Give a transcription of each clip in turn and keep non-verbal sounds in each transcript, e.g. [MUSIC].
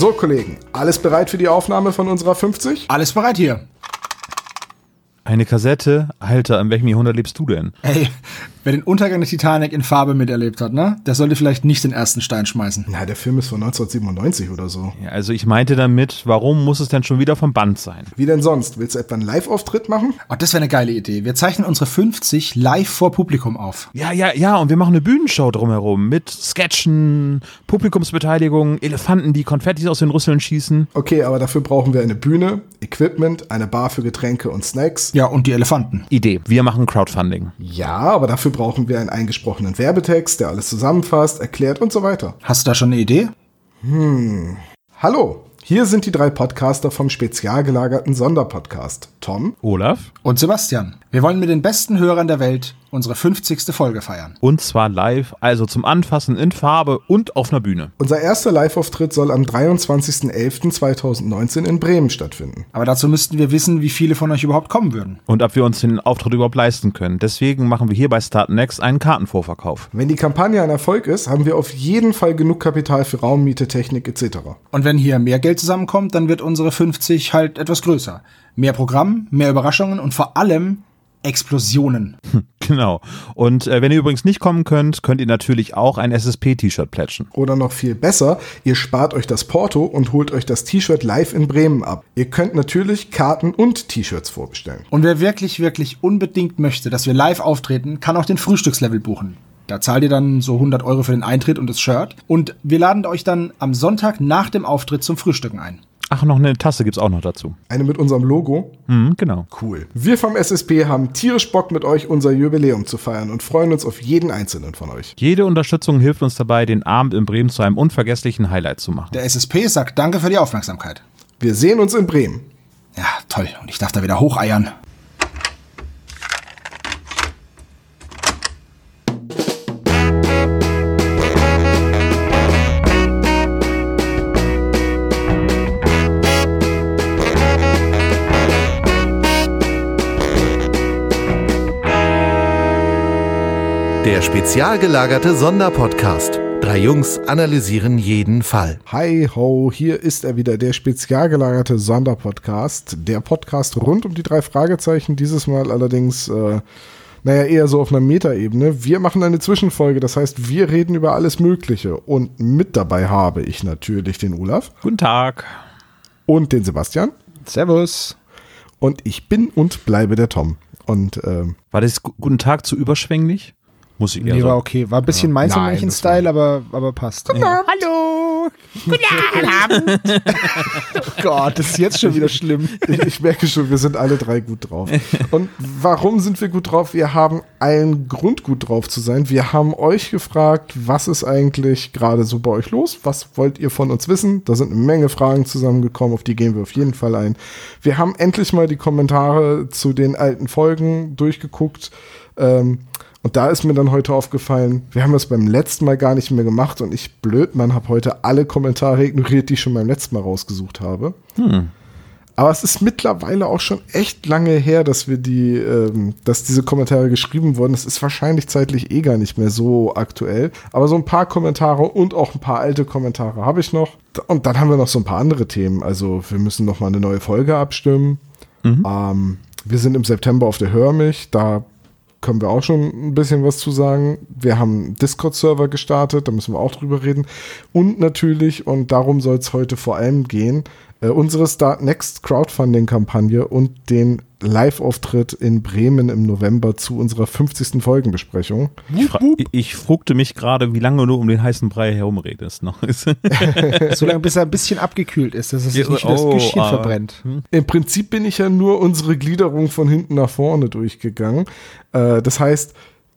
So, Kollegen, alles bereit für die Aufnahme von unserer 50? Alles bereit hier. Eine Kassette? Alter, in welchem Jahrhundert lebst du denn? Ey, wer den Untergang der Titanic in Farbe miterlebt hat, ne? Der sollte vielleicht nicht den ersten Stein schmeißen. Na, der Film ist von 1997 oder so. Ja, also ich meinte damit, warum muss es denn schon wieder vom Band sein? Wie denn sonst? Willst du etwa einen Live-Auftritt machen? Oh, das wäre eine geile Idee. Wir zeichnen unsere 50 live vor Publikum auf. Ja, ja, ja, und wir machen eine Bühnenshow drumherum mit Sketchen, Publikumsbeteiligung, Elefanten, die Konfettis aus den Rüsseln schießen. Okay, aber dafür brauchen wir eine Bühne, Equipment, eine Bar für Getränke und Snacks. Ja, und die Elefanten. Idee, wir machen Crowdfunding. Ja, aber dafür brauchen wir einen eingesprochenen Werbetext, der alles zusammenfasst, erklärt und so weiter. Hast du da schon eine Idee? Hallo, hier sind die drei Podcaster vom spezial gelagerten Sonderpodcast. Tom, Olaf? Und Sebastian. Wir wollen mit den besten Hörern der Welt unsere 50. Folge feiern. Und zwar live, also zum Anfassen in Farbe und auf einer Bühne. unser erster Live-Auftritt soll am 23.11.2019 in Bremen stattfinden. Aber dazu müssten wir wissen, wie viele von euch überhaupt kommen würden. Und ob wir uns den Auftritt überhaupt leisten können. Deswegen machen wir hier bei Start Next einen Kartenvorverkauf. Wenn die Kampagne ein Erfolg ist, haben wir auf jeden Fall genug Kapital für Raummiete, Technik etc. Und wenn hier mehr Geld zusammenkommt, dann wird unsere 50 halt etwas größer. Mehr Programm, mehr Überraschungen und vor allem Explosionen. [LAUGHS] Genau. Und äh, wenn ihr übrigens nicht kommen könnt, könnt ihr natürlich auch ein SSP-T-Shirt plätschen. Oder noch viel besser, ihr spart euch das Porto und holt euch das T-Shirt live in Bremen ab. Ihr könnt natürlich Karten und T-Shirts vorbestellen. Und wer wirklich, wirklich unbedingt möchte, dass wir live auftreten, kann auch den Frühstückslevel buchen. Da zahlt ihr dann so 100 Euro für den Eintritt und das Shirt. Und wir laden euch dann am Sonntag nach dem Auftritt zum Frühstücken ein. Ach, noch eine Tasse gibt's auch noch dazu. Eine mit unserem Logo. Mhm, genau. Cool. Wir vom SSP haben tierisch Bock mit euch unser Jubiläum zu feiern und freuen uns auf jeden einzelnen von euch. Jede Unterstützung hilft uns dabei, den Abend in Bremen zu einem unvergesslichen Highlight zu machen. Der SSP sagt Danke für die Aufmerksamkeit. Wir sehen uns in Bremen. Ja, toll. Und ich darf da wieder hocheiern. Spezial gelagerte Sonderpodcast. Drei Jungs analysieren jeden Fall. Hi ho, hier ist er wieder, der spezial gelagerte Sonderpodcast. Der Podcast rund um die drei Fragezeichen, dieses Mal allerdings, äh, naja, eher so auf einer Metaebene. Wir machen eine Zwischenfolge, das heißt, wir reden über alles Mögliche. Und mit dabei habe ich natürlich den Olaf Guten Tag. und den Sebastian. Servus. Und ich bin und bleibe der Tom. Und ähm, War das Gu- Guten Tag zu überschwänglich? Muss ich eher Nee, war sagen. okay. War ein bisschen Nein, Meinzelmännchen-Style, aber, aber passt. Hallo! [LAUGHS] Oh Gott, das ist jetzt schon wieder schlimm. ich, ich merke schon, wir sind alle drei gut drauf. Und warum sind wir gut drauf? Wir haben einen Grund, gut drauf zu sein. Wir haben euch gefragt, was ist eigentlich gerade so bei euch los? Was wollt ihr von uns wissen? Da sind eine Menge Fragen zusammengekommen, auf die gehen wir auf jeden Fall ein. Wir haben endlich mal die Kommentare zu den alten Folgen durchgeguckt. Ähm, und da ist mir dann heute aufgefallen, wir haben das beim letzten Mal gar nicht mehr gemacht und ich blöd, man habe heute alle Kommentare ignoriert, die ich schon beim letzten Mal rausgesucht habe. Aber es ist mittlerweile auch schon echt lange her, dass wir die, ähm, dass diese Kommentare geschrieben wurden. Es ist wahrscheinlich zeitlich eh gar nicht mehr so aktuell. Aber so ein paar Kommentare und auch ein paar alte Kommentare habe ich noch. Und dann haben wir noch so ein paar andere Themen. Also wir müssen noch mal eine neue Folge abstimmen. Ähm, wir sind im September auf der Hör mich. Da können wir auch schon ein bisschen was zu sagen. Wir haben einen Discord-Server gestartet, da müssen wir auch drüber reden. Und natürlich, und darum soll es heute vor allem gehen, äh, unsere Start Next Crowdfunding-Kampagne und den Live-Auftritt in Bremen im November zu unserer 50. Folgenbesprechung. Ich, fra ich frugte mich gerade, wie lange du um den heißen Brei herumredest. Noch. [LAUGHS] So lange, bis er ein bisschen abgekühlt ist, dass es sich Ja, nicht das oh, Geschirr ah. verbrennt. Im Prinzip bin ich ja nur unsere Gliederung von hinten nach vorne durchgegangen. Äh, das heißt,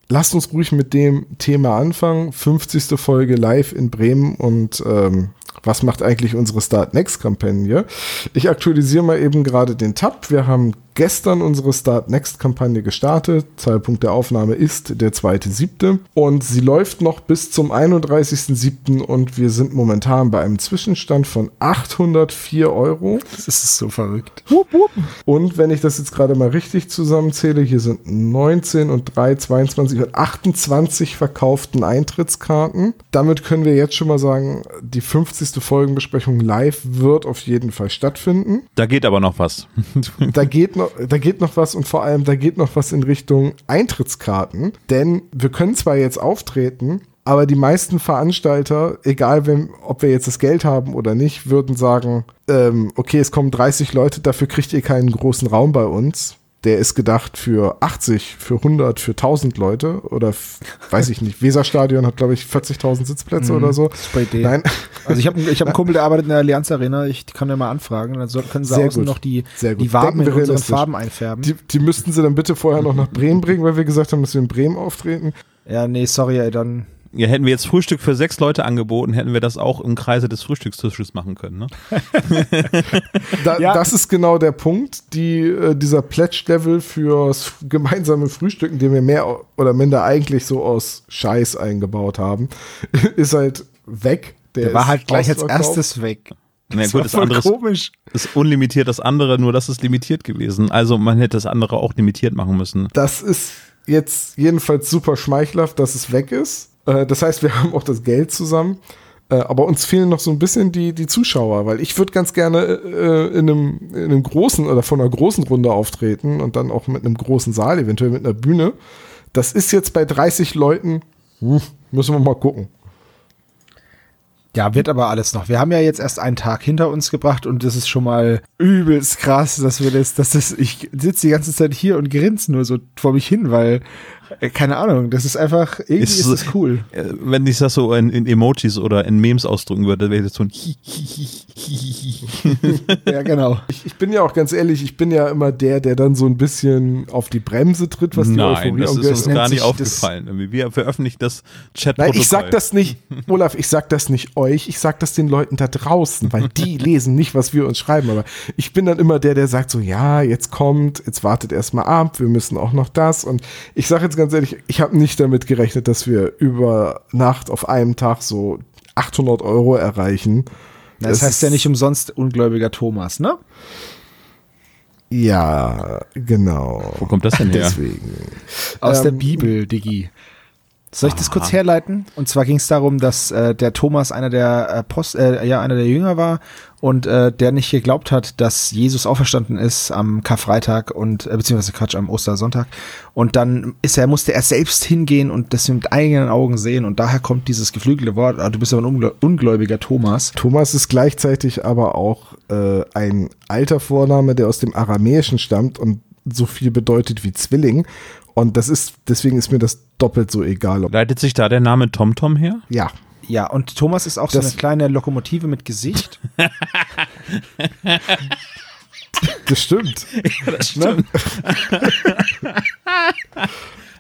lasst uns ruhig mit dem Thema anfangen. 50. Folge live in Bremen und ähm, was macht eigentlich unsere Start Next Kampagne? Ich aktualisiere mal eben gerade den Tab. Wir haben gestern unsere Start Next Kampagne gestartet. Zeitpunkt der Aufnahme ist der 2.7. Und sie läuft noch bis zum 31.7. und wir sind momentan bei einem Zwischenstand von 804 Euro. Das ist so verrückt. Und wenn ich das jetzt gerade mal richtig zusammenzähle, hier sind 19 und 3, 22 und 28 verkauften Eintrittskarten. Damit können wir jetzt schon mal sagen, die 50. Folgenbesprechung live wird auf jeden Fall stattfinden. Da geht aber noch was. Da geht noch, da geht noch was und vor allem da geht noch was in Richtung Eintrittskarten. Denn wir können zwar jetzt auftreten, aber die meisten Veranstalter, egal wem, ob wir jetzt das Geld haben oder nicht, würden sagen, ähm, okay, es kommen 30 Leute, dafür kriegt ihr keinen großen Raum bei uns. Der ist gedacht für 80, für 100, für 1000 Leute oder weiß ich nicht. Weserstadion hat, glaube ich, 40.000 Sitzplätze oder so. Nein, Also ich habe ich hab einen [LAUGHS] Kumpel, der arbeitet in der Allianz Arena. Ich kann ja mal anfragen. Dann können sie Sehr außen gut. noch die, die Waben in unseren. Farben einfärben. die, die müssten sie dann bitte vorher noch nach Bremen bringen, weil wir gesagt haben, dass wir in Bremen auftreten. ja, nee, sorry, ey, dann. Ja, hätten wir jetzt Frühstück für sechs Leute angeboten, hätten wir das auch im Kreise des Frühstückstisches machen können. Ne? [LAUGHS] Da, Ja. Das ist genau der Punkt. Die, äh, dieser Pledge-Level fürs gemeinsame Frühstücken, den wir mehr oder minder eigentlich so aus Scheiß eingebaut haben, [LAUGHS] ist halt weg. Der, war ist halt gleich als erstes weg. Na gut, war das andere ist, komisch. ist unlimitiert, das andere, nur das ist limitiert gewesen. Also man hätte das andere auch limitiert machen müssen. Das ist jetzt jedenfalls super schmeichelhaft, dass es weg ist. Äh, das heißt, wir [LAUGHS] haben auch das Geld zusammen. Äh, aber uns fehlen noch so ein bisschen die, die Zuschauer, weil ich würde ganz gerne äh, in, einem, in einem großen oder von einer großen Runde auftreten und dann auch mit einem großen Saal, eventuell mit einer Bühne. Das ist jetzt bei 30 Leuten, hm, müssen wir mal gucken. Ja, wird aber alles noch. Wir haben ja jetzt erst einen Tag hinter uns gebracht und das ist schon mal übelst krass, dass wir das, dass das, ich sitze die ganze Zeit hier und grinse nur so vor mich hin, weil, äh, keine Ahnung, das ist einfach, irgendwie Ist ist, das cool. Äh, Wenn ich das so in, in Emojis oder in Memes ausdrücken würde, wäre das so ein [LAUGHS] Ja, genau. Ich, ich bin ja auch ganz ehrlich, ich bin ja immer der, der dann so ein bisschen auf die Bremse tritt, was die Nein, Euphorie das ist uns gar nicht das- aufgefallen. Wir veröffentlichen das chat Nein, ich sag das nicht, Olaf, ich sag das nicht euch, ich sag das den Leuten da draußen, weil die [LAUGHS] lesen nicht, was wir uns schreiben. Aber ich bin dann immer der, der sagt so, ja, jetzt kommt, jetzt wartet erstmal ab, wir müssen auch noch das. Und ich sage jetzt ganz ehrlich, ich habe nicht damit gerechnet, dass wir über Nacht auf einem Tag so 800 Euro erreichen. Das, heißt ja nicht umsonst ungläubiger Thomas, ne? Ja, genau. Wo kommt das denn her? Deswegen. Aus der Ähm, Bibel, Digi. Soll ich das kurz herleiten? Und zwar ging es darum, dass äh, der Thomas einer der Apost äh, ja einer der Jünger war und äh, der nicht geglaubt hat, dass Jesus auferstanden ist am Karfreitag und äh, beziehungsweise Quatsch am Ostersonntag. Und dann ist er musste er selbst hingehen und das mit eigenen Augen sehen und daher kommt dieses geflügelte Wort. Ah, du bist aber ein ungl ungläubiger Thomas. Thomas ist gleichzeitig aber auch äh, ein alter Vorname, der aus dem Aramäischen stammt und so viel bedeutet wie Zwilling. Und das ist, deswegen ist mir das doppelt so egal. Leitet sich da der Name TomTom her? ja, Ja, und Thomas ist auch so Das- eine kleine Lokomotive mit Gesicht. das stimmt. [LAUGHS] das stimmt.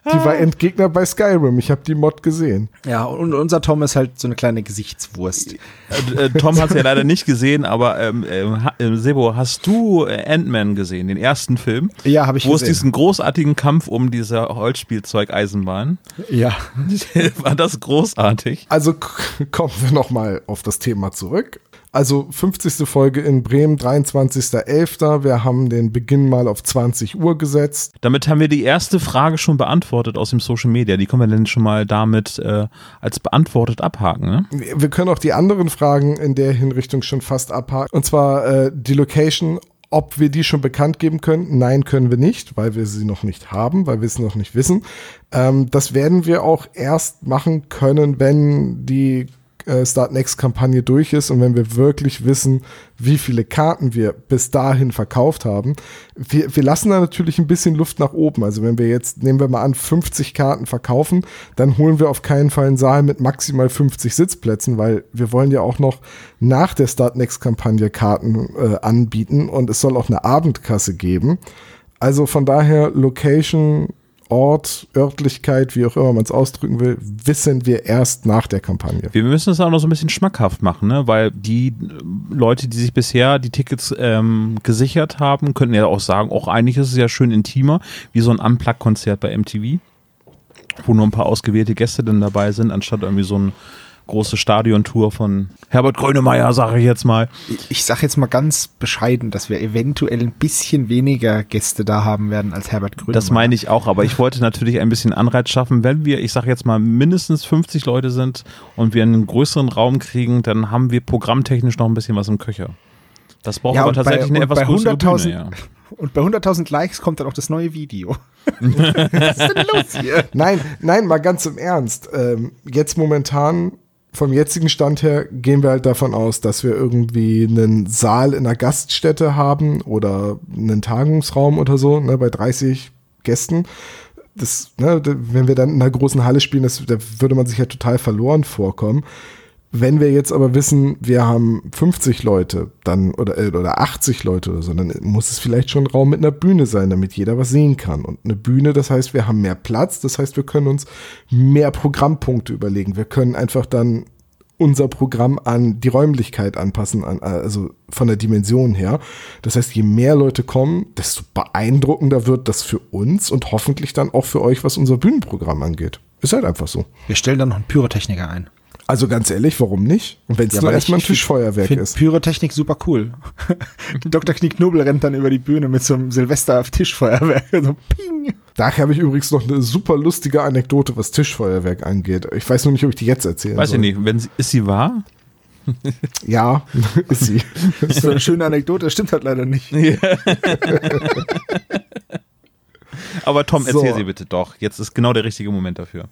Die war Endgegner bei Skyrim. Ich habe die Mod gesehen. Ja, und unser Tom ist halt so eine kleine Gesichtswurst. Äh, äh, Tom hat es ja leider nicht gesehen, aber ähm, ähm, äh, Sebo, hast du äh, Ant-Man gesehen, den ersten Film? Ja, habe ich Wo es gesehen. diesen großartigen Kampf um diese Holzspielzeug-Eisenbahn. Ja. [LAUGHS] War das großartig? Also kommen wir nochmal auf das Thema zurück. Also 50. Folge in Bremen, 23.11. Wir haben den Beginn mal auf 20 Uhr gesetzt. Damit haben wir die erste Frage schon beantwortet aus dem Social Media. Die können wir dann schon mal damit äh, als beantwortet abhaken. Ne? Wir können auch die anderen Fragen in der Hinrichtung schon fast abhaken. Und zwar äh, die Location, ob wir die schon bekannt geben können. Nein, können wir nicht, weil wir sie noch nicht haben, weil wir es noch nicht wissen. Ähm, das werden wir auch erst machen können, wenn die äh, Start Next Kampagne durch ist und wenn wir wirklich wissen, wie viele Karten wir bis dahin verkauft haben. Wir, wir lassen da natürlich ein bisschen Luft nach oben. Also wenn wir jetzt, nehmen wir mal an, 50 Karten verkaufen, dann holen wir auf keinen Fall einen Saal mit maximal 50 Sitzplätzen, weil wir wollen ja auch noch nach der Start Next Kampagne Karten äh, anbieten und es soll auch eine Abendkasse geben. Also von daher Location Ort, Örtlichkeit, wie auch immer man es ausdrücken will, wissen wir erst nach der Kampagne. Wir müssen es auch noch so ein bisschen schmackhaft machen, ne? weil die äh, Leute, die sich bisher die Tickets ähm, gesichert haben, könnten ja auch sagen, auch eigentlich ist es ja schön intimer, wie so ein Unplugged-Konzert bei MTV, wo nur ein paar ausgewählte Gäste dann dabei sind, anstatt irgendwie so ein große Stadiontour von Herbert Grönemeyer, sage ich jetzt mal. Ich, ich sage jetzt mal ganz bescheiden, dass wir eventuell ein bisschen weniger Gäste da haben werden als Herbert Grönemeyer. Das meine ich auch, aber ich wollte natürlich ein bisschen Anreiz schaffen. Wenn wir, ich sage jetzt mal, mindestens 50 Leute sind und wir einen größeren Raum kriegen, dann haben wir programmtechnisch noch ein bisschen was im Köcher. Das braucht Ja, aber und bei- tatsächlich eine und etwas bei größere 100.000 Bühne, ja. [LAUGHS] Und bei 100.000 Likes kommt dann auch das neue Video. [LAUGHS] Was ist denn los hier? Nein, nein, mal ganz im Ernst. Ähm, jetzt momentan, vom jetzigen Stand her, gehen wir halt davon aus, dass wir irgendwie einen Saal in einer Gaststätte haben oder einen Tagungsraum oder so, ne, bei 30 Gästen. Das, ne, wenn wir dann in einer großen Halle spielen, das, da würde man sich ja total verloren vorkommen. Wenn wir jetzt aber wissen, wir haben 50 Leute dann oder, äh, oder 80 Leute oder so, dann muss es vielleicht schon ein Raum mit einer Bühne sein, damit jeder was sehen kann. Und eine Bühne, das heißt, wir haben mehr Platz, das heißt, wir können uns mehr Programmpunkte überlegen. Wir können einfach dann unser Programm an die Räumlichkeit anpassen, an, also von der Dimension her. Das heißt, je mehr Leute kommen, desto beeindruckender wird das für uns und hoffentlich dann auch für euch, was unser Bühnenprogramm angeht. Ist halt einfach so. Wir stellen dann noch einen Pyrotechniker ein. Also ganz ehrlich, warum nicht? Und wenn es Ja, nur erstmal ein Tischfeuerwerk ist. Pyrotechnik super cool. [LAUGHS] Dr. Knicknobel rennt dann über die Bühne mit so einem Silvester-Tischfeuerwerk. [LAUGHS] So ping. Da habe ich übrigens noch eine super lustige Anekdote, was Tischfeuerwerk angeht. Ich weiß nur nicht, ob ich die jetzt erzählen Weiß soll. ich nicht, wenn sie, ist sie wahr? [LAUGHS] Ja, ist sie. Das ist so eine schöne Anekdote, das stimmt halt leider nicht. Aber Tom, So. erzähl sie bitte doch. Jetzt ist genau der richtige Moment dafür.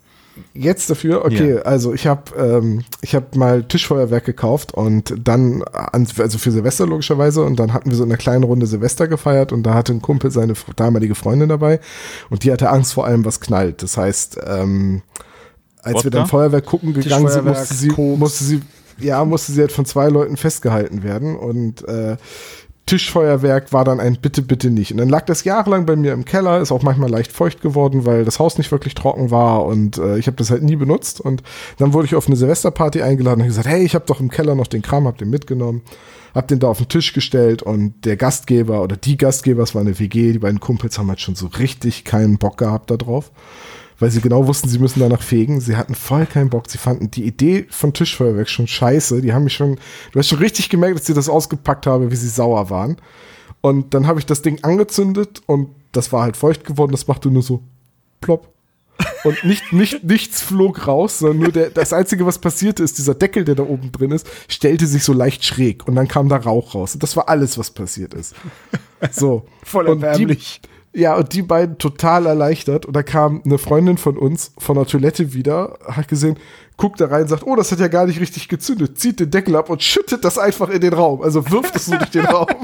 Jetzt dafür, okay, Ja. also ich habe ähm, ich habe mal Tischfeuerwerk gekauft und dann, an, also für Silvester logischerweise, und dann hatten wir so eine kleine Runde Silvester gefeiert und da hatte ein Kumpel seine damalige Freundin dabei und die hatte Angst vor allem, was knallt. Das heißt, ähm, als wir Wodka? dann Feuerwerk gucken gegangen sind, musste sie, musste sie, ja, musste sie halt von zwei Leuten festgehalten werden und äh, Tischfeuerwerk war dann ein Bitte, bitte nicht. Und dann lag das jahrelang bei mir im Keller, ist auch manchmal leicht feucht geworden, weil das Haus nicht wirklich trocken war und äh, ich habe das halt nie benutzt. Und dann wurde ich auf eine Silvesterparty eingeladen und gesagt, hey, ich habe doch im Keller noch den Kram, hab den mitgenommen, hab den da auf den Tisch gestellt und der Gastgeber oder die Gastgeber, es war eine WG, die beiden Kumpels haben halt schon so richtig keinen Bock gehabt da drauf. Weil sie genau wussten, sie müssen danach fegen. Sie hatten voll keinen Bock. Sie fanden die Idee von Tischfeuerwerk schon scheiße. Die haben mich schon, du hast schon richtig gemerkt, dass sie das ausgepackt habe, wie sie sauer waren. Und dann habe ich das Ding angezündet und das war halt feucht geworden. Das machte nur so plopp. Und nicht, nicht, nichts flog raus, sondern nur der, das Einzige, was passierte, ist, dieser Deckel, der da oben drin ist, stellte sich so leicht schräg und dann kam da Rauch raus. Und das war alles, was passiert ist. So. Voll Und die- erbärmlich. Ja, und die beiden total erleichtert. Und da kam eine Freundin von uns von der Toilette wieder, hat gesehen, guckt da rein, sagt, oh, das hat ja gar nicht richtig gezündet, zieht den Deckel ab und schüttet das einfach in den Raum. Also wirft es so durch den Raum. [LAUGHS]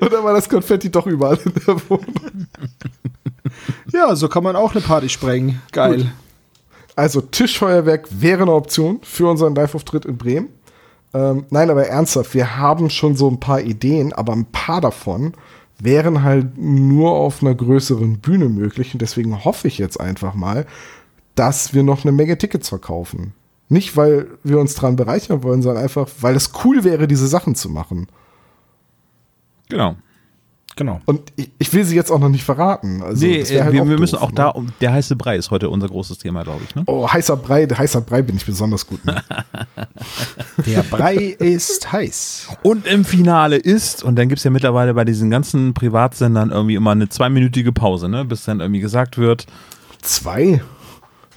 Und dann war das Konfetti doch überall in der Wohnung. Ja, so kann man auch eine Party sprengen. Geil. Also Tischfeuerwerk wäre eine Option für unseren Live-Auftritt in Bremen. Ähm, nein, aber ernsthaft, wir haben schon so ein paar Ideen, aber ein paar davon wären halt nur auf einer größeren Bühne möglich. Und deswegen hoffe ich jetzt einfach mal, dass wir noch eine Menge Tickets verkaufen. Nicht, weil wir uns dran bereichern wollen, sondern einfach, weil es cool wäre, diese Sachen zu machen. Genau. Genau. Und ich, ich will sie jetzt auch noch nicht verraten. Also, nee, äh, halt wir, wir müssen doof, auch ne? da, um, der heiße Brei ist heute unser großes Thema, glaube ich. Ne? Oh, heißer Brei, heißer Brei bin ich besonders gut. Mit. [LAUGHS] Der Brei ist heiß. Und im Finale ist, und dann gibt es ja mittlerweile bei diesen ganzen Privatsendern irgendwie immer eine zweiminütige Pause, ne? bis dann irgendwie gesagt wird, Zwei?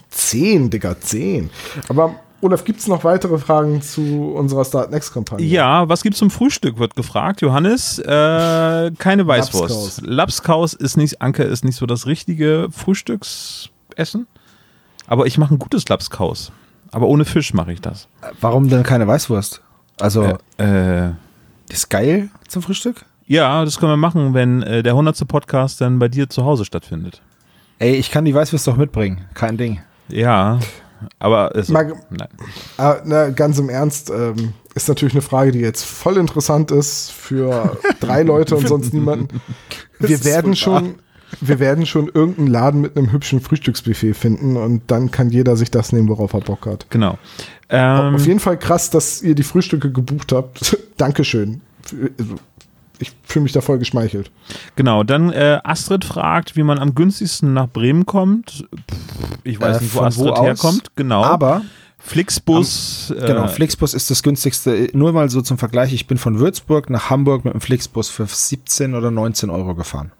Zehn, Digga, zehn. Aber Olaf, gibt es noch weitere Fragen zu unserer Start Next-Kampagne? ja, was gibt's zum Frühstück, wird gefragt. Johannes, äh, keine Weißwurst. Lapskaus. Lapskaus ist nicht, Anke ist nicht so das richtige Frühstücksessen. Aber ich mache ein gutes Lapskaus. Aber ohne Fisch mache ich das. Warum denn keine Weißwurst? Also, Äh, ist geil zum Frühstück? ja, das können wir machen, wenn äh, der 100. Podcast dann bei dir zu Hause stattfindet. Ey, ich kann die Weißwurst doch mitbringen. Kein Ding. Ja, aber es, Mag- nein. Ah, na, ganz im Ernst, ähm, ist natürlich eine Frage, die jetzt voll interessant ist für [LAUGHS] drei Leute und sonst niemanden. Wir ist werden schon, wir werden schon irgendeinen Laden mit einem hübschen Frühstücksbuffet finden und dann kann jeder sich das nehmen, worauf er Bock hat. Genau. Ähm, Auf jeden Fall krass, dass ihr die Frühstücke gebucht habt. [LAUGHS] Dankeschön. Ich fühle mich da voll geschmeichelt. Genau, dann äh, Astrid fragt, wie man am günstigsten nach Bremen kommt. Ich weiß Äh, nicht, wo von Astrid wo aus? herkommt. Genau. Aber Flixbus. Genau, äh, Flixbus ist das günstigste. Nur mal so zum Vergleich. Ich bin von Würzburg nach Hamburg mit dem Flixbus für 17 oder 19 Euro gefahren.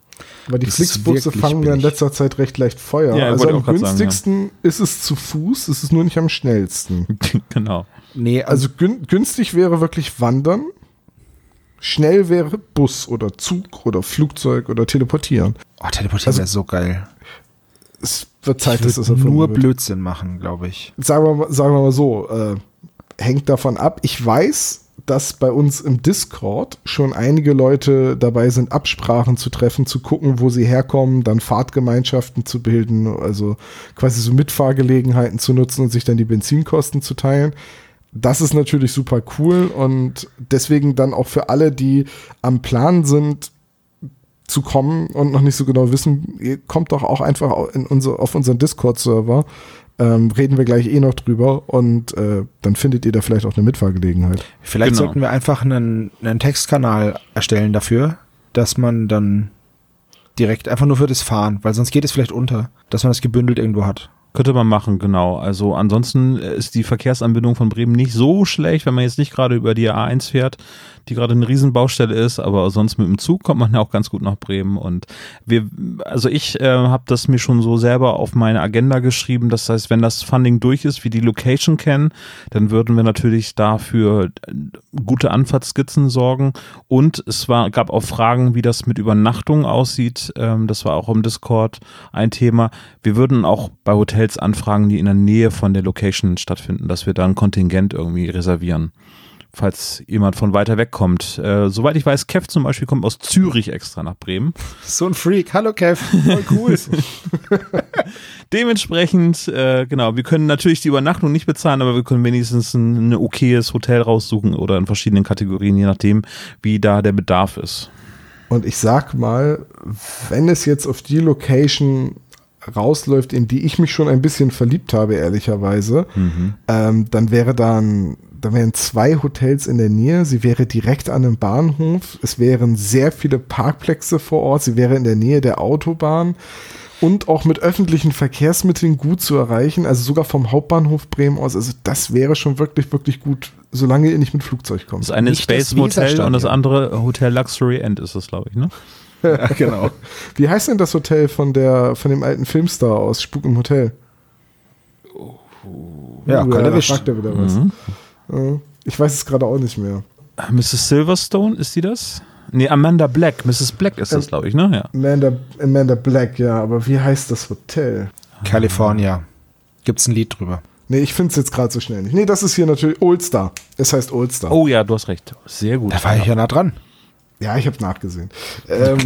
Aber die Das Flixbusse fangen ja in letzter Zeit recht leicht Feuer. Ja, also am grad sagen, günstigsten ist es zu Fuß, es ist nur nicht am schnellsten. [LAUGHS] genau. Nee, also Also gün günstig wäre wirklich Wandern. Schnell wäre Bus oder Zug oder Flugzeug oder Teleportieren. oh, Teleportieren also- wäre so geil. Es wird Zeit, dass Ich es nur wird. Blödsinn machen, glaube ich. sagen wir, mal- sagen wir mal so, äh, hängt davon ab. Ich weiß, dass bei uns im Discord schon einige Leute dabei sind, Absprachen zu treffen, zu gucken, wo sie herkommen, dann Fahrtgemeinschaften zu bilden, also quasi so Mitfahrgelegenheiten zu nutzen und sich dann die Benzinkosten zu teilen. Das ist natürlich super cool und deswegen dann auch für alle, die am Plan sind, zu kommen und noch nicht so genau wissen, ihr kommt doch auch einfach in unser, auf unseren Discord-Server. Ähm, reden wir gleich eh noch drüber und äh, dann findet ihr da vielleicht auch eine Mitfahrgelegenheit. Vielleicht Genau. sollten wir einfach einen, einen Textkanal erstellen dafür, dass man dann direkt einfach nur für das Fahren, weil sonst geht es vielleicht unter, dass man das gebündelt irgendwo hat. Könnte man machen, genau. Also ansonsten ist die Verkehrsanbindung von Bremen nicht so schlecht, wenn man jetzt nicht gerade über die A1 fährt, die gerade eine Riesenbaustelle ist, aber sonst mit dem Zug kommt man ja auch ganz gut nach Bremen. Und wir, also ich äh, habe das mir schon so selber auf meine Agenda geschrieben. Das heißt, wenn das Funding durch ist, wir die Location kennen, dann würden wir natürlich dafür äh, gute Anfahrtskizzen sorgen. Und es war, gab auch Fragen, wie das mit Übernachtung aussieht. Ähm, das war auch im Discord ein Thema. Wir würden auch bei Hotels anfragen, die in der Nähe von der Location stattfinden, dass wir da ein Kontingent irgendwie reservieren. Falls jemand von weiter weg kommt. Äh, soweit ich weiß, Kev zum Beispiel kommt aus Zürich extra nach Bremen. [LAUGHS] So ein Freak. Hallo Kev. Voll cool. [LAUGHS] Dementsprechend, äh, genau, wir können natürlich die Übernachtung nicht bezahlen, aber wir können wenigstens ein, ein okayes Hotel raussuchen oder in verschiedenen Kategorien, je nachdem, wie da der Bedarf ist. Und ich sag mal, wenn es jetzt auf die Location rausläuft, in die ich mich schon ein bisschen verliebt habe, ehrlicherweise, ähm, dann wäre dann, da wären zwei Hotels in der Nähe. Sie wäre direkt an einem Bahnhof. Es wären sehr viele Parkplätze vor Ort. Sie wäre in der Nähe der Autobahn und auch mit öffentlichen Verkehrsmitteln gut zu erreichen. Also sogar vom Hauptbahnhof Bremen aus. Also das wäre schon wirklich, wirklich gut, solange ihr nicht mit Flugzeug kommt. Das eine Nicht Space Motel und das andere Hotel Luxury End ist das, glaube ich, ne? ja, [LAUGHS] genau. Wie heißt denn das Hotel von der von dem alten Filmstar aus Spuk im Hotel? Ja, Uh, kann da fragt er wieder was. Äh, Ich weiß es gerade auch nicht mehr. Mrs. Silverstone, ist die das? Nee, Amanda Black. Mrs. Black ist das, Ähm, glaube ich, ne? Ja. Amanda, Amanda Black, ja, aber wie heißt das Hotel? California. Gibt's ein Lied drüber. Nee, ich finde es jetzt gerade so schnell nicht. Nee, das ist hier natürlich Old Star. Es heißt Old Star. Oh ja, du hast recht. Sehr gut. Da war ich ja nah dran. Ja, ich habe nachgesehen. Ähm, [LAUGHS]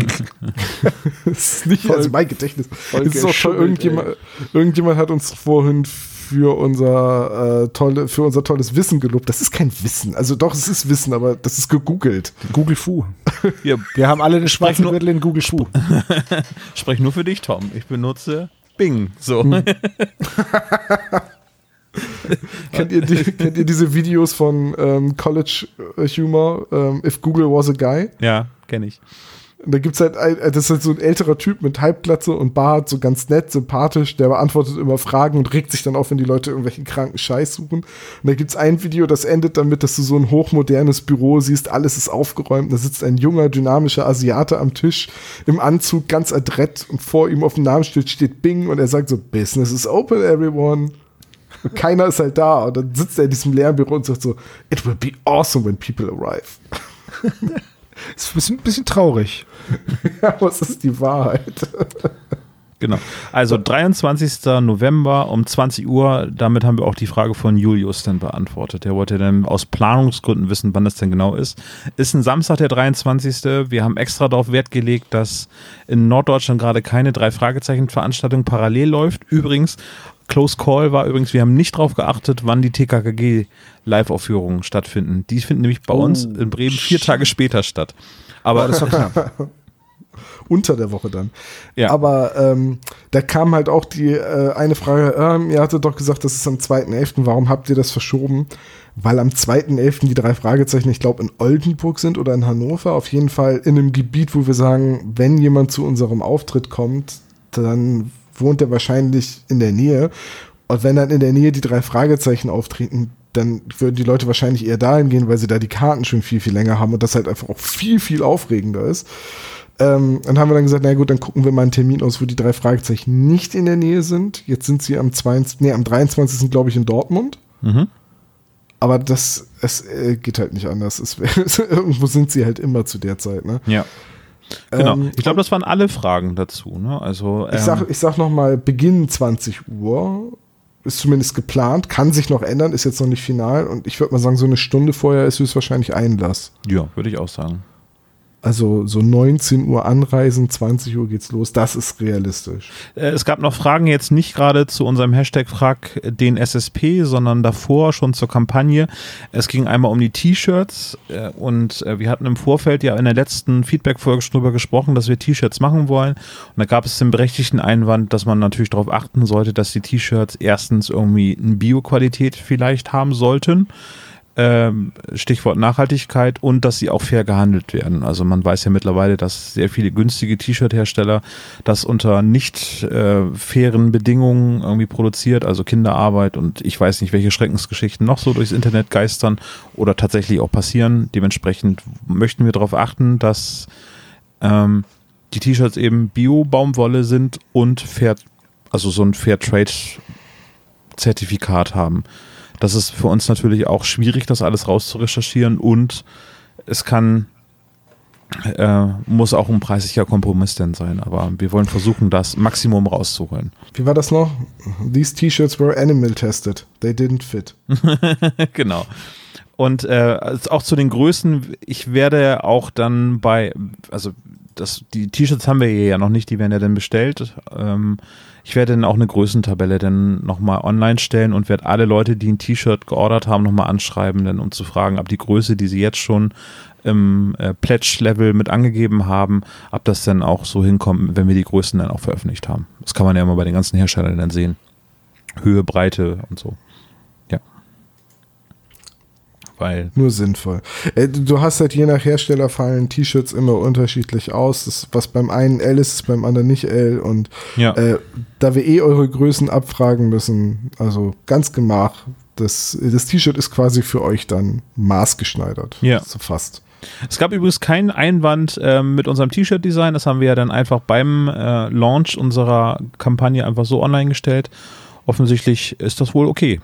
[LAUGHS] das ist nicht, also mein Gedächtnis. Es ist auch geschummelt, irgendjemand, irgendjemand hat uns vorhin für unser, äh, tolle, für unser tolles Wissen gelobt. Das ist kein Wissen. Also doch, es ist Wissen, aber das ist gegoogelt. Google Fu. [LAUGHS] Wir Wir haben alle den schwarzen nur- Gürtel in Google Fu. [LAUGHS] sprechen nur für dich, Tom. Ich benutze Bing. So. Hm. [LAUGHS] kennt, ihr die, kennt ihr diese Videos von ähm, College Humor, ähm, If Google Was a Guy? ja, kenne ich. Und da gibt's halt, ein, das ist halt so ein älterer Typ mit Halbglatze und Bart, so ganz nett, sympathisch, der beantwortet immer Fragen und regt sich dann auf, wenn die Leute irgendwelchen kranken Scheiß suchen. Und da gibt's ein Video, das endet damit, dass du so ein hochmodernes Büro siehst, alles ist aufgeräumt, da sitzt ein junger, dynamischer Asiate am Tisch im Anzug, ganz adrett und vor ihm auf dem Namensschild steht Bing und er sagt so, Business is open, everyone. Und keiner ist halt da und dann sitzt er in diesem leeren Büro und sagt so, it will be awesome when people arrive. [LAUGHS] Ist ein bisschen, bisschen traurig. [LAUGHS] ja, was ist die Wahrheit? Genau. Also 23. November um 20 Uhr, damit haben wir auch die Frage von Julius dann beantwortet. Der wollte dann aus Planungsgründen wissen, wann das denn genau ist. Ist ein Samstag, der 23. Wir haben extra darauf Wert gelegt, dass in Norddeutschland gerade keine drei Fragezeichen-Veranstaltung parallel läuft. Übrigens, Close Call war übrigens, wir haben nicht darauf geachtet, wann die TKKG-Live-Aufführungen stattfinden. Die finden nämlich bei uns in Bremen vier Tage später statt. Aber Das war klar. [LAUGHS] unter der Woche dann. Ja. Aber ähm, da kam halt auch die äh, eine Frage, ähm, ihr hattet doch gesagt, das ist am 2.11., warum habt ihr das verschoben? Weil am 2.11. die drei Fragezeichen, ich glaube, in Oldenburg sind oder in Hannover, auf jeden Fall in einem Gebiet, wo wir sagen, wenn jemand zu unserem Auftritt kommt, dann wohnt er wahrscheinlich in der Nähe. Und wenn dann in der Nähe die drei Fragezeichen auftreten, dann würden die Leute wahrscheinlich eher dahin gehen, weil sie da die Karten schon viel, viel länger haben und das halt einfach auch viel, viel aufregender ist. Ähm, dann haben wir dann gesagt, na gut, dann gucken wir mal einen Termin aus, wo die drei Fragezeichen nicht in der Nähe sind. Jetzt sind sie am 22, nee, am 23. glaube ich in Dortmund. Mhm. Aber das, es äh, geht halt nicht anders. Es, [LAUGHS] irgendwo sind sie halt immer zu der Zeit, ne? Ja. Genau. Ähm, ich glaube, das waren alle Fragen dazu. Ne? Also, Ich ähm, sag, ich sag noch mal, Beginn 20 Uhr ist zumindest geplant, kann sich noch ändern, ist jetzt noch nicht final und ich würde mal sagen, so eine Stunde vorher ist höchstwahrscheinlich Einlass. ja, würde ich auch sagen. Also so 19 Uhr anreisen, 20 Uhr geht's los, das ist realistisch. Äh, Es gab noch Fragen jetzt nicht gerade zu unserem Hashtag Frag den SSP, sondern davor schon zur Kampagne. Es ging einmal um die T-Shirts äh, und äh, wir hatten im Vorfeld ja in der letzten Feedback-Folge schon drüber gesprochen, dass wir T-Shirts machen wollen. Und da gab es den berechtigten Einwand, dass man natürlich darauf achten sollte, dass die T-Shirts erstens irgendwie eine Bioqualität vielleicht haben sollten. Ähm, Stichwort Nachhaltigkeit und dass sie auch fair gehandelt werden. Also man weiß ja mittlerweile, dass sehr viele günstige T-Shirt-Hersteller das unter nicht äh, fairen Bedingungen irgendwie produziert, also Kinderarbeit und ich weiß nicht, welche Schreckensgeschichten noch so durchs Internet geistern oder tatsächlich auch passieren. Dementsprechend möchten wir darauf achten, dass ähm, die T-Shirts eben Bio-Baumwolle sind und fair, also so ein Fairtrade-Zertifikat haben. Das ist für uns natürlich auch schwierig, das alles rauszurecherchieren und es kann, äh, muss auch ein preislicher Kompromiss denn sein, aber wir wollen versuchen, das Maximum rauszuholen. Wie war das noch? These T-Shirts were animal tested. They didn't fit. [LAUGHS] genau. Und äh, also auch zu den Größen, ich werde auch dann bei, also das, die T-Shirts haben wir hier ja noch nicht, die werden ja dann bestellt. Ähm, ich werde dann auch eine Größentabelle dann nochmal online stellen und werde alle Leute, die ein T-Shirt geordert haben, nochmal anschreiben, dann, um zu fragen, ob die Größe, die sie jetzt schon im äh, Pledge-Level mit angegeben haben, ob das dann auch so hinkommt, wenn wir die Größen dann auch veröffentlicht haben. Das kann man ja immer bei den ganzen Herstellern dann sehen. Höhe, Breite und so. Weil Nur sinnvoll. Äh, du hast halt je nach Hersteller fallen T-Shirts immer unterschiedlich aus. Das, was beim einen L ist, ist beim anderen nicht L. Und Ja. äh, da wir eh eure Größen abfragen müssen, also ganz gemach, das, das T-Shirt ist quasi für euch dann maßgeschneidert. Ja. So fast. Es gab übrigens keinen Einwand ähm, mit unserem T-Shirt-Design. Das haben wir ja dann einfach beim äh, Launch unserer Kampagne einfach so online gestellt. Offensichtlich ist das wohl okay.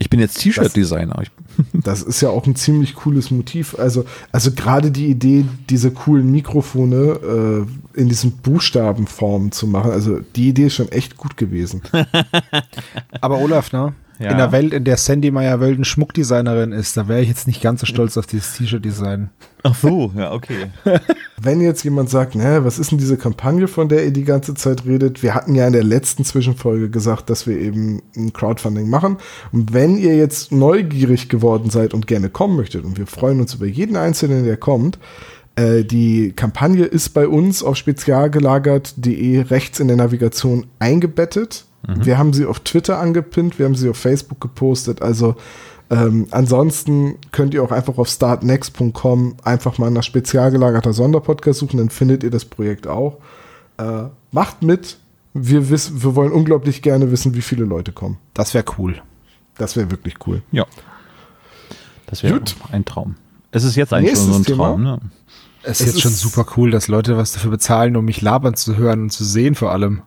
Ich bin jetzt T-Shirt-Designer. Ich- [LAUGHS] Das ist ja auch ein ziemlich cooles Motiv. Also, also gerade die Idee, diese coolen Mikrofone äh, in diesen Buchstabenformen zu machen, also die Idee ist schon echt gut gewesen. [LAUGHS] Aber Olaf, ne? Ja. In der Welt, in der Sandy Meyer-Wölden Schmuckdesignerin ist, da wäre ich jetzt nicht ganz so stolz auf dieses T-Shirt-Design. Ach so, ja, okay. [LAUGHS] Wenn jetzt jemand sagt, ne, was ist denn diese Kampagne, von der ihr die ganze Zeit redet? Wir hatten ja in der letzten Zwischenfolge gesagt, dass wir eben ein Crowdfunding machen. Und wenn ihr jetzt neugierig geworden seid und gerne kommen möchtet, und wir freuen uns über jeden Einzelnen, der kommt, äh, die Kampagne ist bei uns auf spezialgelagert.de rechts in der Navigation eingebettet. Wir haben sie auf Twitter angepinnt, wir haben sie auf Facebook gepostet. Also ähm, ansonsten könnt ihr auch einfach auf startnext.com einfach mal nach spezial gelagerter Sonderpodcast suchen, dann findet ihr das Projekt auch. Äh, macht mit. Wir, wissen, wir wollen unglaublich gerne wissen, wie viele Leute kommen. Das wäre cool. Das wäre wirklich cool. Ja. Das wäre ein Traum. Es ist jetzt eigentlich schon so ein Nächstes Traum, ne? Es Es ist jetzt schon ist- super cool, dass Leute was dafür bezahlen, um mich labern zu hören und zu sehen vor allem.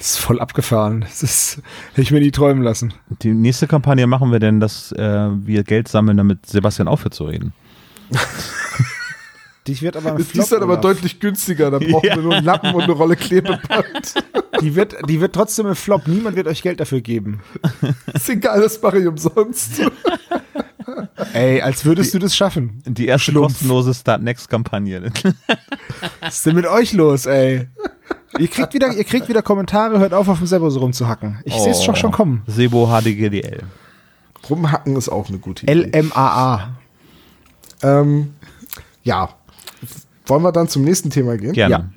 Das ist voll abgefahren. Das ist, hätte ich mir nie träumen lassen. Die nächste Kampagne machen wir denn, dass äh, wir Geld sammeln, damit Sebastian aufhört zu reden. [LAUGHS] Die wird aber ein Die Flop, ist dann aber Olaf. deutlich günstiger. Da brauchen wir nur einen Lappen und eine Rolle Klebeband. Die wird, die wird trotzdem ein Flop. Niemand wird euch Geld dafür geben. ist egal, das mache ich umsonst. Ey, als würdest du das schaffen. Die erste Schlumpf. kostenlose Start Next Kampagne. Was ist denn mit euch los, ey? Ihr kriegt wieder, ihr kriegt wieder Kommentare, hört auf, auf dem Server so rumzuhacken. Ich sehe es doch schon kommen. Sebo HDGDL. Rumhacken ist auch eine gute Idee. LMAA. Ähm, ja. Wollen wir dann zum nächsten Thema gehen? Gerne.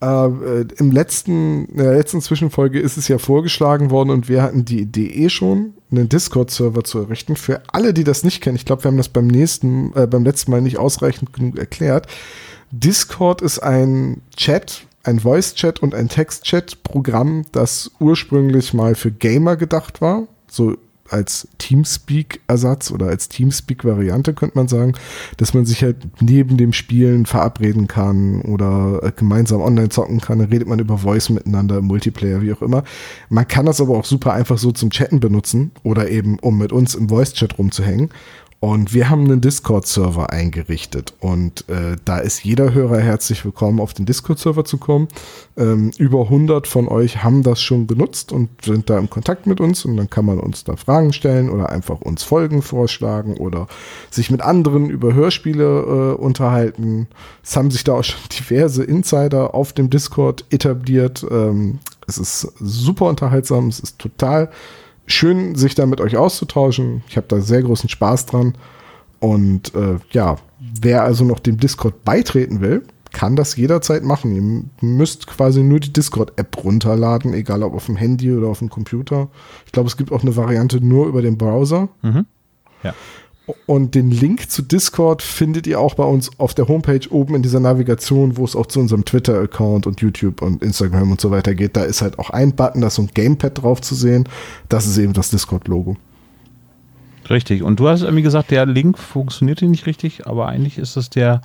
Ja. Äh, Im letzten, in der letzten Zwischenfolge ist es ja vorgeschlagen worden und wir hatten die Idee eh schon, einen Discord-Server zu errichten. Für alle, die das nicht kennen, ich glaube, wir haben das beim nächsten, äh, beim letzten Mal nicht ausreichend genug erklärt. Discord ist ein Chat, ein Voice-Chat und ein Text-Chat-Programm, das ursprünglich mal für Gamer gedacht war. So als Teamspeak-Ersatz oder als Teamspeak-Variante könnte man sagen, dass man sich halt neben dem Spielen verabreden kann oder äh, gemeinsam online zocken kann. Dann redet man über Voice miteinander, Multiplayer, wie auch immer. Man kann das aber auch super einfach so zum Chatten benutzen oder eben um mit uns im Voice-Chat rumzuhängen. Und wir haben einen Discord-Server eingerichtet und äh, da ist jeder Hörer herzlich willkommen, auf den Discord-Server zu kommen. Ähm, über 100 von euch haben das schon genutzt und sind da im Kontakt mit uns und dann kann man uns da Fragen stellen oder einfach uns Folgen vorschlagen oder sich mit anderen über Hörspiele äh, unterhalten. Es haben sich da auch schon [LAUGHS] diverse Insider auf dem Discord etabliert. Ähm, es ist super unterhaltsam, es ist total schön, sich da mit euch auszutauschen. Ich habe da sehr großen Spaß dran. Und äh, ja, wer also noch dem Discord beitreten will, kann das jederzeit machen. Ihr müsst quasi nur die Discord-App runterladen, egal ob auf dem Handy oder auf dem Computer. Ich glaube, es gibt auch eine Variante nur über den Browser. Mhm. Ja. Und den Link zu Discord findet ihr auch bei uns auf der Homepage oben in dieser Navigation, wo es auch zu unserem Twitter-Account und YouTube und Instagram und so weiter geht. Da ist halt auch ein Button, da ist so ein Gamepad drauf zu sehen. Das ist eben das Discord-Logo. Richtig. Und du hast irgendwie gesagt, der Link funktioniert hier nicht richtig, aber eigentlich ist es der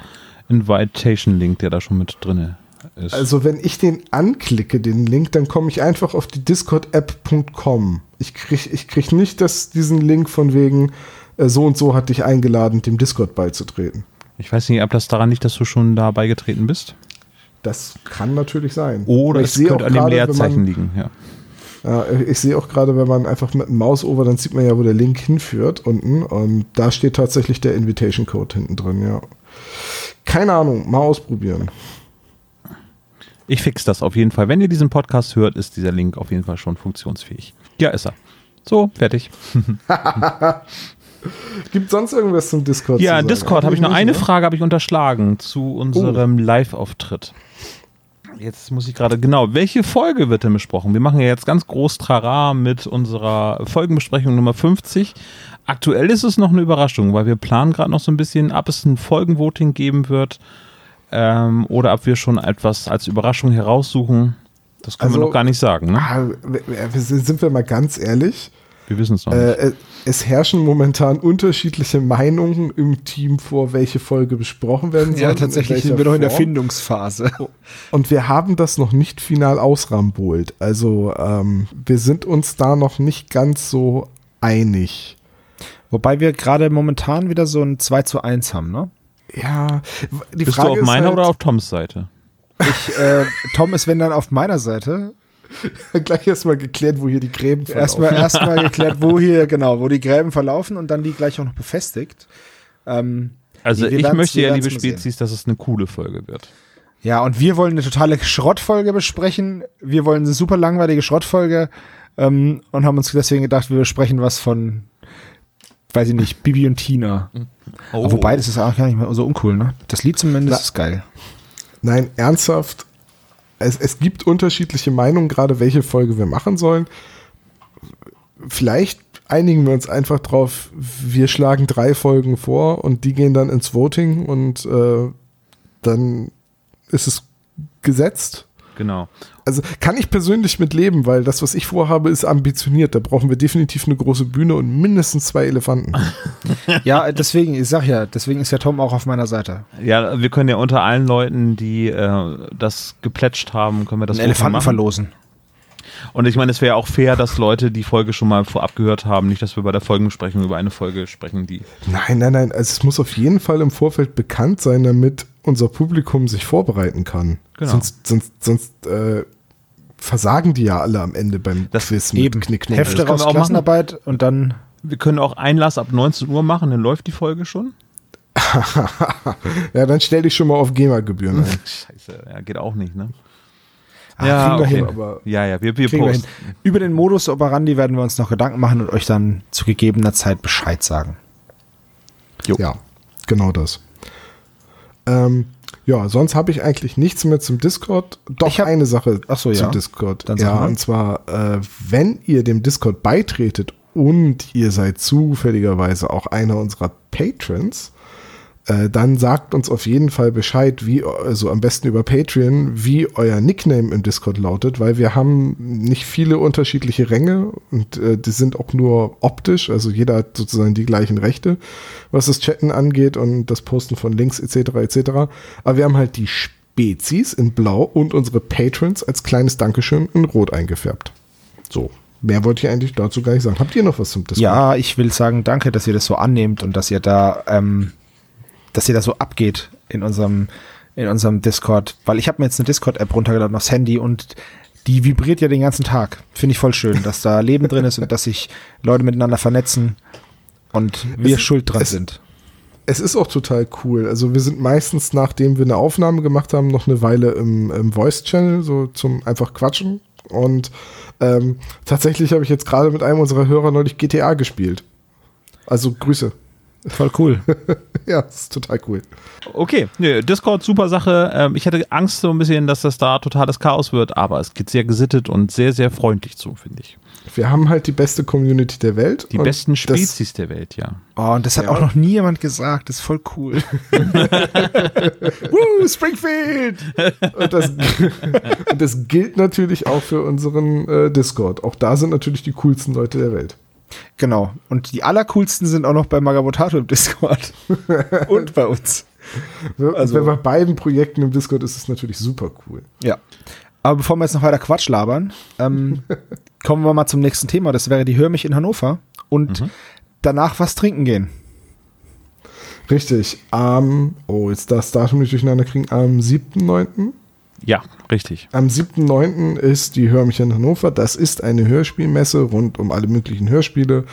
Invitation-Link, der da schon mit drin ist. Also wenn ich den anklicke, den Link, dann komme ich einfach auf die discord-app.com. Ich kriege ich krieg nicht das, diesen Link von wegen, so und so hat dich eingeladen, dem Discord beizutreten. Ich weiß nicht, ob das daran liegt, dass du schon da beigetreten bist. Das kann natürlich sein. Oder ich es könnte an dem Leerzeichen liegen, ja. Ja, ich sehe auch gerade, wenn man einfach mit dem Maus over, dann sieht man ja, wo der Link hinführt unten. Und da steht tatsächlich der Invitation Code hinten drin, ja. Keine Ahnung, mal ausprobieren. Ich fix das auf jeden Fall. Wenn ihr diesen Podcast hört, ist dieser Link auf jeden Fall schon funktionsfähig. Ja, ist er. So, fertig. [LAUGHS] [LAUGHS] [LAUGHS] Gibt sonst irgendwas zum Discord? Ja, Discord habe ich noch eine Frage habe ich unterschlagen zu unserem oh. Live-Auftritt. Jetzt muss ich gerade genau, welche Folge wird denn besprochen? Wir machen ja jetzt ganz groß Trara mit unserer Folgenbesprechung Nummer 50. Aktuell ist es noch eine Überraschung, weil wir planen gerade noch so ein bisschen, ob es ein Folgenvoting geben wird ähm, oder ob wir schon etwas als Überraschung heraussuchen. Das können also, wir noch gar nicht sagen. Ne? Ah, sind wir mal ganz ehrlich? Wir wissen es noch nicht. Äh, es herrschen momentan unterschiedliche Meinungen im Team vor, welche Folge besprochen werden soll. Ja, tatsächlich sind wir noch in der Findungsphase. Und wir haben das noch nicht final ausrambolt. Also ähm, wir sind uns da noch nicht ganz so einig. Wobei wir gerade momentan wieder so ein 2 zu 1 haben, ne? Ja, die Bist Frage du auf meiner halt, oder auf Toms Seite? Ich, äh, Tom ist wenn dann auf meiner Seite. [LAUGHS] Gleich erstmal geklärt, wo hier die Gräben verlaufen. Erstmal erstmal geklärt, wo hier, genau, wo die Gräben verlaufen und dann die gleich auch noch befestigt. Ähm, also ich möchte ja, liebe Spezies, dass es eine coole Folge wird. Ja, und wir wollen eine totale Schrottfolge besprechen. Wir wollen eine super langweilige Schrottfolge ähm, und haben uns deswegen gedacht, wir besprechen was von, weiß ich nicht, Bibi und Tina. Oh. wobei, das ist auch gar nicht mehr so uncool, ne? Das Lied zumindest Na, ist geil. Nein, ernsthaft, es, es gibt unterschiedliche Meinungen, gerade welche Folge wir machen sollen. Vielleicht einigen wir uns einfach drauf, wir schlagen drei Folgen vor und die gehen dann ins Voting und äh, dann ist es gesetzt. Genau. Also kann ich persönlich mit leben, weil das, was ich vorhabe, ist ambitioniert. Da brauchen wir definitiv eine große Bühne und mindestens zwei Elefanten. [LAUGHS] ja, deswegen, ich sag ja, deswegen ist ja Tom auch auf meiner Seite. Ja, wir können ja unter allen Leuten, die äh, das geplätscht haben, können wir das Einen Elefanten machen. verlosen. Und ich meine, es wäre auch fair, dass Leute die Folge schon mal vorab gehört haben, nicht, dass wir bei der Folgenbesprechung über eine Folge sprechen, die. Nein, nein, nein. Also es muss auf jeden Fall im Vorfeld bekannt sein, damit unser Publikum sich vorbereiten kann. Genau. Sonst, sonst, sonst äh, versagen die ja alle am Ende beim das Quiz mit eben. Knick, Hefte raus, Klassenarbeit machen. und dann. Wir können auch Einlass ab 19 Uhr machen, dann läuft die Folge schon. [LAUGHS] ja, dann stell dich schon mal auf GEMA-Gebühren ein. [LAUGHS] Scheiße, ja, geht auch nicht, ne? Ach, ja, okay. hin, ja, ja, wir, wir posten. Wir Über den Modus operandi werden wir uns noch Gedanken machen und euch dann zu gegebener Zeit Bescheid sagen. Jo. Ja, genau das. Ähm, Ja, sonst habe ich eigentlich nichts mehr zum Discord. Doch Ich hab- eine Sache Ach so, zu ja. Discord. Dann ja, und zwar, äh, wenn ihr dem Discord beitretet und ihr seid zufälligerweise auch einer unserer Patrons, äh, dann sagt uns auf jeden Fall Bescheid, wie, also am besten über Patreon, wie euer Nickname im Discord lautet, weil wir haben nicht viele unterschiedliche Ränge und äh, die sind auch nur optisch, also jeder hat sozusagen die gleichen Rechte, was das Chatten angeht und das Posten von Links etc. etc. Aber wir haben halt die Spezies in Blau und unsere Patrons als kleines Dankeschön in Rot eingefärbt. So. Mehr wollte ich eigentlich dazu gar nicht sagen. Habt ihr noch was zum Discord? Ja, ich will sagen, danke, dass ihr das so annehmt und dass ihr da, ähm, dass ihr da so abgeht in unserem, in unserem Discord. Weil ich habe mir jetzt eine Discord-App runtergeladen aufs Handy und die vibriert ja den ganzen Tag. Finde ich voll schön, dass da [LAUGHS] Leben drin ist und dass sich Leute miteinander vernetzen und wir Es- schuld dran es- sind. Es ist auch total cool. Also wir sind meistens, nachdem wir eine Aufnahme gemacht haben, noch eine Weile im, im Voice-Channel, so zum einfach quatschen. Und ähm, tatsächlich habe ich jetzt gerade mit einem unserer Hörer neulich GTA gespielt. Also Grüße. Voll cool. [LAUGHS] Ja, das ist total cool. Okay, nö, Discord, super Sache. Ähm, ich hatte Angst so ein bisschen, dass das da totales Chaos wird, aber es geht sehr gesittet und sehr, sehr freundlich zu, finde ich. Wir haben halt die beste Community der Welt. Die und besten das- Spezies der Welt, ja. Oh, und das hat Ja. auch noch nie jemand gesagt. Das ist voll cool. [LAUGHS] [LAUGHS] Woo, Springfield! Und das, [LAUGHS] und das gilt natürlich auch für unseren äh, Discord. Auch da sind natürlich die coolsten Leute der Welt. Genau. Und die allercoolsten sind auch noch bei Magabotato im Discord. [LAUGHS] und bei uns. Also, bei beiden Projekten im Discord ist es natürlich super cool. Ja. Aber bevor wir jetzt noch weiter Quatsch labern, ähm, [LAUGHS] kommen wir mal zum nächsten Thema. Das wäre die Hör mich in Hannover. Und danach was trinken gehen. Richtig. Am, oh, jetzt das Datum nicht durcheinander kriegen, am 7.9. Ja, richtig. Am 7.9. ist die Hör mich in Hannover. Das ist eine Hörspielmesse rund um alle möglichen Hörspiele.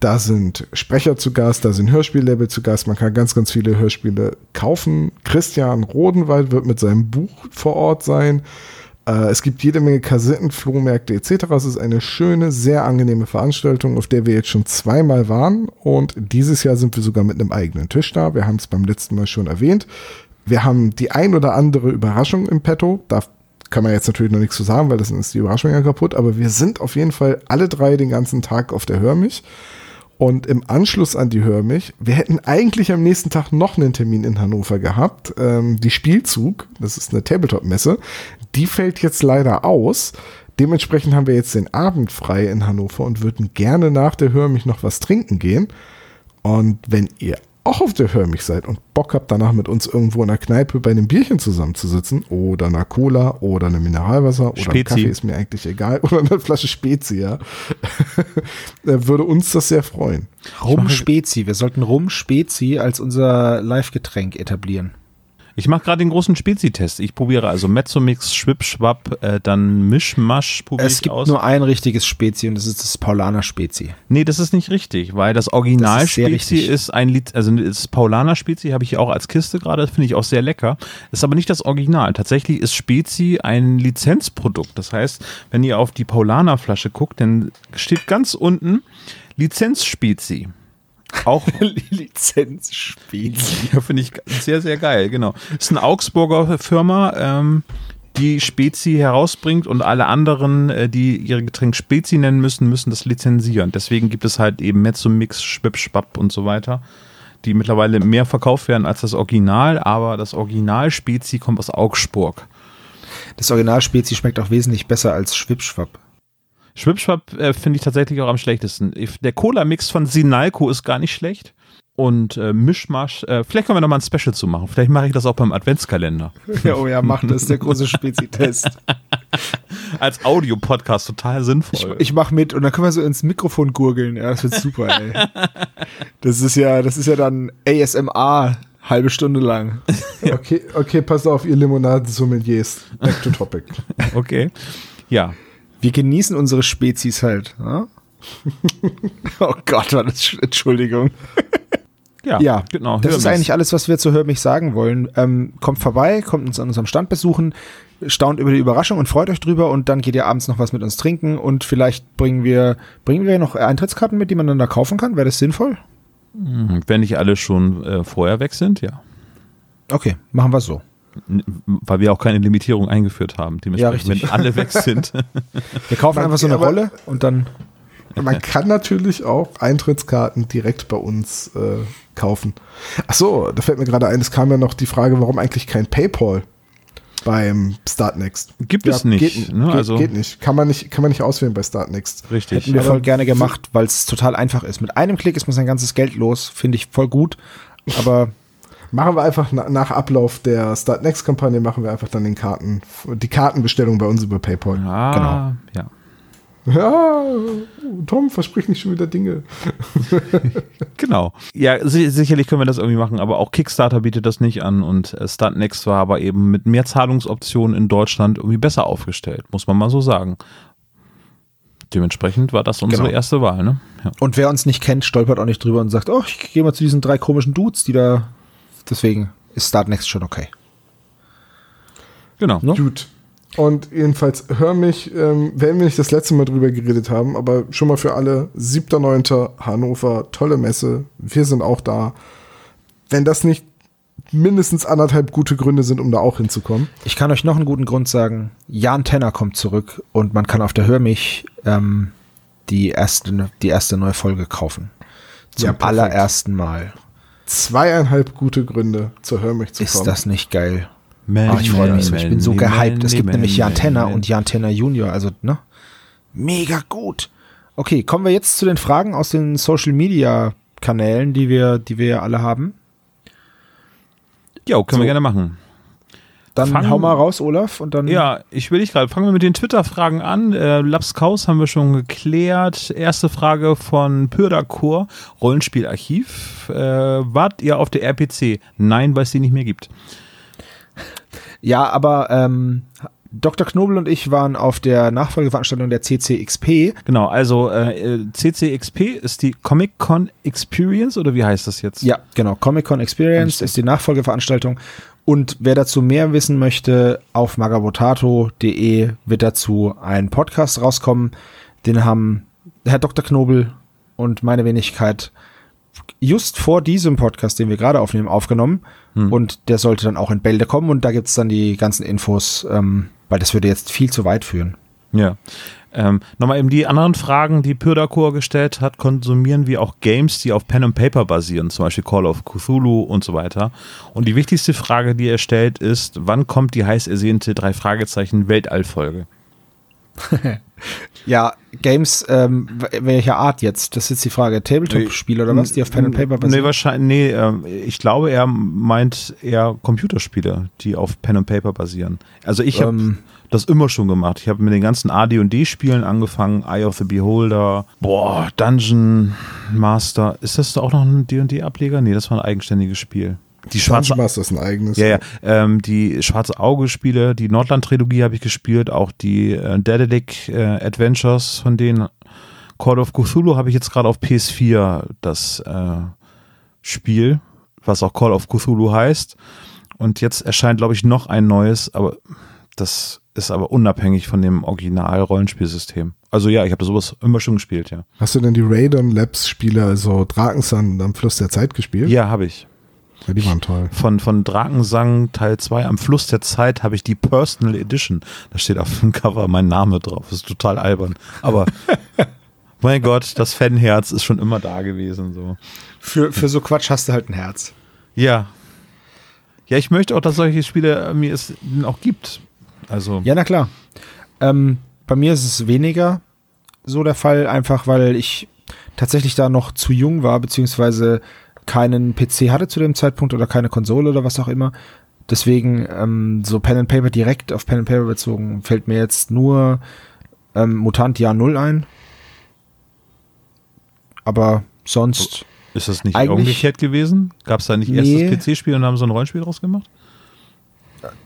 Da sind Sprecher zu Gast, da sind Hörspiellabel zu Gast. Man kann ganz, ganz viele Hörspiele kaufen. Christian Rodenwald wird mit seinem Buch vor Ort sein. Äh, Es gibt jede Menge Kassetten, Flohmärkte etc. Es ist eine schöne, sehr angenehme Veranstaltung, auf der wir jetzt schon zweimal waren. Und dieses Jahr sind wir sogar mit einem eigenen Tisch da. Wir haben es beim letzten Mal schon erwähnt. Wir haben die ein oder andere Überraschung im Petto. Da kann man jetzt natürlich noch nichts zu sagen, weil das ist die Überraschung ja kaputt. Aber wir sind auf jeden Fall alle drei den ganzen Tag auf der Hörmich. Und im Anschluss an die Hörmich, wir hätten eigentlich am nächsten Tag noch einen Termin in Hannover gehabt. Ähm, die Spielzug, das ist eine Tabletop-Messe, die fällt jetzt leider aus. Dementsprechend haben wir jetzt den Abend frei in Hannover und würden gerne nach der Hörmich noch was trinken gehen. Und wenn ihr auch auf der Hörmich seid und Bock habt, danach mit uns irgendwo in der Kneipe bei einem Bierchen zusammenzusitzen oder einer Cola oder einem Mineralwasser oder einem Spezi. Kaffee, ist mir eigentlich egal, [LAUGHS] oder eine Flasche Spezi, ja, [LAUGHS] äh, würde uns das sehr freuen. Rum Spezi. Wir sollten Rum Spezi als unser Live-Getränk etablieren. Ich mache gerade den großen Spezi-Test. Ich probiere also Mezzomix, Schwipschwapp, äh, dann Mischmasch probiere Es ich gibt aus. nur ein richtiges Spezi und das ist das Paulaner Spezi. Nee, das ist nicht richtig, weil das Original Das ist ist ein Lied, also das Paulaner Spezi habe ich auch als Kiste gerade, das finde ich auch sehr lecker. Ist aber nicht das Original. Tatsächlich ist Spezi ein Lizenzprodukt. Das heißt, wenn ihr auf die Paulaner Flasche guckt, dann steht ganz unten Lizenz Spezi. Auch [LAUGHS] Lizenz Spezi. ja, finde ich sehr, sehr geil, genau. Ist eine Augsburger Firma, ähm, die Spezi herausbringt und alle anderen, äh, die ihre Getränk Spezi nennen müssen, müssen das lizenzieren. Deswegen gibt es halt eben Mezzomix, Schwip, und so weiter, die mittlerweile mehr verkauft werden als das Original, aber das Original Spezi kommt aus Augsburg. Das Original Spezi schmeckt auch wesentlich besser als Schwipschwapp. Schwipschwapp äh, finde ich tatsächlich auch am schlechtesten. Ich- Der Cola-Mix von Sinalco ist gar nicht schlecht. Und äh, Mischmasch, äh, vielleicht können wir noch mal ein Special zu machen. Vielleicht mache ich das auch beim Adventskalender. [LAUGHS] Ja, oh ja, mach das, der große [LAUGHS] Spezi-Test. Als Audiopodcast total Ich, sinnvoll. ich mach mit und dann können wir so ins Mikrofon gurgeln. Ja, das wird super, ey. [LAUGHS] Das ist ja, das ist ja dann ASMR halbe Stunde lang. Okay, okay, pass auf, ihr Limonaden-Sommeliers. Back to topic. okay. Ja. Wir genießen unsere Spezies halt. Ja? [LAUGHS] oh Gott, war das, Sch- Entschuldigung. Ja, Ja, genau. Das ist eigentlich alles, was wir zu Hör mich sagen wollen. Ähm, kommt vorbei, kommt uns an unserem Stand besuchen, staunt über die Überraschung und freut euch drüber und dann geht ihr abends noch was mit uns trinken und vielleicht bringen wir, bringen wir noch Eintrittskarten mit, die man dann da kaufen kann. Wäre das sinnvoll? Hm, Wenn nicht alle schon äh, vorher weg sind, ja. Okay, machen wir so. Weil wir auch keine Limitierung eingeführt haben. Ja, Dementsprechend, richtig. wenn alle weg [LAUGHS] sind. Wir kaufen Man- einfach so eine aber- Rolle und dann. Man kann natürlich auch Eintrittskarten direkt bei uns äh, kaufen. Ach so, da fällt mir gerade ein, es kam ja noch die Frage, warum eigentlich kein PayPal beim Startnext? Gibt es nicht, Geht, ne? geht, Also- geht nicht. Kann man nicht, kann man nicht auswählen bei Startnext. Richtig. Hätten wir Aber voll gerne gemacht, weil es total einfach ist. Mit einem Klick ist man sein ganzes Geld los, finde ich voll gut. Aber Machen wir einfach na, nach Ablauf der Startnext-Kampagne, machen wir einfach dann den Karten, die Kartenbestellung bei uns über PayPal. Ah, ja. Ja, Tom, versprich nicht schon wieder Dinge. [LAUGHS] Genau. Ja, si sicherlich können wir das irgendwie machen, aber auch Kickstarter bietet das nicht an und äh, Startnext war aber eben mit mehr Zahlungsoptionen in Deutschland irgendwie besser aufgestellt, muss man mal so sagen. Dementsprechend war das unsere Genau. erste Wahl, ne? Ja. Und wer uns nicht kennt, stolpert auch nicht drüber und sagt, oh, ich gehe mal zu diesen drei komischen Dudes, die da. Deswegen ist Startnext schon okay. Genau. No? Gut. Und jedenfalls, hör mich, ähm, werden wir nicht das letzte Mal drüber geredet haben, aber schon mal für alle, 7.9. Hannover, tolle Messe, wir sind auch da. Wenn das nicht mindestens anderthalb gute Gründe sind, um da auch hinzukommen. Ich kann euch noch einen guten Grund sagen. Jan Tenner kommt zurück und man kann auf der Hör mich ähm, die, erste, die erste neue Folge kaufen. Zum Ja, allerersten Mal. Zweieinhalb gute Gründe zur Hör mich zu Ist kommen. das nicht geil? Man, Ah, ich freue mich so. Ich bin so man, gehypt. Es man, gibt man, nämlich Jan man, Tenner man. und Jan Tenner Junior. Also, ne? Mega gut. Okay, kommen wir jetzt zu den Fragen aus den Social Media Kanälen, die wir, die wir ja alle haben. Ja, können So. wir gerne machen. Dann Fangen- hau mal raus, Olaf, und dann. Ja, ich will dich gerade. Fangen wir mit den Twitter-Fragen an. Äh, Lapskaus haben wir schon geklärt. Erste Frage von Pyrdakur, Rollenspielarchiv. Äh, wart ihr auf der RPC? Nein, weil es die nicht mehr gibt. Ja, aber ähm, Dr. Knobel und ich waren auf der Nachfolgeveranstaltung der CCXP. Genau, also äh, CCXP ist die Comic Con Experience oder wie heißt das jetzt? Ja, genau. Comic Con Experience ist die Nachfolgeveranstaltung. Und wer dazu mehr wissen möchte, auf magabotato.de wird dazu ein Podcast rauskommen. Den haben Herr Dr. Knobel und meine Wenigkeit just vor diesem Podcast, den wir gerade aufnehmen, aufgenommen. Und der sollte dann auch in Bälde kommen und da gibt's dann die ganzen Infos, ähm, weil das würde jetzt viel zu weit führen. Ja. Ähm, Nochmal eben die anderen Fragen, die Pyrdakur gestellt hat, konsumieren wir auch Games, die auf Pen and Paper basieren, zum Beispiel Call of Cthulhu und so weiter. Und die wichtigste Frage, die er stellt, ist, wann kommt die heiß ersehnte drei Fragezeichen Weltallfolge? [LAUGHS] Ja, Games, ähm, welcher Art jetzt? Das ist jetzt die Frage. Tabletop-Spiele oder was, die auf Pen and Paper Nee, basieren? wahrscheinlich, nee, ähm, ich glaube, er meint eher Computerspiele, die auf Pen and Paper basieren. Also ich habe Ähm. Das immer schon gemacht. Ich habe mit den ganzen AD&D-Spielen angefangen, Eye of the Beholder, boah, Dungeon Master. Ist das auch noch ein D&D-Ableger? Nee, das war ein eigenständiges Spiel. Die schwarze Dungeon Master ist ein eigenes. ja, ja. Ähm, die Schwarze Auge-Spiele, die Nordland-Trilogie habe ich gespielt, auch die äh, Daedalic äh, Adventures von denen. Call of Cthulhu habe ich jetzt gerade auf PS4 das äh, Spiel, was auch Call of Cthulhu heißt. Und jetzt erscheint, glaube ich, noch ein neues, aber das ist aber unabhängig von dem Original-Rollenspielsystem. Also ja, ich habe sowas immer schon gespielt, ja. Hast du denn die Raidon Labs Spiele, also Drakensand und am Fluss der Zeit gespielt? Ja, habe ich. Ja, die waren toll. von, von Drakensang Teil 2 am Fluss der Zeit habe ich die Personal Edition. Da steht auf dem Cover mein Name drauf. Das ist total albern. Aber [LAUGHS] mein Gott, das Fanherz ist schon immer da gewesen. So. Für, für so Quatsch hast du halt ein Herz. Ja. Ja, ich möchte auch, dass solche Spiele äh, mir es auch gibt. Also, Ja, na klar. Ähm, bei mir ist es weniger so der Fall, einfach weil ich tatsächlich da noch zu jung war, beziehungsweise keinen PC hatte zu dem Zeitpunkt oder keine Konsole oder was auch immer. Deswegen ähm, so Pen and Paper direkt auf Pen and Paper bezogen fällt mir jetzt nur ähm, Mutant Jahr Null ein. Aber sonst, ist das nicht Eigentlich- umgekehrt gewesen? Gab es da nicht erst Nee. das PC-Spiel und haben so ein Rollenspiel draus gemacht?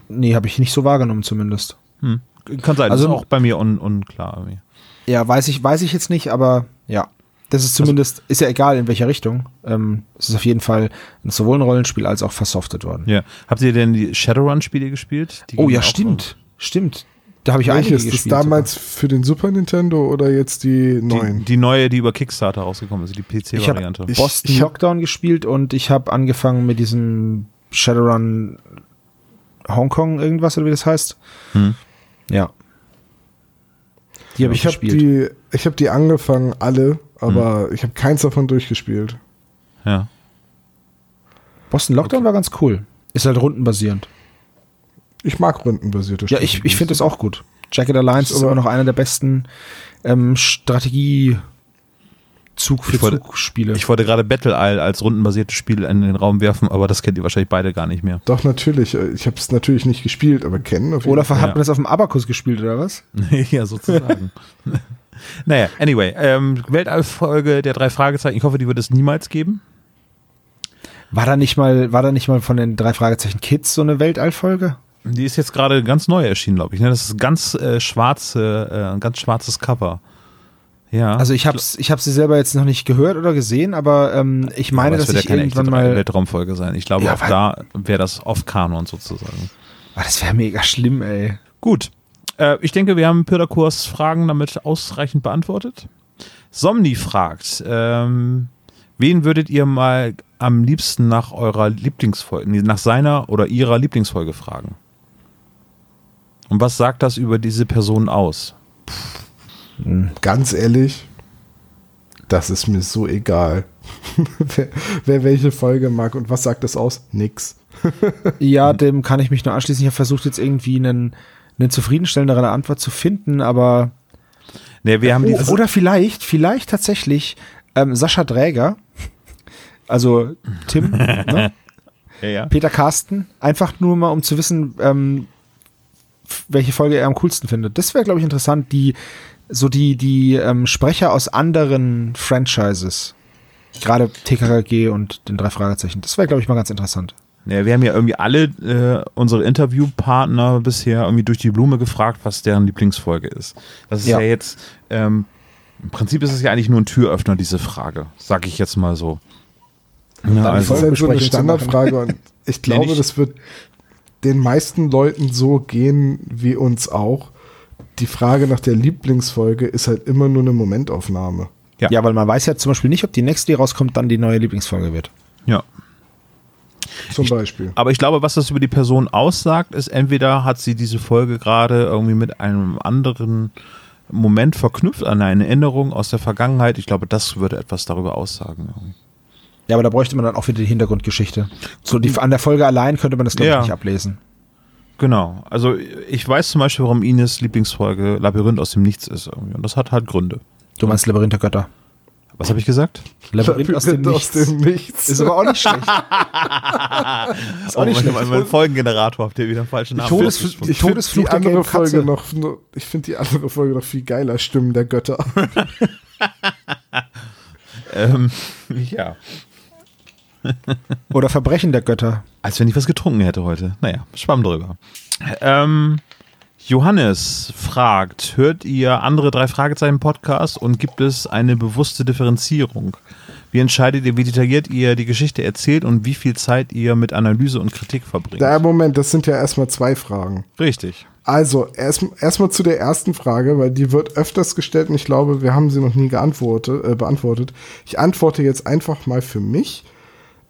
Nee, habe ich nicht so wahrgenommen zumindest. Hm. Kann sein, Also- ist auch bei mir un unklar. irgendwie. Ja, weiß ich, weiß ich jetzt nicht, aber ja. Das ist zumindest, ist ja egal in welcher Richtung. Ähm, es ist auf jeden Fall sowohl ein Rollenspiel als auch versoftet worden. Ja. Habt ihr denn die Shadowrun-Spiele gespielt? Die oh ja, stimmt. Stimmt. Da habe ich einige Welches? Das gespielt. damals für den Super Nintendo oder jetzt die Die, neuen? die neue, die über Kickstarter rausgekommen ist, die Ich habe PC-Variante. Ich- Boston ich hab- Lockdown gespielt und ich habe angefangen mit diesem Shadowrun Hongkong irgendwas oder wie das heißt. Hm. Ja. Die habe ich, Ich habe gespielt. die, ich hab die angefangen, alle, aber ich habe keins davon durchgespielt. Ja. Boston Lockdown war ganz cool. Ist halt rundenbasierend. Ich mag rundenbasierte Ja, ich, ich finde das auch gut. Jagged Alliance ist Aber- immer noch einer der besten ähm, Strategie Zug für Ich wollte- Zug Spiele. Ich wollte gerade Battle Isle als rundenbasiertes Spiel in den Raum werfen, aber das kennt ihr wahrscheinlich beide gar nicht mehr. Doch, natürlich. Ich habe es natürlich nicht gespielt, aber kennen auf jeden oder Fall. hat Ja. man das auf dem Abakus gespielt oder was? [LAUGHS] ja, sozusagen. [LAUGHS] naja, anyway, ähm, Weltallfolge der drei Fragezeichen. Ich hoffe, die wird es niemals geben. War da nicht mal, war da nicht mal von den drei Fragezeichen Kids so eine Weltallfolge? Die ist jetzt gerade ganz neu erschienen, glaube ich. Ne? Das ist ganz äh, schwarze, äh, ein ganz schwarzes Cover. Ja. Also ich hab's, ich hab sie selber jetzt noch nicht gehört oder gesehen, aber ähm, ich meine, Aber es dass wird ich ja keine irgendwann mal. Weltraumfolge sein. Ich glaube, Ja, auch da wäre das off-Kanon sozusagen. Ah, das wäre mega schlimm, ey. Gut. Äh, ich denke, wir haben Pyrrhakurs Fragen damit ausreichend beantwortet. Somni fragt, ähm, wen würdet ihr mal am liebsten nach eurer Lieblingsfolge, nach seiner oder ihrer Lieblingsfolge fragen? Und was sagt das über diese Person aus? Ganz ehrlich, das ist mir so egal. [LAUGHS] wer, wer welche Folge mag und was sagt das aus? Nix. [LAUGHS] Ja, dem kann ich mich nur anschließen. Ich habe versucht, jetzt irgendwie einen, eine zufriedenstellendere Antwort zu finden, aber. Nee, wir haben die, Oh, oder vielleicht, vielleicht tatsächlich ähm, Sascha Dräger, also Tim, [LAUGHS] ne? ja, ja. Peter Carsten, einfach nur mal, um zu wissen, ähm, welche Folge er am coolsten findet. Das wäre, glaube ich, interessant, die so die, die ähm, Sprecher aus anderen Franchises, gerade TKKG und den drei Fragezeichen, das wäre, glaube ich, mal ganz interessant. Ja, wir haben ja irgendwie alle äh, unsere Interviewpartner bisher irgendwie durch die Blume gefragt, was deren Lieblingsfolge ist. Das ist ja, Ja. jetzt, ähm, im Prinzip ist es ja eigentlich nur ein Türöffner, diese Frage, sag ich jetzt mal so. Ja, die Das also, ist halt so eine Standardfrage und [LAUGHS] ich glaube, nicht. das wird den meisten Leuten so gehen wie uns auch. Die Frage nach der Lieblingsfolge ist halt immer nur eine Momentaufnahme. Ja. Ja. weil man weiß ja zum Beispiel nicht, ob die nächste, die rauskommt, dann die neue Lieblingsfolge wird. ja. Zum Beispiel. Aber ich glaube, was das über die Person aussagt, ist entweder hat sie diese Folge gerade irgendwie mit einem anderen Moment verknüpft, an eine Erinnerung aus der Vergangenheit. Ich glaube, das würde etwas darüber aussagen. irgendwie. Ja, aber da bräuchte man dann auch wieder die Hintergrundgeschichte. So die, an der Folge allein könnte man das, glaube Ja. ich, nicht ablesen. Genau. Also ich weiß zum Beispiel, warum Ines Lieblingsfolge Labyrinth aus dem Nichts ist. Irgendwie. Und das hat halt Gründe. Du meinst Labyrinth der Götter. Was habe ich gesagt? Labyrinth aus dem Aus Nichts. dem Nichts. Ist aber auch nicht schlecht. [LAUGHS] ist auch nicht schlecht. mein, mein Folgengenerator habt ihr wieder einen falschen Namen. Todes- ich finde die der andere. Folge noch, ich finde die andere Folge noch viel geiler. Stimmen der Götter. [LAUGHS] ähm, ja. [LAUGHS] Oder Verbrechen der Götter. Als wenn ich was getrunken hätte heute. Naja, schwamm drüber. Ähm, Johannes fragt, hört ihr andere drei Fragezeichen Podcasts und gibt es eine bewusste Differenzierung? Wie entscheidet ihr, wie detailliert ihr die Geschichte erzählt und wie viel Zeit ihr mit Analyse und Kritik verbringt? Da, Moment, das sind ja erstmal zwei Fragen. Richtig. Also, erst- erstmal zu der ersten Frage, weil die wird öfters gestellt und ich glaube, wir haben sie noch nie äh, beantwortet. Ich antworte jetzt einfach mal für mich.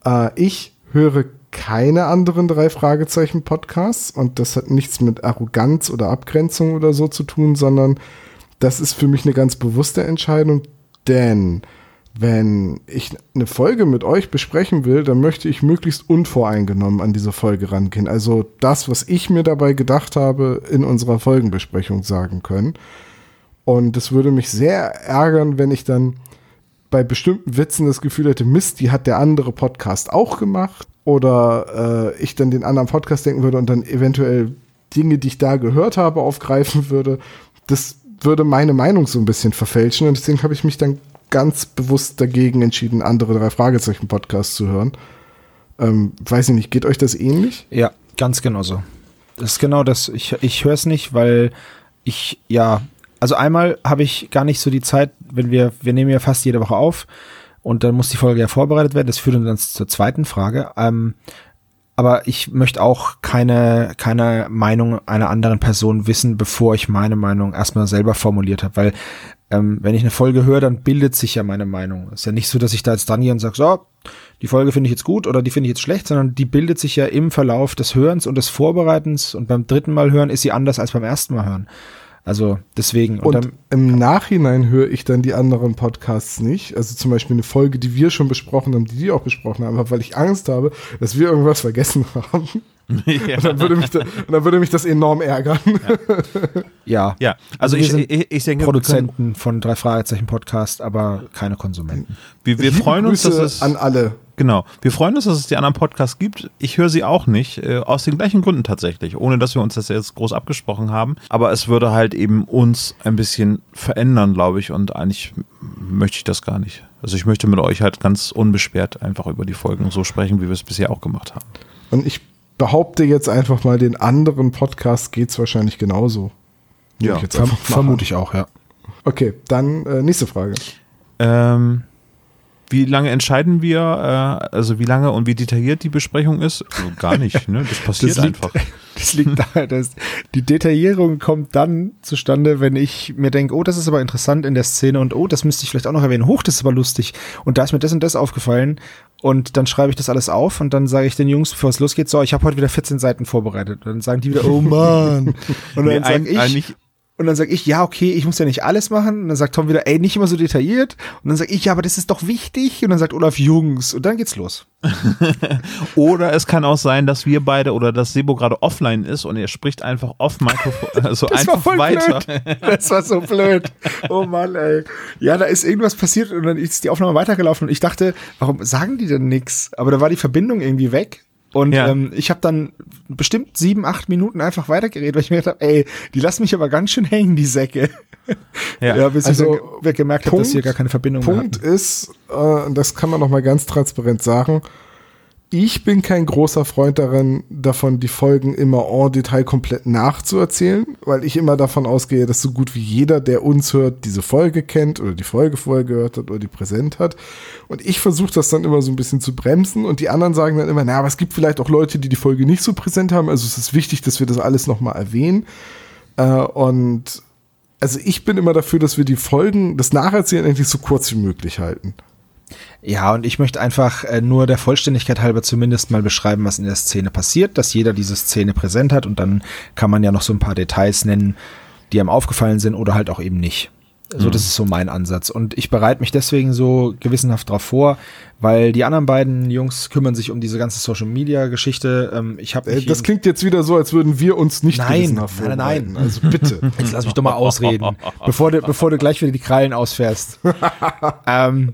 Äh, ich höre keine anderen drei Fragezeichen Podcasts und das hat nichts mit Arroganz oder Abgrenzung oder so zu tun, sondern das ist für mich eine ganz bewusste Entscheidung, denn wenn ich eine Folge mit euch besprechen will, dann möchte ich möglichst unvoreingenommen an diese Folge rangehen. Also das, was ich mir dabei gedacht habe, in unserer Folgenbesprechung sagen können. Und es würde mich sehr ärgern, wenn ich dann bei bestimmten Witzen das Gefühl hätte, Mist, die hat der andere Podcast auch gemacht. Oder äh, ich dann den anderen Podcast denken würde und dann eventuell Dinge, die ich da gehört habe, aufgreifen würde. Das würde meine Meinung so ein bisschen verfälschen. Und deswegen habe ich mich dann ganz bewusst dagegen entschieden, andere drei Fragezeichen Podcasts zu hören. Ähm, weiß ich nicht, geht euch das ähnlich? Ja, ganz genau so. Das ist genau das. Ich, ich höre es nicht, weil ich, ja, also einmal habe ich gar nicht so die Zeit, wenn wir, wir nehmen ja fast jede Woche auf und dann muss die Folge ja vorbereitet werden. Das führt uns dann zur zweiten Frage. Ähm, aber ich möchte auch keine, keine Meinung einer anderen Person wissen, bevor ich meine Meinung erstmal selber formuliert habe, weil ähm, wenn ich eine Folge höre, dann bildet sich ja meine Meinung. Ist ja nicht so, dass ich da jetzt dann hier und sage, so, die Folge finde ich jetzt gut oder die finde ich jetzt schlecht, sondern die bildet sich ja im Verlauf des Hörens und des Vorbereitens und beim dritten Mal hören ist sie anders als beim ersten Mal hören. Also deswegen. Und, dann, im Nachhinein höre ich dann die anderen Podcasts nicht. Also zum Beispiel eine Folge, die wir schon besprochen haben, die die auch besprochen haben, weil ich Angst habe, dass wir irgendwas vergessen haben. [LAUGHS] Ja. Und, dann würde mich da, und dann würde mich das enorm ärgern. Ja. Ja, ja. also, Also wir ich, sind ich, ich denke, Produzenten von drei Fragezeichen Podcast, aber keine Konsumenten. wir, wir freuen uns, dass es an alle. Genau. Wir freuen uns, dass es die anderen Podcasts gibt. Ich höre sie auch nicht, äh, aus den gleichen Gründen tatsächlich, ohne dass wir uns das jetzt groß abgesprochen haben. Aber es würde halt eben uns ein bisschen verändern, glaube ich, und eigentlich möchte ich das gar nicht. Also ich möchte mit euch halt ganz unbeschwert einfach über die Folgen so sprechen, wie wir es bisher auch gemacht haben. Und ich behaupte jetzt einfach mal, den anderen Podcasts geht's wahrscheinlich genauso. Ja, ich vermute ich auch, ja. Okay, dann äh, nächste Frage. Ähm, wie lange entscheiden wir, äh, also wie lange und wie detailliert die Besprechung ist? Also gar nicht, ne? Das passiert Das liegt- einfach. [LAUGHS] Das liegt daher, dass die Detaillierung kommt dann zustande, wenn ich mir denke, oh, das ist aber interessant in der Szene und oh, das müsste ich vielleicht auch noch erwähnen. Hoch, das ist aber lustig. Und da ist mir das und das aufgefallen. Und dann schreibe ich das alles auf und dann sage ich den Jungs, bevor es losgeht, so, ich habe heute wieder 14 Seiten vorbereitet. Und dann sagen die wieder, oh Mann. [LAUGHS] Und dann Nee, sag ein- ich, und dann sage ich, ja, okay, ich muss ja nicht alles machen. Und dann sagt Tom wieder, ey, nicht immer so detailliert. Und dann sage ich, ja, aber das ist doch wichtig. Und dann sagt Olaf, Jungs. Und dann geht's los. [LAUGHS] Oder es kann auch sein, dass wir beide oder dass Sebo gerade offline ist und er spricht einfach off Mikrofon, [LAUGHS] also Das war einfach voll weiter. blöd. Das war so blöd. Oh Mann, ey. Ja, da ist irgendwas passiert und dann ist die Aufnahme weitergelaufen und ich dachte, warum sagen die denn nix? Aber da war die Verbindung irgendwie weg. Und Ja. ähm, ich habe dann bestimmt sieben, acht Minuten einfach weitergeredet, weil ich mir gedacht habe, ey, die lassen mich aber ganz schön hängen, die Säcke. [LAUGHS] Ja. Ja, bis Also, ich dann gemerkt habe, dass hier gar keine Verbindung Punkt hatten. ist, äh, das kann man noch mal ganz transparent sagen, ich bin kein großer Freund daran, davon die Folgen immer en Detail komplett nachzuerzählen, weil ich immer davon ausgehe, dass so gut wie jeder, der uns hört, diese Folge kennt oder die Folge vorher gehört hat oder die präsent hat. Und ich versuche das dann immer so ein bisschen zu bremsen und die anderen sagen dann immer, na, aber es gibt vielleicht auch Leute, die die Folge nicht so präsent haben. Also es ist wichtig, dass wir das alles noch mal erwähnen. Äh, und also ich bin immer dafür, dass wir die Folgen, das Nacherzählen eigentlich so kurz wie möglich halten. Ja, und ich möchte einfach äh, nur der Vollständigkeit halber zumindest mal beschreiben, was in der Szene passiert, dass jeder diese Szene präsent hat und dann kann man ja noch so ein paar Details nennen, die einem aufgefallen sind oder halt auch eben nicht. Also das ist so mein Ansatz. Und ich bereite mich deswegen so gewissenhaft drauf vor, weil die anderen beiden Jungs kümmern sich um diese ganze Social Media Geschichte. Ähm, ich habe Äh, Das klingt jetzt wieder so, als würden wir uns nicht Nein, nein, nein. Also bitte. [LAUGHS] Jetzt lass mich doch mal ausreden, [LAUGHS] bevor du, bevor du gleich wieder die Krallen ausfährst. [LAUGHS] ähm,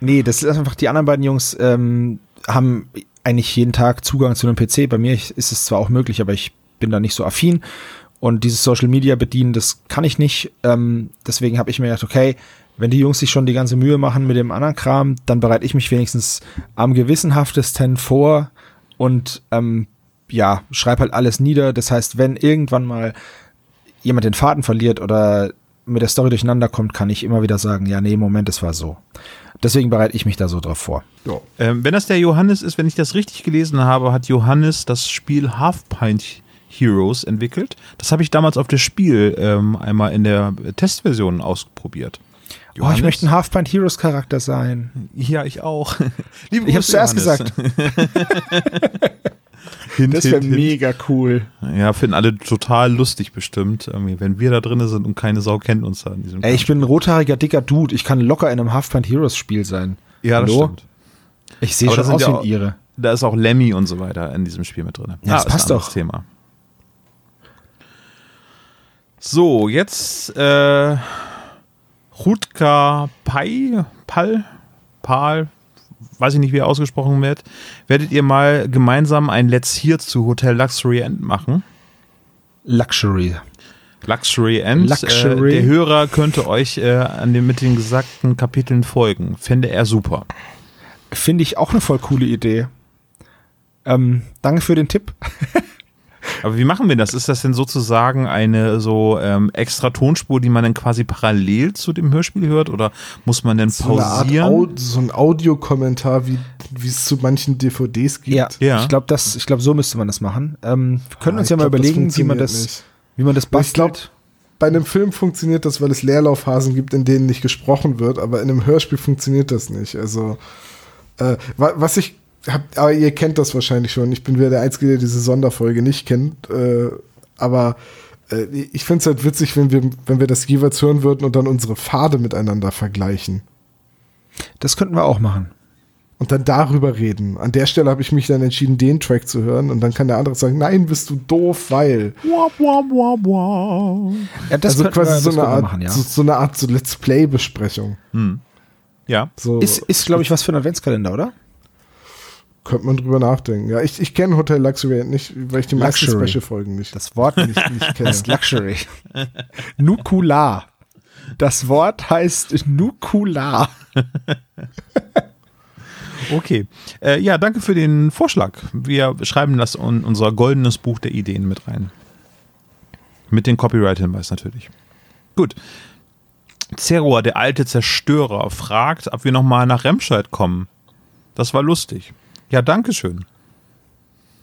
nee, das ist einfach, die anderen beiden Jungs ähm, haben eigentlich jeden Tag Zugang zu einem PC. Bei mir ist es zwar auch möglich, aber ich bin da nicht so affin. Und dieses Social Media bedienen, das kann ich nicht. Ähm, deswegen habe ich mir gedacht, okay, wenn die Jungs sich schon die ganze Mühe machen mit dem anderen Kram, dann bereite ich mich wenigstens am gewissenhaftesten vor und ähm, ja, schreib halt alles nieder. Das heißt, wenn irgendwann mal jemand den Faden verliert oder mit der Story durcheinander kommt, kann ich immer wieder sagen, ja, nee, Moment, es war so. Deswegen bereite ich mich da so drauf vor. Ja. Ähm, wenn das der Johannes ist, wenn ich das richtig gelesen habe, hat Johannes das Spiel Half Pint Heroes entwickelt. Das habe ich damals auf das Spiel ähm, einmal in der Testversion ausprobiert. Oh, ich möchte ein Half Pint Heroes Charakter sein. Ja, ich auch. [LAUGHS] Liebe Ich hab's Grüße, zuerst Johannes. gesagt. [LAUGHS] Hint, Das wäre mega cool. Ja, finden alle total lustig bestimmt, irgendwie, wenn wir da drin sind und keine Sau kennt uns da in diesem Ey, ich bin ein rothaariger, dicker Dude. Ich kann locker in einem Half Pint Heroes Spiel sein. Ja, das Hallo? stimmt. Ich sehe schon aus ja wie auch- ein Ire. Da ist auch Lemmy und so weiter in diesem Spiel mit drin. Ja, das ist passt doch. Thema. So, jetzt äh, Rutka Pai, Pal, Pal, weiß ich nicht, wie er ausgesprochen wird. Werdet ihr mal gemeinsam ein Let's Here zu Hotel Luxury End machen? Luxury. Luxury End. Luxury. Äh, der Hörer könnte euch äh, an den mit den gesagten Kapiteln folgen. Fände er super. Finde ich auch eine voll coole Idee. Ähm, danke für den Tipp. [LAUGHS] Aber wie machen wir das? Ist das denn sozusagen eine so ähm, extra Tonspur, die man dann quasi parallel zu dem Hörspiel hört? Oder muss man denn So, eine Art pausieren? Au so ein Audiokommentar, wie wie es zu manchen DVDs gibt. Ja, Ja. ich glaube, das, ich glaube, so müsste man das machen. Ähm, wir können Ah, uns ja mal glaub, überlegen, wie man das, nicht. wie man das Aber ich bastelt. glaub, Bei einem Film funktioniert das, weil es Leerlaufphasen gibt, in denen nicht gesprochen wird, aber in einem Hörspiel funktioniert das nicht. Also, äh, wa- was ich hab, aber ihr kennt das wahrscheinlich schon. Ich bin wieder der Einzige, der diese Sonderfolge nicht kennt. Äh, aber äh, ich finde es halt witzig, wenn wir, wenn wir das jeweils hören würden und dann unsere Pfade miteinander vergleichen. das könnten wir auch machen. Und dann darüber reden. An der Stelle habe ich mich dann entschieden, den Track zu hören. Und dann kann der andere sagen, nein, bist du doof, weil. Ja, das also quasi wir, so, das eine Art, machen, ja. so, so eine Art so Let's Play-Besprechung. Ja. So, Ist, ist glaube ich, was für ein Adventskalender, oder? Könnte man drüber nachdenken. Ja, ich, ich kenne Hotel Luxury nicht, weil ich die meisten. Special-Folgen nicht, Das Wort nicht, nicht [LAUGHS] kenne. ist Luxury. [LAUGHS] Nukular. Das Wort heißt Nukular. [LAUGHS] Okay. Äh, ja, danke für den Vorschlag. Wir schreiben das in unser goldenes Buch der Ideen mit rein. Mit dem Copyright-Hinweis natürlich. Gut. Zerroa, der alte Zerstörer, fragt, ob wir nochmal nach Remscheid kommen. Das war lustig. Ja, danke schön.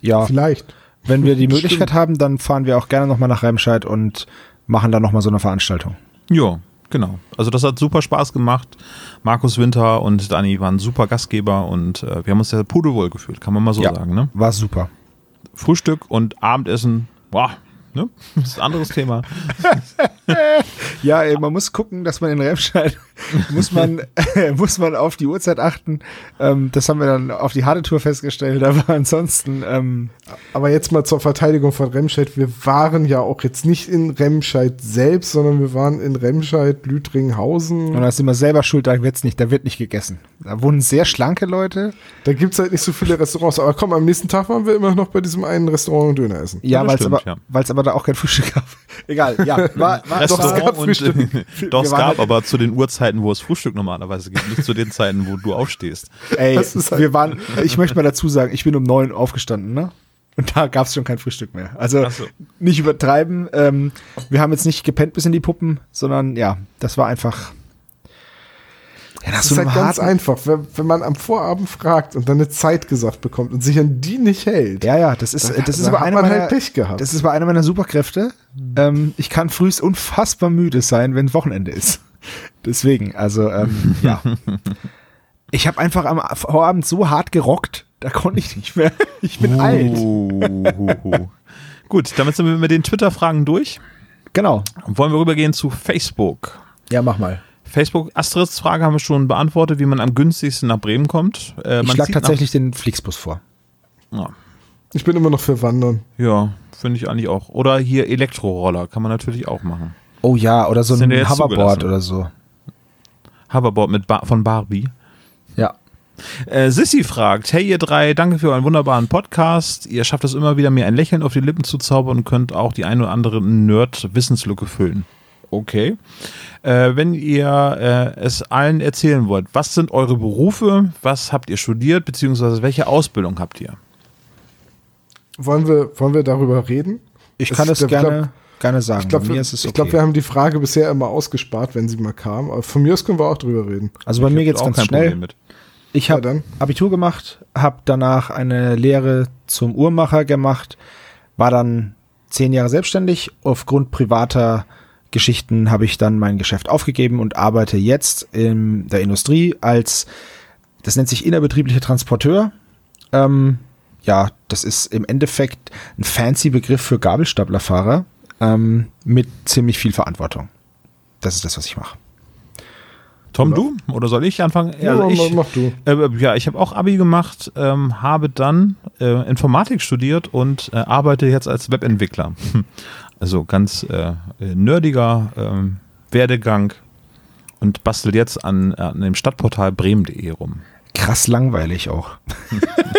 Ja, Vielleicht. wenn wir die [LAUGHS] Möglichkeit haben, dann fahren wir auch gerne nochmal nach Remscheid und machen dann nochmal so eine Veranstaltung. Ja, genau. Also das hat super Spaß gemacht. Markus Winter und Dani waren super Gastgeber und äh, wir haben uns ja pudelwohl gefühlt, kann man mal so Ja. sagen. Ne? War super. Frühstück und Abendessen, boah, ne? Das ist ein anderes Thema. [LAUGHS] Ja, ey, man muss gucken, dass man in Remscheid [LAUGHS] muss man [LAUGHS] muss man auf die Uhrzeit achten. Ähm, das haben wir dann auf die harte Tour festgestellt. Aber ansonsten ähm, Aber jetzt mal zur Verteidigung von Remscheid. Wir waren ja auch jetzt nicht in Remscheid selbst, sondern wir waren in Remscheid, und Lütringhausen. da sind wir selber schuld. Da wird's nicht, da wird nicht gegessen. Da wohnen sehr schlanke Leute. Da gibt es halt nicht so viele Restaurants. Aber komm, am nächsten Tag waren wir immer noch bei diesem einen Restaurant und Döner essen. Ja, weil es aber, ja. weil's aber da auch kein Frühstück gab. [LAUGHS] Egal, ja. War, war, [LAUGHS] Restaurant es gab und Frühstück. [LAUGHS] doch, es gab halt- aber zu den Uhrzeiten, wo es Frühstück normalerweise gibt, nicht zu den Zeiten, wo du aufstehst. Ey, Das ist halt- wir waren, ich möchte mal dazu sagen, ich bin um neun aufgestanden, ne? Und da gab's schon kein Frühstück mehr. Also so. nicht übertreiben. Ähm, wir haben jetzt nicht gepennt bis in die Puppen, sondern ja, das war einfach. Ja, Das ist einem halt ganz einfach. Wenn, wenn man am Vorabend fragt und dann eine Zeit gesagt bekommt und sich an die nicht hält, Ja, ja, das ist, Da- das ist aber einer meiner, halt Pech gehabt. das ist aber einer meiner Superkräfte. Ähm, ich kann frühst unfassbar müde sein, wenn Wochenende ist. Deswegen, also ähm, ja. [LAUGHS] Ich habe einfach am Vorabend so hart gerockt, da konnte ich nicht mehr. [LAUGHS] Ich bin alt. Uhuhu. [LAUGHS] Gut, damit sind wir mit den Twitter-Fragen durch. Genau. Wollen wir rübergehen zu Facebook. Ja, mach mal. Facebook, Astrids Frage haben wir schon beantwortet, wie man am günstigsten nach Bremen kommt. Äh, Ich man schlage tatsächlich den Flixbus vor. Nach, ich bin immer noch für Wandern. ja, ja finde ich eigentlich auch. Oder hier Elektroroller, kann man natürlich auch machen. Oh ja, oder so Sind ein ja Hoverboard oder so. Hoverboard mit Bar von Barbie. Ja. Äh, Sissy fragt, hey ihr drei, danke für euren wunderbaren Podcast. Ihr schafft es immer wieder, mir ein Lächeln auf die Lippen zu zaubern und könnt auch die ein oder andere Nerd-Wissenslücke füllen. Okay. Äh, wenn ihr äh, es allen erzählen wollt, was sind eure Berufe, was habt ihr studiert, beziehungsweise welche Ausbildung habt ihr? Wollen wir, wollen wir darüber reden? Ich Es- kann es glaub- gerne, gerne sagen. Ich glaube, es okay. glaub, wir haben die Frage bisher immer ausgespart, wenn sie mal kam. Aber von mir aus können wir auch drüber reden. also bei Ich mir geht's auch ganz kein schnell. Ich Ja, habe dann. Abitur gemacht, habe danach eine Lehre zum Uhrmacher gemacht, war dann zehn Jahre selbstständig. Aufgrund privater Geschichten habe ich dann mein Geschäft aufgegeben und arbeite jetzt in der Industrie als, das nennt sich innerbetrieblicher Transporteur. Ähm, ja, das ist im Endeffekt ein fancy Begriff für Gabelstaplerfahrer ähm, mit ziemlich viel Verantwortung. Das ist das, was ich mache. Tom, du? Oder soll ich anfangen? Ja, Also ich, mach du. Äh, ja, ich habe auch Abi gemacht, ähm, habe dann äh, Informatik studiert und äh, arbeite jetzt als Webentwickler. [LAUGHS] Also ganz äh, nerdiger ähm, Werdegang und bastel jetzt an, an dem Stadtportal bremen.de rum. Krass langweilig auch. [LAUGHS]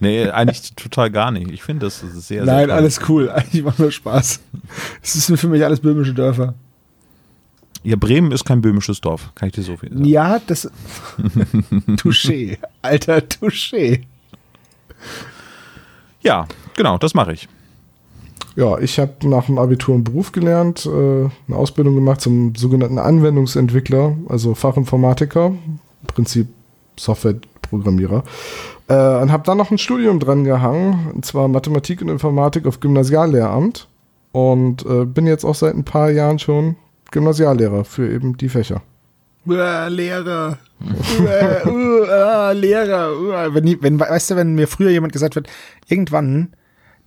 Nee, eigentlich total gar nicht. Ich finde das sehr, sehr Nein, toll. alles cool. Eigentlich macht nur Spaß. Es ist für mich alles böhmische Dörfer. Ja, Bremen ist kein böhmisches Dorf, kann ich dir so viel sagen. Ja, das. [LAUGHS] Touché. Alter, Touché. Ja, genau, das mache ich. Ja, ich habe nach dem Abitur einen Beruf gelernt, äh, eine Ausbildung gemacht zum sogenannten Anwendungsentwickler, also Fachinformatiker, im Prinzip Softwareprogrammierer. Äh, und habe dann noch ein Studium dran gehangen, und zwar Mathematik und Informatik auf Gymnasiallehramt. Und äh, bin jetzt auch seit ein paar Jahren schon Gymnasiallehrer für eben die Fächer. Uah, Lehrer. Uah, uah, Lehrer. Uah. Wenn, wenn, weißt du, wenn mir früher jemand gesagt wird, irgendwann,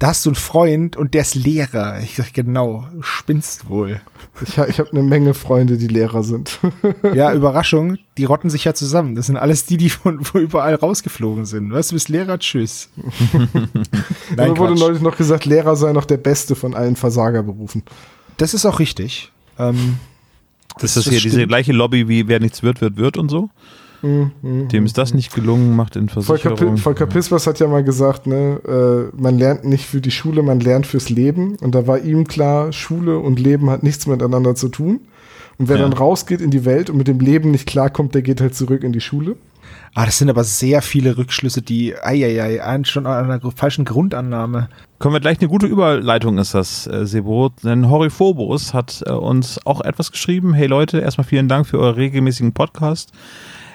da hast du einen Freund und der ist Lehrer. Ich sag genau, spinnst wohl. Ich, ich habe eine Menge Freunde, die Lehrer sind. [LAUGHS] Ja, Überraschung, die rotten sich ja zusammen. Das sind alles die, die von wo überall rausgeflogen sind. Weißt du, bist Lehrer, tschüss. [LAUGHS] Nein, Mir wurde neulich noch gesagt, Lehrer sei noch der beste von allen Versagerberufen. Das ist auch richtig. Ähm, Das ist das hier diese stimmt. gleiche Lobby wie wer nichts wird, wird, wird und so. Dem ist das nicht gelungen, macht in Volker, Versicherung. Pi- Volker Pispers hat ja mal gesagt, ne, äh, man lernt nicht für die Schule, man lernt fürs Leben. Und da war ihm klar, Schule und Leben hat nichts miteinander zu tun. Und wer Ja. dann rausgeht in die Welt und mit dem Leben nicht klarkommt, der geht halt zurück in die Schule. ah, das sind aber sehr viele Rückschlüsse, die, eieiei, schon an einer falschen Grundannahme. Können wir gleich eine gute Überleitung ist das, äh, Sebo. Denn Horiphobos hat äh, uns auch etwas geschrieben. Hey Leute, erstmal vielen Dank für euren regelmäßigen Podcast.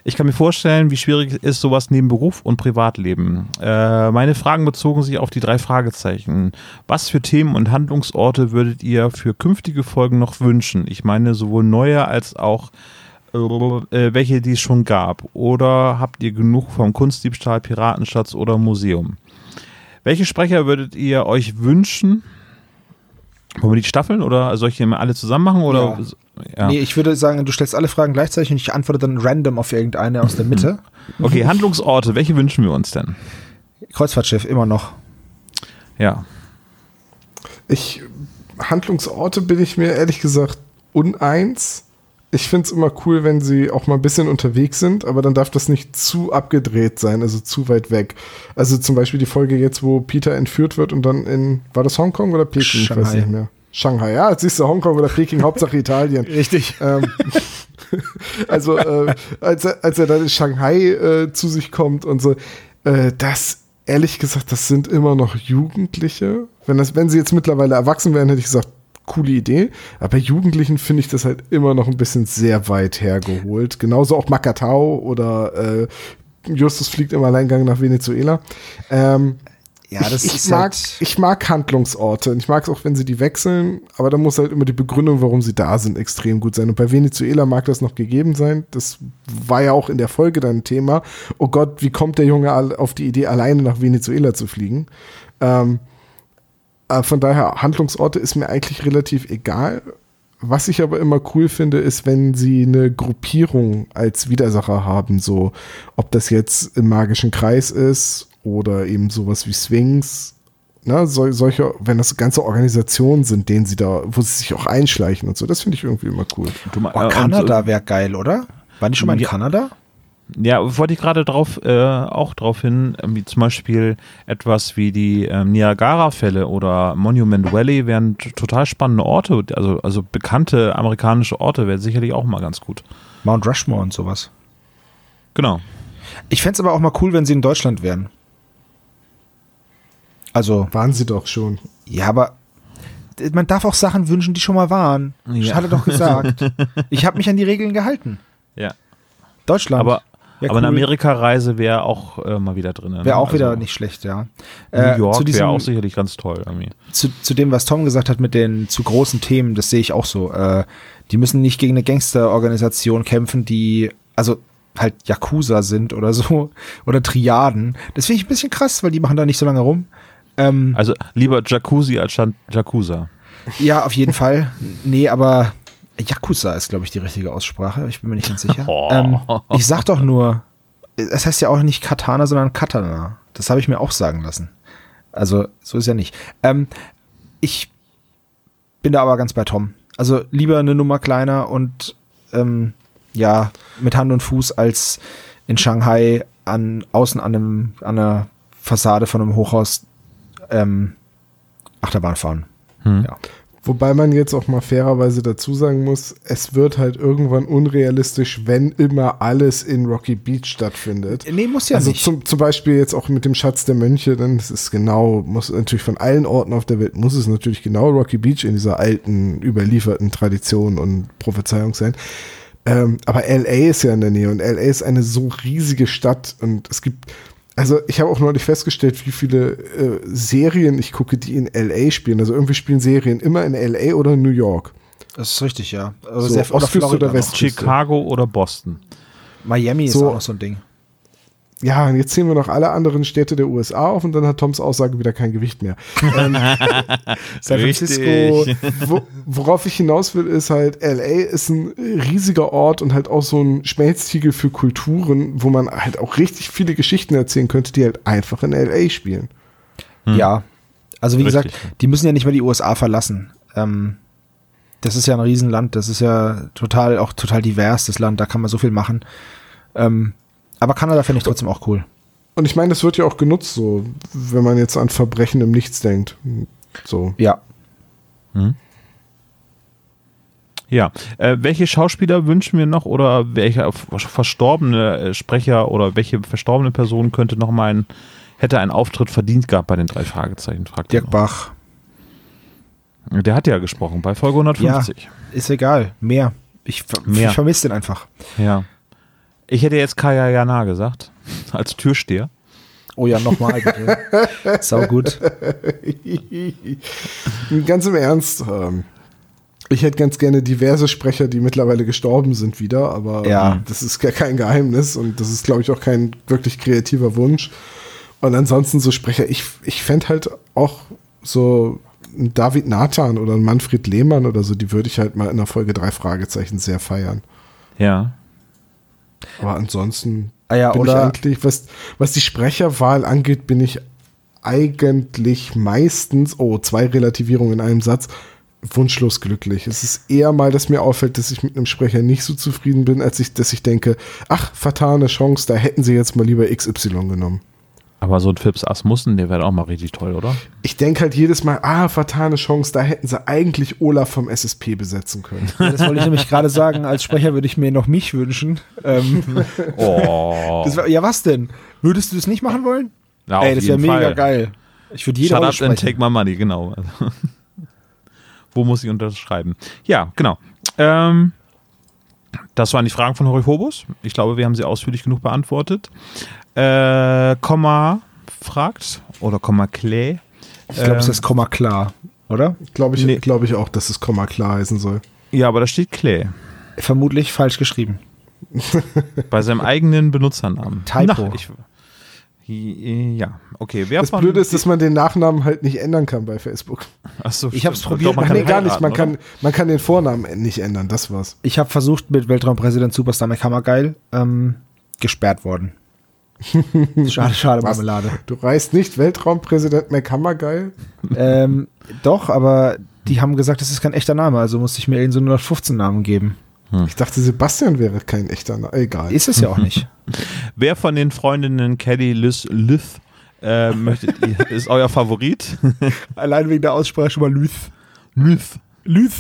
Ich kann mir vorstellen, wie schwierig es ist sowas neben Beruf und Privatleben. Äh, meine Fragen bezogen sich auf die drei Fragezeichen. Was für Themen und Handlungsorte würdet ihr für künftige Folgen noch wünschen? Ich meine sowohl neue als auch äh, welche, die es schon gab. Oder habt ihr genug vom Kunstdiebstahl, Piratenschatz oder Museum? Welche Sprecher würdet ihr euch wünschen? Wollen wir die staffeln oder soll ich die mal alle zusammen machen? Oder? Ja. Nee, ich würde sagen, du stellst alle Fragen gleichzeitig und ich antworte dann random auf irgendeine aus der Mitte. [LAUGHS] Okay, Handlungsorte, welche wünschen wir uns denn? Kreuzfahrtschiff, immer noch. Ja. Ich, Handlungsorte bin ich mir ehrlich gesagt uneins. Ich finde es immer cool, wenn sie auch mal ein bisschen unterwegs sind, aber dann darf das nicht zu abgedreht sein, also zu weit weg. Also zum Beispiel die Folge jetzt, wo Peter entführt wird und dann in, war das Hongkong oder Peking? Ich weiß Shanghai. nicht mehr. Shanghai, ja, jetzt siehst du Hongkong oder Peking, Hauptsache Italien. [LAUGHS] Richtig. Ähm, [LAUGHS] also, äh, als, er, als er dann in Shanghai äh, zu sich kommt und so, äh, das, ehrlich gesagt, das sind immer noch Jugendliche. Wenn, das, wenn sie jetzt mittlerweile erwachsen wären, hätte ich gesagt, coole Idee. Aber bei Jugendlichen finde ich das halt immer noch ein bisschen sehr weit hergeholt. Genauso auch Makatao oder äh, Justus fliegt im Alleingang nach Venezuela. Ähm, Ja, ich, das ich, ist mag, halt, ich mag Handlungsorte. Ich mag es auch, wenn sie die wechseln, aber da muss halt immer die Begründung, warum sie da sind, extrem gut sein. Und bei Venezuela mag das noch gegeben sein. Das war ja auch in der Folge dann ein Thema. Oh Gott, wie kommt der Junge auf die Idee, alleine nach Venezuela zu fliegen? Ähm, äh, von daher, Handlungsorte ist mir eigentlich relativ egal. Was ich aber immer cool finde, ist, wenn sie eine Gruppierung als Widersacher haben, so ob das jetzt im magischen Kreis ist oder eben sowas wie Swings, ne, sol solche, wenn das ganze Organisationen sind, denen sie da, wo sie sich auch einschleichen und so, das finde ich irgendwie immer cool. Du, oh, äh, Kanada wäre geil, oder? Waren die schon mal in Ja. Kanada? Ja, wollte ich gerade drauf, äh, auch drauf hin, ähm, wie zum Beispiel etwas wie die ähm, Niagara-Fälle oder Monument Valley wären total spannende Orte, also, also bekannte amerikanische Orte wäre sicherlich auch mal ganz gut. Mount Rushmore und sowas. Genau. Ich fände es aber auch mal cool, wenn sie in Deutschland wären. Also, Waren sie doch schon. ja, aber man darf auch Sachen wünschen, die schon mal waren. Ja. Hat er doch gesagt. [LAUGHS] ich habe mich an die Regeln gehalten. Ja. Deutschland. Aber, Wär aber eine cool. Amerika-Reise wäre auch äh, mal wieder drin. Wäre auch wieder nicht schlecht, ja. Äh, New zu, York wäre auch sicherlich ganz toll irgendwie. zu, zu dem, was Tom gesagt hat mit den zu großen Themen, das sehe ich auch so. Äh, die müssen nicht gegen eine Gangsterorganisation kämpfen, die, also halt Yakuza sind oder so, [LAUGHS] oder Triaden. Das finde ich ein bisschen krass, weil die machen da nicht so lange rum. Ähm, Also lieber Jacuzzi als Jan- Jakuza. Ja, auf jeden Fall. Nee, aber Yakuza ist, glaube ich, die richtige Aussprache. Ich bin mir nicht ganz sicher. [LAUGHS] Oh. ähm, ich sag doch nur, es heißt ja auch nicht Katana, sondern Katana. Das habe ich mir auch sagen lassen. Also, so ist ja nicht. Ähm, ich bin da aber ganz bei Tom. Also lieber eine Nummer kleiner und ähm, ja, mit Hand und Fuß als in Shanghai an außen an einem an einer Fassade von einem Hochhaus ähm, Achterbahn fahren. Hm. Ja. Wobei man jetzt auch mal fairerweise dazu sagen muss, es wird halt irgendwann unrealistisch, wenn immer alles in Rocky Beach stattfindet. Nee, muss ja also nicht. Zum, zum Beispiel jetzt auch mit dem Schatz der Mönche, dann ist es genau, muss natürlich von allen Orten auf der Welt, muss es natürlich genau Rocky Beach in dieser alten, überlieferten Tradition und Prophezeiung sein. Ähm, aber LA ist ja in der Nähe und LA ist eine so riesige Stadt und es gibt, also ich habe auch neulich festgestellt, wie viele äh, Serien ich gucke, die in LA spielen. Also irgendwie spielen Serien immer in LA oder in New York. Das ist richtig, ja. Also So, sehr Ostküste Florida oder noch. Westküste? Chicago oder Boston. Miami ist So. auch noch so ein Ding. Ja, und jetzt zählen wir noch alle anderen Städte der USA auf und dann hat Toms Aussage wieder kein Gewicht mehr. ähm, [LAUGHS] San Francisco. Wo, worauf ich hinaus will, ist halt, LA ist ein riesiger Ort und halt auch so ein Schmelztiegel für Kulturen, wo man halt auch richtig viele Geschichten erzählen könnte, die halt einfach in LA spielen. Ja. Also wie Richtig. gesagt, die müssen ja nicht mehr die USA verlassen. Ähm, das ist ja ein Riesenland, das ist ja total, auch total divers, das Land, da kann man so viel machen. Ähm, aber Kanada finde ich trotzdem auch cool. Und ich meine, das wird ja auch genutzt, so, wenn man jetzt an Verbrechen im Nichts denkt. So. Ja. Ja, äh, welche Schauspieler wünschen wir noch oder welche verstorbene äh, Sprecher oder welche verstorbene Person könnte noch mal ein, hätte einen Auftritt verdient gehabt bei den drei Fragezeichen? Fragt Dirk Bach. Der hat ja gesprochen bei Folge 150. Ist egal. Mehr. Ich, Mehr. ich vermisse den einfach. Ja. Ich hätte jetzt Kaya Jana gesagt, [LAUGHS] als Türsteher. Oh ja, nochmal. [LAUGHS] Sau gut. [LAUGHS] Ganz im Ernst, ähm, ich hätte ganz gerne diverse Sprecher, die mittlerweile gestorben sind, wieder, aber Ja. ähm, das ist ja kein Geheimnis und das ist, glaube ich, auch kein wirklich kreativer Wunsch. Und ansonsten so Sprecher, ich, ich fände halt auch so einen David Nathan oder einen Manfred Lehmann oder so, die würde ich halt mal in der Folge drei Fragezeichen sehr feiern. Ja. Aber ansonsten Ah ja, bin ich eigentlich, was, was die Sprecherwahl angeht, bin ich eigentlich meistens, oh, zwei Relativierungen in einem Satz, wunschlos glücklich. Es ist eher mal, dass mir auffällt, dass ich mit einem Sprecher nicht so zufrieden bin, als ich, dass ich denke, ach, fatale Chance, da hätten sie jetzt mal lieber XY genommen. Aber so ein Phipps Asmussen, der wäre auch mal richtig toll, oder? Ich denke halt jedes Mal, ah, fatale Chance, da hätten sie eigentlich Olaf vom SSP besetzen können. das wollte ich nämlich gerade sagen, als Sprecher würde ich mir noch mich wünschen. Ähm, [LAUGHS] Oh. wär, ja, was denn? Würdest du das nicht machen wollen? Ja, Ey, das wäre mega Fall. geil. Ich würde jede Shut Rolle up and take my money, genau. [LAUGHS] Wo muss ich unterschreiben? Ja, genau. Ähm, das waren die Fragen von Horifobus. Ich glaube, wir haben sie ausführlich genug beantwortet. Äh, Komma fragt oder Komma Clay. Ich glaube, es Ähm, ist Komma klar, oder? Glaube ich, Nee. glaube ich auch, dass es Komma klar heißen soll. Ja, aber da steht Clay Vermutlich falsch geschrieben. bei seinem eigenen Benutzernamen. Typo. Na, ich, ja, okay. Wer Das von- Blöde ist, dass man den Nachnamen halt nicht ändern kann bei Facebook. Achso, Ich hab's stimmt. probiert, Doch, man nee, gar nicht. Man kann, man kann den Vornamen nicht ändern, das war's. Ich habe versucht, mit Weltraumpräsident Superstar McHammergeil ähm, gesperrt worden. [LAUGHS] schade, schade, Was? Marmelade. Du reißt nicht Weltraumpräsident McHammergeil? ähm, doch, aber die haben gesagt, das ist kein echter Name, also musste ich mir irgendeinen so 115 Namen geben. Ich dachte, Sebastian wäre kein echter Name. Egal. Ist es ja auch nicht. [LAUGHS] Wer von den Freundinnen Kelly Liz Lyth äh, möchtet ihr, [LAUGHS] ist euer Favorit? [LAUGHS] Allein wegen der Aussprache schon mal Lüth. Lyth. Lüth.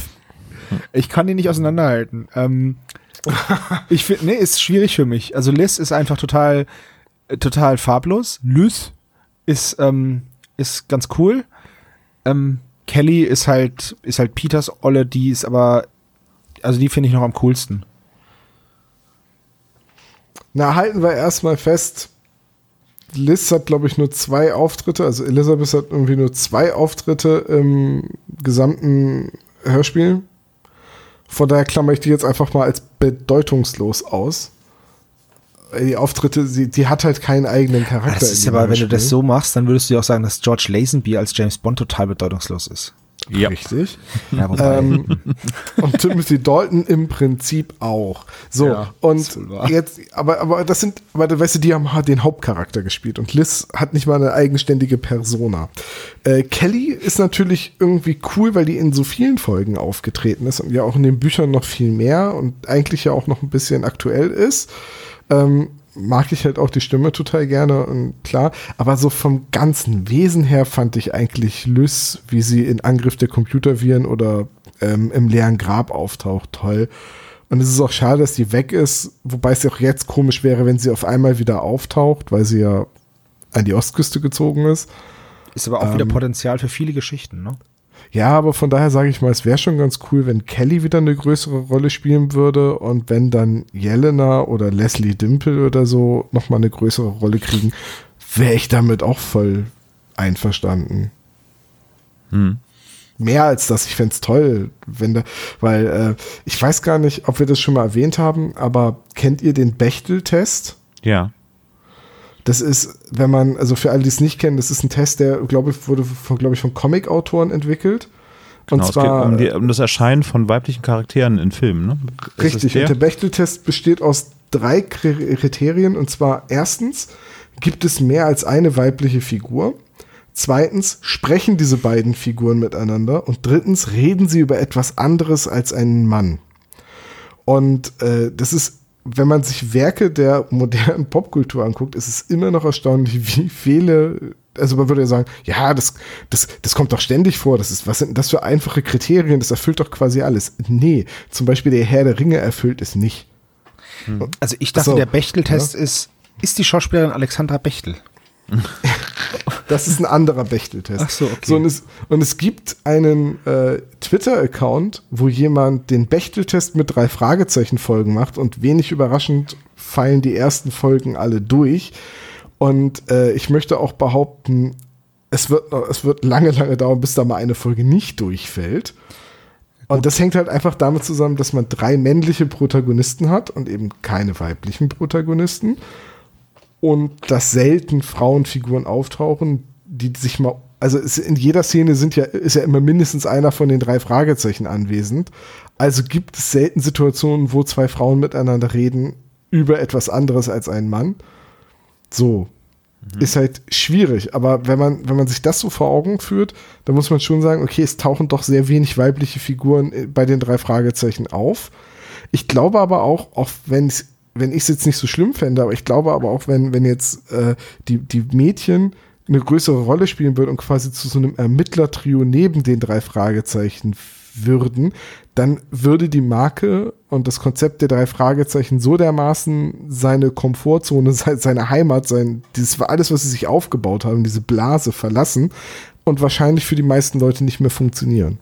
Ich kann die nicht auseinanderhalten. Ähm, ich finde, nee, ist schwierig für mich. Also Liz ist einfach total, äh, total farblos. Lüth ist, ähm, ist ganz cool. Ähm, Kelly ist halt, ist halt Peters Olle, die ist aber, also die finde ich noch am coolsten. Na, halten wir erstmal fest. Liz hat, glaube ich, nur zwei Auftritte. Also Elisabeth hat irgendwie nur zwei Auftritte im gesamten Hörspiel. Von daher klammer ich die jetzt einfach mal als bedeutungslos aus. Die Auftritte, sie, die hat halt keinen eigenen Charakter. Das ist aber, wenn du das so machst, dann würdest du ja auch sagen, dass George Lazenby als James Bond total bedeutungslos ist. Ja. Richtig. Ja, ähm, und Timothy Dalton im Prinzip auch. So, Ja, und jetzt, aber, aber das sind, aber weißt du, die haben ha- den Hauptcharakter gespielt und Liz hat nicht mal eine eigenständige Persona. Äh, Kelly ist natürlich irgendwie cool, weil die in so vielen Folgen aufgetreten ist und ja auch in den Büchern noch viel mehr und eigentlich ja auch noch ein bisschen aktuell ist. Ähm, mag ich halt auch die Stimme total gerne und klar. Aber so vom ganzen Wesen her fand ich eigentlich Lys, wie sie in Angriff der Computerviren oder ähm, im leeren Grab auftaucht, toll. Und es ist auch schade, dass die weg ist, wobei es ja auch jetzt komisch wäre, wenn sie auf einmal wieder auftaucht, weil sie ja an die Ostküste gezogen ist. Ist aber auch Ähm. wieder Potenzial für viele Geschichten, ne? Ja, aber von daher sage ich mal, es wäre schon ganz cool, wenn Kelly wieder eine größere Rolle spielen würde und wenn dann Jelena oder Leslie Dimple oder so nochmal eine größere Rolle kriegen, wäre ich damit auch voll einverstanden. Hm. Mehr als das, ich fände es toll, wenn da, weil äh, ich weiß gar nicht, ob wir das schon mal erwähnt haben, aber kennt ihr den Bechtel-Test? Ja. Das ist, wenn man, also für alle, die es nicht kennen, das ist ein Test, der, glaube ich, wurde von, glaube ich, von Comic-Autoren entwickelt. Genau, und es geht zwar um, die, um das Erscheinen von weiblichen Charakteren in Filmen. Ne? Richtig, der? und der Bechtel-Test besteht aus drei Kri- Kriterien. Und zwar erstens, gibt es mehr als eine weibliche Figur? Zweitens, sprechen diese beiden Figuren miteinander? Und drittens, reden sie über etwas anderes als einen Mann? Und äh, das ist, wenn man sich Werke der modernen Popkultur anguckt, ist es immer noch erstaunlich, wie viele, also man würde ja sagen, ja, das, das, das kommt doch ständig vor, das ist, was sind denn das für einfache Kriterien, das erfüllt doch quasi alles. Nee, zum Beispiel der Herr der Ringe erfüllt es nicht. Also ich dachte, so, der Bechtel-Test ist, ist die Schauspielerin Alexandra Bechtel. [LAUGHS] Das ist ein anderer Bechteltest. Ach so, okay. So, und, es, und es gibt einen äh, Twitter-Account, wo jemand den Bechteltest mit drei Fragezeichen Folgen macht und wenig überraschend fallen die ersten Folgen alle durch. Und äh, ich möchte auch behaupten, es wird, es wird lange, lange dauern, bis da mal eine Folge nicht durchfällt. Und das hängt halt einfach damit zusammen, dass man drei männliche Protagonisten hat und eben keine weiblichen Protagonisten und dass selten Frauenfiguren auftauchen, die sich mal, also in jeder Szene sind ja, ist ja immer mindestens einer von den drei Fragezeichen anwesend. Also gibt es selten Situationen, wo zwei Frauen miteinander reden über etwas anderes als ein Mann. So. Ist halt schwierig, aber wenn man, wenn man sich das so vor Augen führt, dann muss man schon sagen, okay, es tauchen doch sehr wenig weibliche Figuren äh, bei den drei Fragezeichen auf. Ich glaube aber auch, auch wenn es wenn ich es jetzt nicht so schlimm fände, aber ich glaube aber auch, wenn, wenn jetzt äh, die, die Mädchen eine größere Rolle spielen würden und quasi zu so einem Ermittlertrio neben den drei Fragezeichen würden, dann würde die Marke und das Konzept der drei Fragezeichen so dermaßen seine Komfortzone, [LAUGHS] se- seine Heimat, sein, dieses alles, was sie sich aufgebaut haben, diese Blase verlassen und wahrscheinlich für die meisten Leute nicht mehr funktionieren.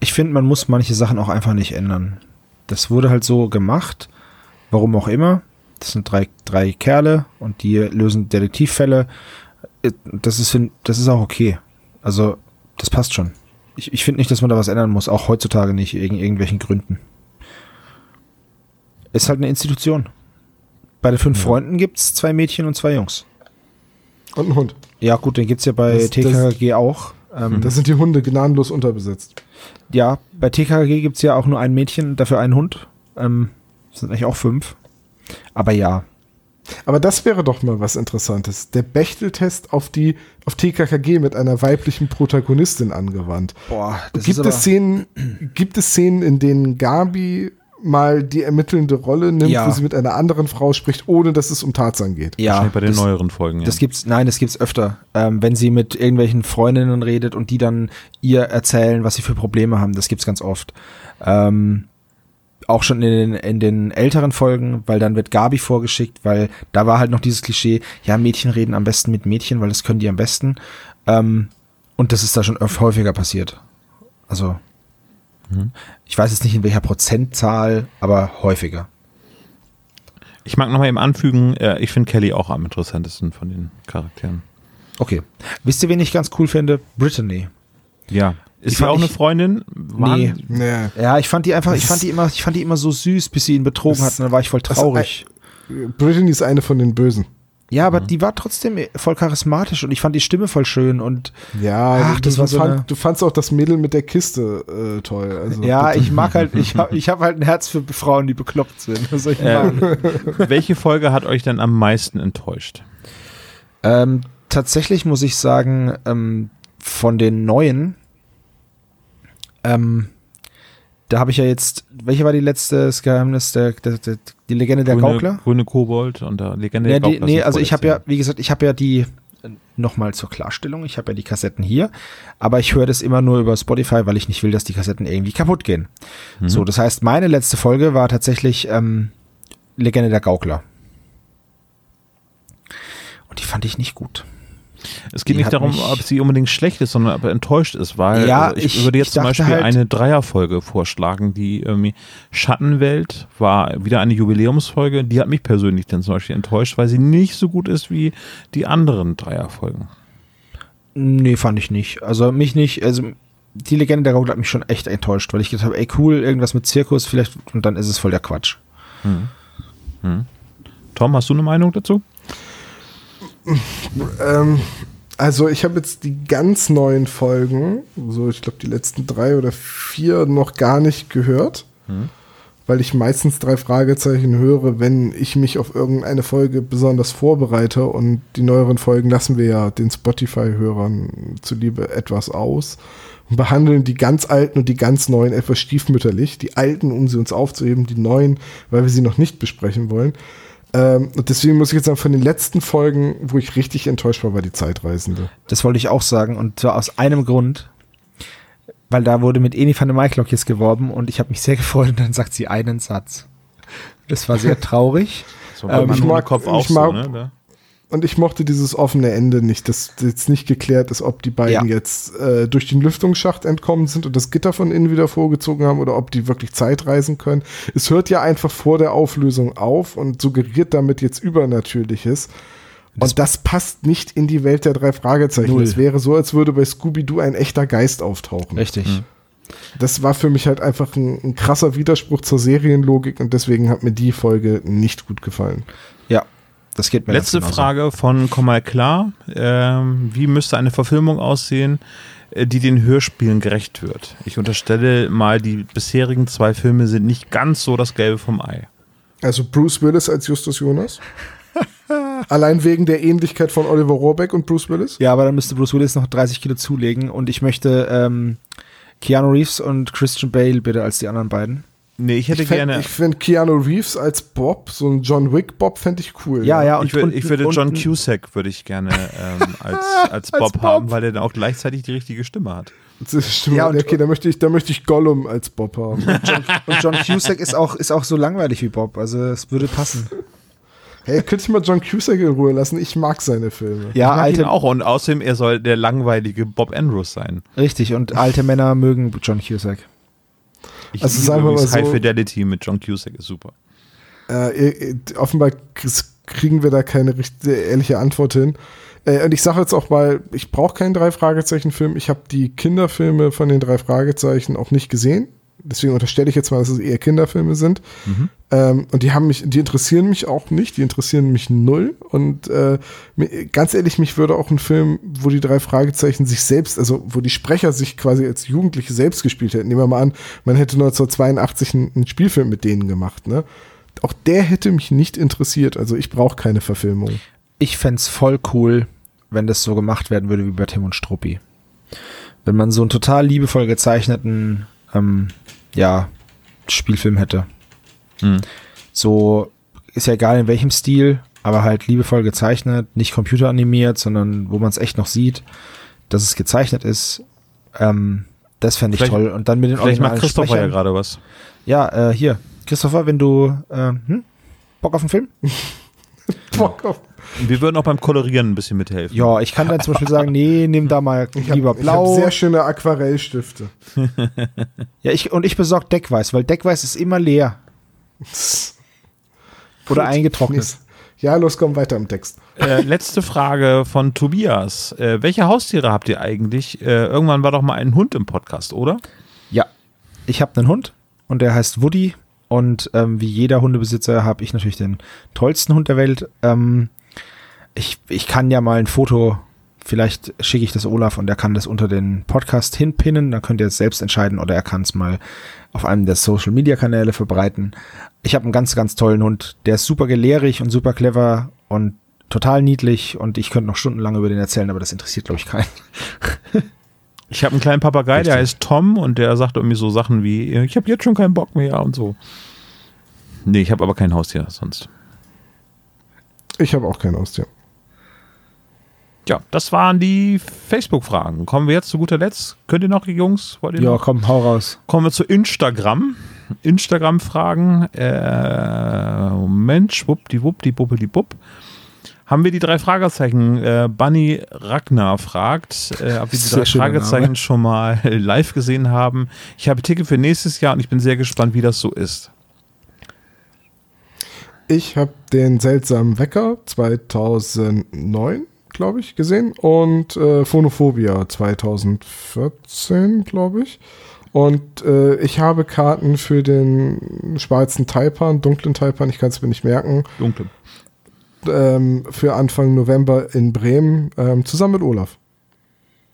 Ich finde, man muss manche Sachen auch einfach nicht ändern. Das wurde halt so gemacht, warum auch immer. Das sind drei, drei Kerle und die lösen Detektivfälle. Äh, Das ist, das ist auch okay. Also, das passt schon. Ich, ich finde nicht, dass man da was ändern muss, auch heutzutage nicht, wegen irgendwelchen Gründen. Ist halt eine Institution. Bei den fünf Freunden gibt es zwei Mädchen und zwei Jungs. Und ein Hund. Ja, gut, den gibt es ja bei Das- das- TKG auch. Ähm, Da sind die Hunde gnadenlos unterbesetzt. Ja, bei TKG gibt's ja auch nur ein Mädchen, dafür einen Hund. Ähm, sind eigentlich auch fünf. Aber ja. Aber das wäre doch mal was Interessantes. Der Bechteltest auf die auf TKKG mit einer weiblichen Protagonistin angewandt. Boah, das gibt es Szenen, gibt es Szenen, in denen Gabi mal die ermittelnde Rolle nimmt, Ja. wo sie mit einer anderen Frau spricht, ohne dass es um Tarzan geht? ja, Wahrscheinlich bei den das, neueren Folgen. Ja. das gibt's, nein, das gibt's öfter. Ähm, wenn sie mit irgendwelchen Freundinnen redet und die dann ihr erzählen, was sie für Probleme haben, das gibt's ganz oft. Ähm, auch schon in den, in den älteren Folgen, weil dann wird Gabi vorgeschickt, weil da war halt noch dieses Klischee, ja, Mädchen reden am besten mit Mädchen, weil das können die am besten. Ähm, und das ist da schon öf- häufiger passiert. Also, ich weiß jetzt nicht in welcher Prozentzahl, aber häufiger. ich mag nochmal eben anfügen, äh, ich finde Kelly auch am interessantesten von den Charakteren. Okay. Wisst ihr, wen ich ganz cool finde? Brittany. Ja. Ist sie auch eine Freundin? Nee. Nee. Ja, ich fand die einfach, ich fand die immer, ich fand die immer so süß, bis sie ihn betrogen hat und dann war ich voll das- traurig. Brittany ist eine von den Bösen. Ja, aber die war trotzdem voll charismatisch und ich fand die Stimme voll schön und Ja, Ach, du, das du, war so fand, du fandst auch das Mädel mit der Kiste äh, toll. Also, ja, bitte. ich mag halt, ich habe [LAUGHS] ich hab halt ein Herz für Frauen, die bekloppt sind. Was soll ich Äh? Welche Folge hat euch denn am meisten enttäuscht? Ähm, tatsächlich muss ich sagen, ähm, von den neuen, ähm, da habe ich ja jetzt, welche war die letzte das Geheimnis, der, der, der, die Legende der grüne, Gaukler? Grüne Kobold und der Legende Nee, der die, Gaukler. nee sind also ich habe ja, wie gesagt, ich habe ja die, nochmal zur Klarstellung, ich habe ja die Kassetten hier, aber ich höre das immer nur über Spotify, weil ich nicht will, dass die Kassetten irgendwie kaputt gehen. Mhm. So, das heißt, meine letzte Folge war tatsächlich ähm, Legende der Gaukler. Und die fand ich nicht gut. Es geht die nicht darum, ob sie unbedingt schlecht ist, sondern ob er enttäuscht ist, weil Ja, also ich, ich- würde jetzt ich zum Beispiel halt- eine Dreierfolge vorschlagen, die irgendwie Schattenwelt war wieder eine Jubiläumsfolge, die hat mich persönlich dann zum Beispiel enttäuscht, weil sie nicht so gut ist wie die anderen Dreierfolgen. Nee, fand ich nicht. Also mich nicht, also die Legende der Gaukler hat mich schon echt enttäuscht, weil ich gedacht habe, ey cool, irgendwas mit Zirkus vielleicht und dann ist es voll der Quatsch. Tom, hast du eine Meinung dazu? Ähm, also ich habe jetzt die ganz neuen Folgen, so ich glaube die letzten drei oder vier noch gar nicht gehört, weil ich meistens drei Fragezeichen höre, wenn ich mich auf irgendeine Folge besonders vorbereite und die neueren Folgen lassen wir ja den Spotify-Hörern zuliebe etwas aus und behandeln die ganz alten und die ganz neuen etwas stiefmütterlich. Die alten, um sie uns aufzuheben, die neuen, weil wir sie noch nicht besprechen wollen. Ähm, und deswegen muss ich jetzt sagen, von den letzten Folgen, wo ich richtig enttäuscht war, war die Zeitreisende. Das wollte ich auch sagen und zwar aus einem Grund, weil da wurde mit Eni van der Maiklock jetzt geworben und ich habe mich sehr [LAUGHS] gefreut und dann sagt sie einen Satz. Das war sehr traurig. So Ähm, ich mag- Kopf ich auch mag- so, ne? Und ich mochte dieses offene Ende nicht, dass jetzt nicht geklärt ist, ob die beiden Ja. jetzt äh, durch den Lüftungsschacht entkommen sind und das Gitter von innen wieder vorgezogen haben oder ob die wirklich Zeit reisen können. Es hört ja einfach vor der Auflösung auf und suggeriert damit jetzt Übernatürliches. Das- und das passt nicht in die Welt der drei Fragezeichen. Null. Es wäre so, als würde bei Scooby-Doo ein echter Geist auftauchen. Richtig. Das war für mich halt einfach ein, ein krasser Widerspruch zur Serienlogik und deswegen hat mir die Folge nicht gut gefallen. Ja, das geht mir Letzte. Frage von Komm mal klar. Ähm, wie müsste eine Verfilmung aussehen, äh, die den Hörspielen gerecht wird? Ich unterstelle mal, die bisherigen zwei Filme sind nicht ganz so das Gelbe vom Ei. Also Bruce Willis als Justus Jonas. [LAUGHS] Allein wegen der Ähnlichkeit von Oliver Rohrbeck und Bruce Willis. Ja, aber dann müsste Bruce Willis noch 30 Kilo zulegen und ich möchte ähm, Keanu Reeves und Christian Bale bitte als die anderen beiden. Nee, ich hätte Ich, fänd- gerne. ich finde Keanu Reeves als Bob, so ein John Wick Bob, fände ich cool. Ja, ja, ich, würd, und- ich würde und- John und- Cusack würde ich gerne ähm, [LAUGHS] als, als Bob Bob. haben, weil er dann auch gleichzeitig die richtige Stimme hat. Das stimmt. Ja, und- okay, da möchte, ich, da möchte ich Gollum als Bob haben. John, und John Cusack ist auch, ist auch so langweilig wie Bob, also es würde passen. hey, könnte ich mal John Cusack in Ruhe lassen? Ich mag seine Filme. Ja, ich mag ihn alte, auch und außerdem er soll der langweilige Bob Andrews sein. richtig, und alte Männer mögen John Cusack. Ich Also sagen wir mal so- High Fidelity mit John Cusack ist super. Äh, offenbar kriegen wir da keine richtige, ehrliche Antwort hin. Äh, und ich sage jetzt auch mal, ich brauche keinen Drei-Fragezeichen-Film. Ich habe die Kinderfilme von den drei Fragezeichen auch nicht gesehen. Deswegen unterstelle ich jetzt mal, dass es eher Kinderfilme sind. Ähm, und die haben mich, die interessieren mich auch nicht, die interessieren mich null. Und äh, ganz ehrlich, mich würde auch ein Film, wo die drei Fragezeichen sich selbst, also wo die Sprecher sich quasi als Jugendliche selbst gespielt hätten. Nehmen wir mal an, man hätte 1982 einen, einen Spielfilm mit denen gemacht, ne? Auch der hätte mich nicht interessiert. Also ich brauche keine Verfilmung. Ich fänd's voll cool, wenn das so gemacht werden würde wie bei Tim und Struppi. Wenn man so einen total liebevoll gezeichneten, ähm, ja, Spielfilm hätte. Mhm. So, ist ja egal in welchem Stil, aber halt liebevoll gezeichnet, nicht computeranimiert, sondern wo man es echt noch sieht, dass es gezeichnet ist. Ähm, das fände ich Vielleicht- toll. Und dann mit den Vielleicht macht Christopher ja Sprechern. gerade was. Ja, äh, hier. Christopher, wenn du, äh, hm? Bock auf einen Film? [LAUGHS] Bock auf. Wir würden auch beim Kolorieren ein bisschen mithelfen. Ja, ich kann dann zum Beispiel sagen, nee, nimm da mal Ich hab- lieber Ich habe blau. sehr schöne Aquarellstifte. [LAUGHS] ja, ich, und ich besorge Deckweiß, weil Deckweiß ist immer leer. [LAUGHS] Oder Gut. eingetrocknet. Ja, los, komm weiter im Text. Äh, letzte Frage von Tobias. Äh, welche Haustiere habt ihr eigentlich? Äh, irgendwann war doch mal ein Hund im Podcast, oder? Ja, ich habe einen Hund und der heißt Woody. Und ähm, wie jeder Hundebesitzer habe ich natürlich den tollsten Hund der Welt. Ähm, ich, ich kann ja mal ein Foto, vielleicht schicke ich das Olaf und er kann das unter den Podcast hinpinnen. Dann könnt ihr es selbst entscheiden oder er kann es mal auf einem der Social Media Kanäle verbreiten. Ich habe einen ganz, ganz tollen Hund. Der ist super gelehrig und super clever und total niedlich und ich könnte noch stundenlang über den erzählen, aber das interessiert, glaube ich, keinen. [LAUGHS] Ich habe einen kleinen Papagei, der Richtig. heißt Tom und der sagt irgendwie so Sachen wie, ich habe jetzt schon keinen Bock mehr und so. Nee, ich habe aber kein Haustier sonst. Ich habe auch kein Haustier. Ja, das waren die Facebook-Fragen. Kommen wir jetzt zu guter Letzt. Könnt ihr noch, Jungs? Wollt ihr Ja, noch? komm, hau raus. Kommen wir zu Instagram. Instagram-Fragen. Äh, Moment, schwuppdiwupp, die Buppe, die Bupp. Haben wir die drei Fragezeichen? Äh, Bunny Ragnar fragt, äh, ob wir die drei Fragezeichen Name. schon mal [LAUGHS] live gesehen haben. Ich habe Ticket für nächstes Jahr und ich bin sehr gespannt, wie das so ist. Ich habe den seltsamen Wecker 2009, glaube ich, gesehen und äh, Phonophobia 2014, glaube ich. Und äh, ich habe Karten für den schwarzen Taipan, dunklen Taipan, ich kann es mir nicht merken, Dunkel. ähm, für Anfang November in Bremen, ähm, zusammen mit Olaf.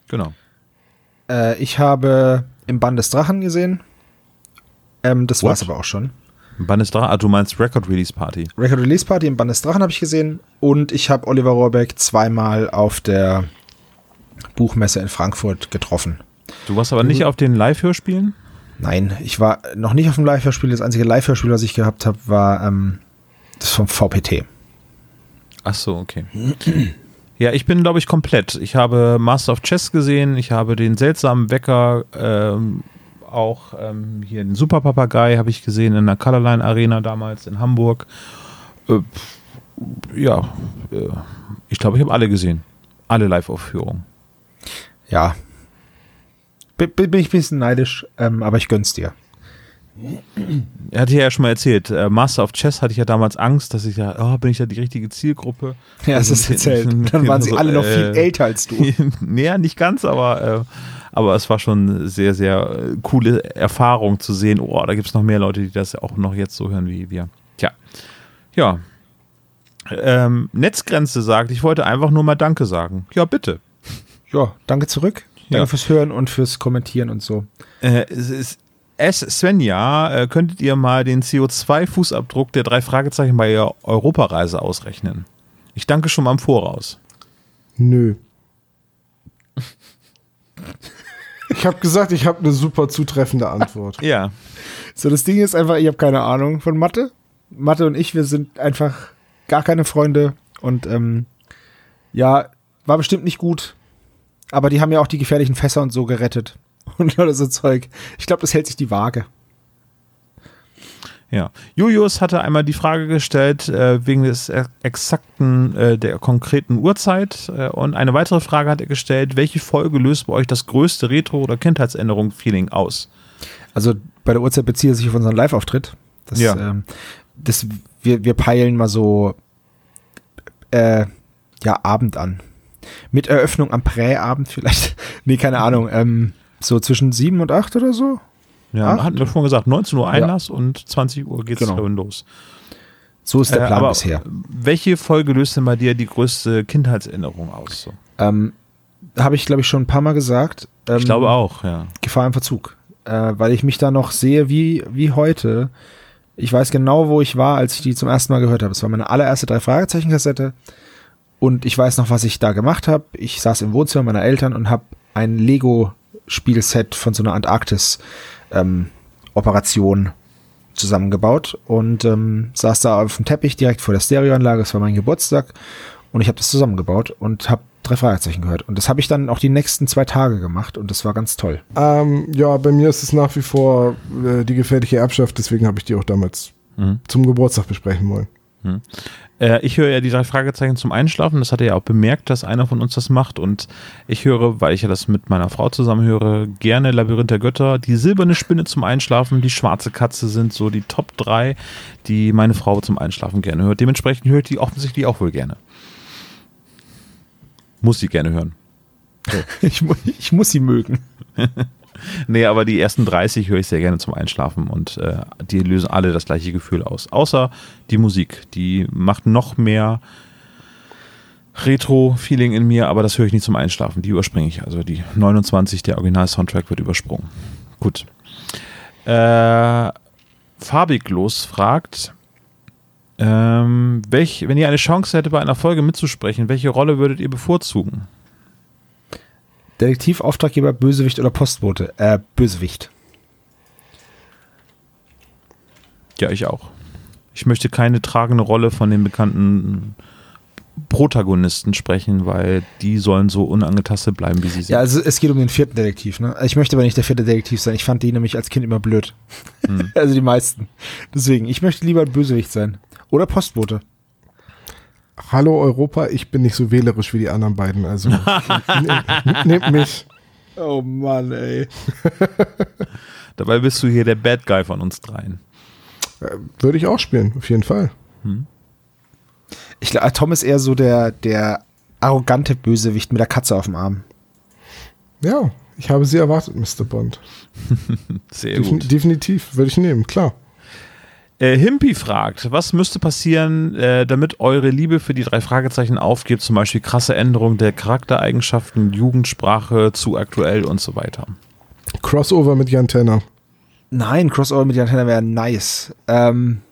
Genau. Äh, ich habe im Band des Drachen gesehen. Ähm, das What? war's aber auch schon. Bandestra, ah, du meinst Record Release Party. Record Release Party im Band des Drachen habe ich gesehen. Und ich habe Oliver Rohrbeck zweimal auf der Buchmesse in Frankfurt getroffen. Du warst aber nicht auf den Live-Hörspielen? Nein, ich war noch nicht auf dem Live-Hörspiel. Das einzige Live-Hörspiel, was ich gehabt habe, war ähm, das vom VPT. Ach so, okay. Ja, ich bin, glaube ich, komplett. Ich habe Master of Chess gesehen, ich habe den seltsamen Wecker, ähm, auch ähm, hier den Superpapagei habe ich gesehen in der Colorline Arena damals in Hamburg. Äh, ja, äh, ich glaube, ich habe alle gesehen. Alle Live-Aufführungen. Ja. Bin, bin ich ein bisschen neidisch, ähm, aber ich gönn's dir. Er hatte ja schon mal erzählt, äh, Master of Chess hatte ich ja damals Angst, dass ich ja, oh, bin ich da die richtige Zielgruppe? Ja, Also, das ist erzählt. Dann waren sie so, alle noch äh, viel älter als du. [LAUGHS] naja, nicht ganz, aber, äh, aber es war schon sehr, sehr äh, coole Erfahrung zu sehen. Oh, da gibt es noch mehr Leute, die das auch noch jetzt so hören wie wir. Tja, ja. Ähm, Netzgrenze sagt, ich wollte einfach nur mal Danke sagen. Ja, bitte. Ja, danke zurück. Danke Ja. fürs Hören und fürs Kommentieren und so. Äh, es ist S. Svenja, äh, könntet ihr mal den CO2-Fußabdruck der drei Fragezeichen bei ihrer Europareise ausrechnen? Ich danke schon mal im Voraus. Nö. Ich habe gesagt, ich habe eine super zutreffende Antwort. Ja. So, das Ding ist einfach, ich habe keine Ahnung von Mathe. Mathe und ich, wir sind einfach gar keine Freunde. Und ähm, ja, war bestimmt nicht gut. Aber die haben ja auch die gefährlichen Fässer und so gerettet. [LAUGHS] Und alles so Zeug. Ich glaube, das hält sich die Waage. Ja. Julius hatte einmal die Frage gestellt, äh, wegen des e- exakten, äh, der konkreten Uhrzeit. Äh, und eine weitere Frage hat er gestellt, welche Folge löst bei euch das größte Retro- oder Kindheitsänderung-Feeling aus? Also bei der Uhrzeit bezieht er sich auf unseren Live-Auftritt. Das, Ja. ähm, das, wir, wir peilen mal so äh, ja, Abend an. Mit Eröffnung am Präabend vielleicht. [LAUGHS] nee, keine Ahnung. Ähm, so zwischen sieben und acht oder so. Ja, Acht? hatten wir schon gesagt, 19 Uhr Einlass und 20 Uhr geht's Genau. schon los. So ist der Äh, Plan aber bisher. Welche Folge löst denn bei dir die größte Kindheitserinnerung aus? So? Ähm, Habe ich, glaube ich, schon ein paar Mal gesagt. Ähm, Ich glaube auch, ja. Gefahr im Verzug. Äh, weil ich mich da noch sehe wie, wie heute. Ich weiß genau, wo ich war, als ich die zum ersten Mal gehört habe. Es war meine allererste drei Fragezeichen-Kassette. Und ich weiß noch, was ich da gemacht habe. Ich saß im Wohnzimmer meiner Eltern und habe ein Lego-Spielset von so einer Antarktis-Operation zusammengebaut und ähm, saß da auf dem Teppich direkt vor der Stereoanlage. Es war mein Geburtstag und ich habe das zusammengebaut und habe drei Fragezeichen gehört. Und das habe ich dann auch die nächsten zwei Tage gemacht und das war ganz toll. Ähm, ja, bei mir ist es nach wie vor äh, die gefährliche Erbschaft, deswegen habe ich die auch damals Mhm. zum Geburtstag besprechen wollen. Äh, ich höre ja die drei Fragezeichen zum Einschlafen. Das hat er ja auch bemerkt, dass einer von uns das macht. Und ich höre, weil ich ja das mit meiner Frau zusammen höre, gerne Labyrinth der Götter. Die silberne Spinne zum Einschlafen, die schwarze Katze sind so die Top 3, die meine Frau zum Einschlafen gerne hört. Dementsprechend ich die offensichtlich auch wohl gerne. Muss sie gerne hören. [LAUGHS] Ich, mu ich muss sie mögen. [LAUGHS] Nee, aber die ersten 30 höre ich sehr gerne zum Einschlafen und äh, die lösen alle das gleiche Gefühl aus. Außer die Musik. Die macht noch mehr Retro-Feeling in mir, aber das höre ich nicht zum Einschlafen. Die überspringe ich. Also die 29, der Original-Soundtrack wird übersprungen. Gut. Äh, Farbiglos fragt, ähm, welch, wenn ihr eine Chance hättet, bei einer Folge mitzusprechen, welche Rolle würdet ihr bevorzugen? Detektiv, Auftraggeber, Bösewicht oder Postbote? Äh, Bösewicht. Ja, ich auch. Ich möchte keine tragende Rolle von den bekannten Protagonisten sprechen, weil die sollen so unangetastet bleiben, wie sie sind. Ja, also es geht um den vierten Detektiv, ne? Ich möchte aber nicht der vierte Detektiv sein. Ich fand die nämlich als Kind immer blöd. Hm. [LAUGHS] Also die meisten. Deswegen, ich möchte lieber ein Bösewicht sein. Oder Postbote. Hallo Europa, ich bin nicht so wählerisch wie die anderen beiden, also [LAUGHS] ne- nehmt mich. Oh Mann, ey. [LAUGHS] Dabei bist du hier der Bad Guy von uns dreien. Äh, Würde ich auch spielen, auf jeden Fall. Ich glaube, Tom ist eher so der, der arrogante Bösewicht mit der Katze auf dem Arm. Ja, ich habe sie erwartet, Mr. Bond. [LAUGHS] Sehr Defin gut. definitiv, würde ich nehmen, klar. Äh, Himpi fragt, was müsste passieren, äh, damit eure Liebe für die drei Fragezeichen aufgeht? Zum Beispiel krasse Änderung der Charaktereigenschaften, Jugendsprache, zu aktuell und so weiter. Crossover mit Jan Tenner. Nein, Crossover mit Antenne wäre nice. Ähm,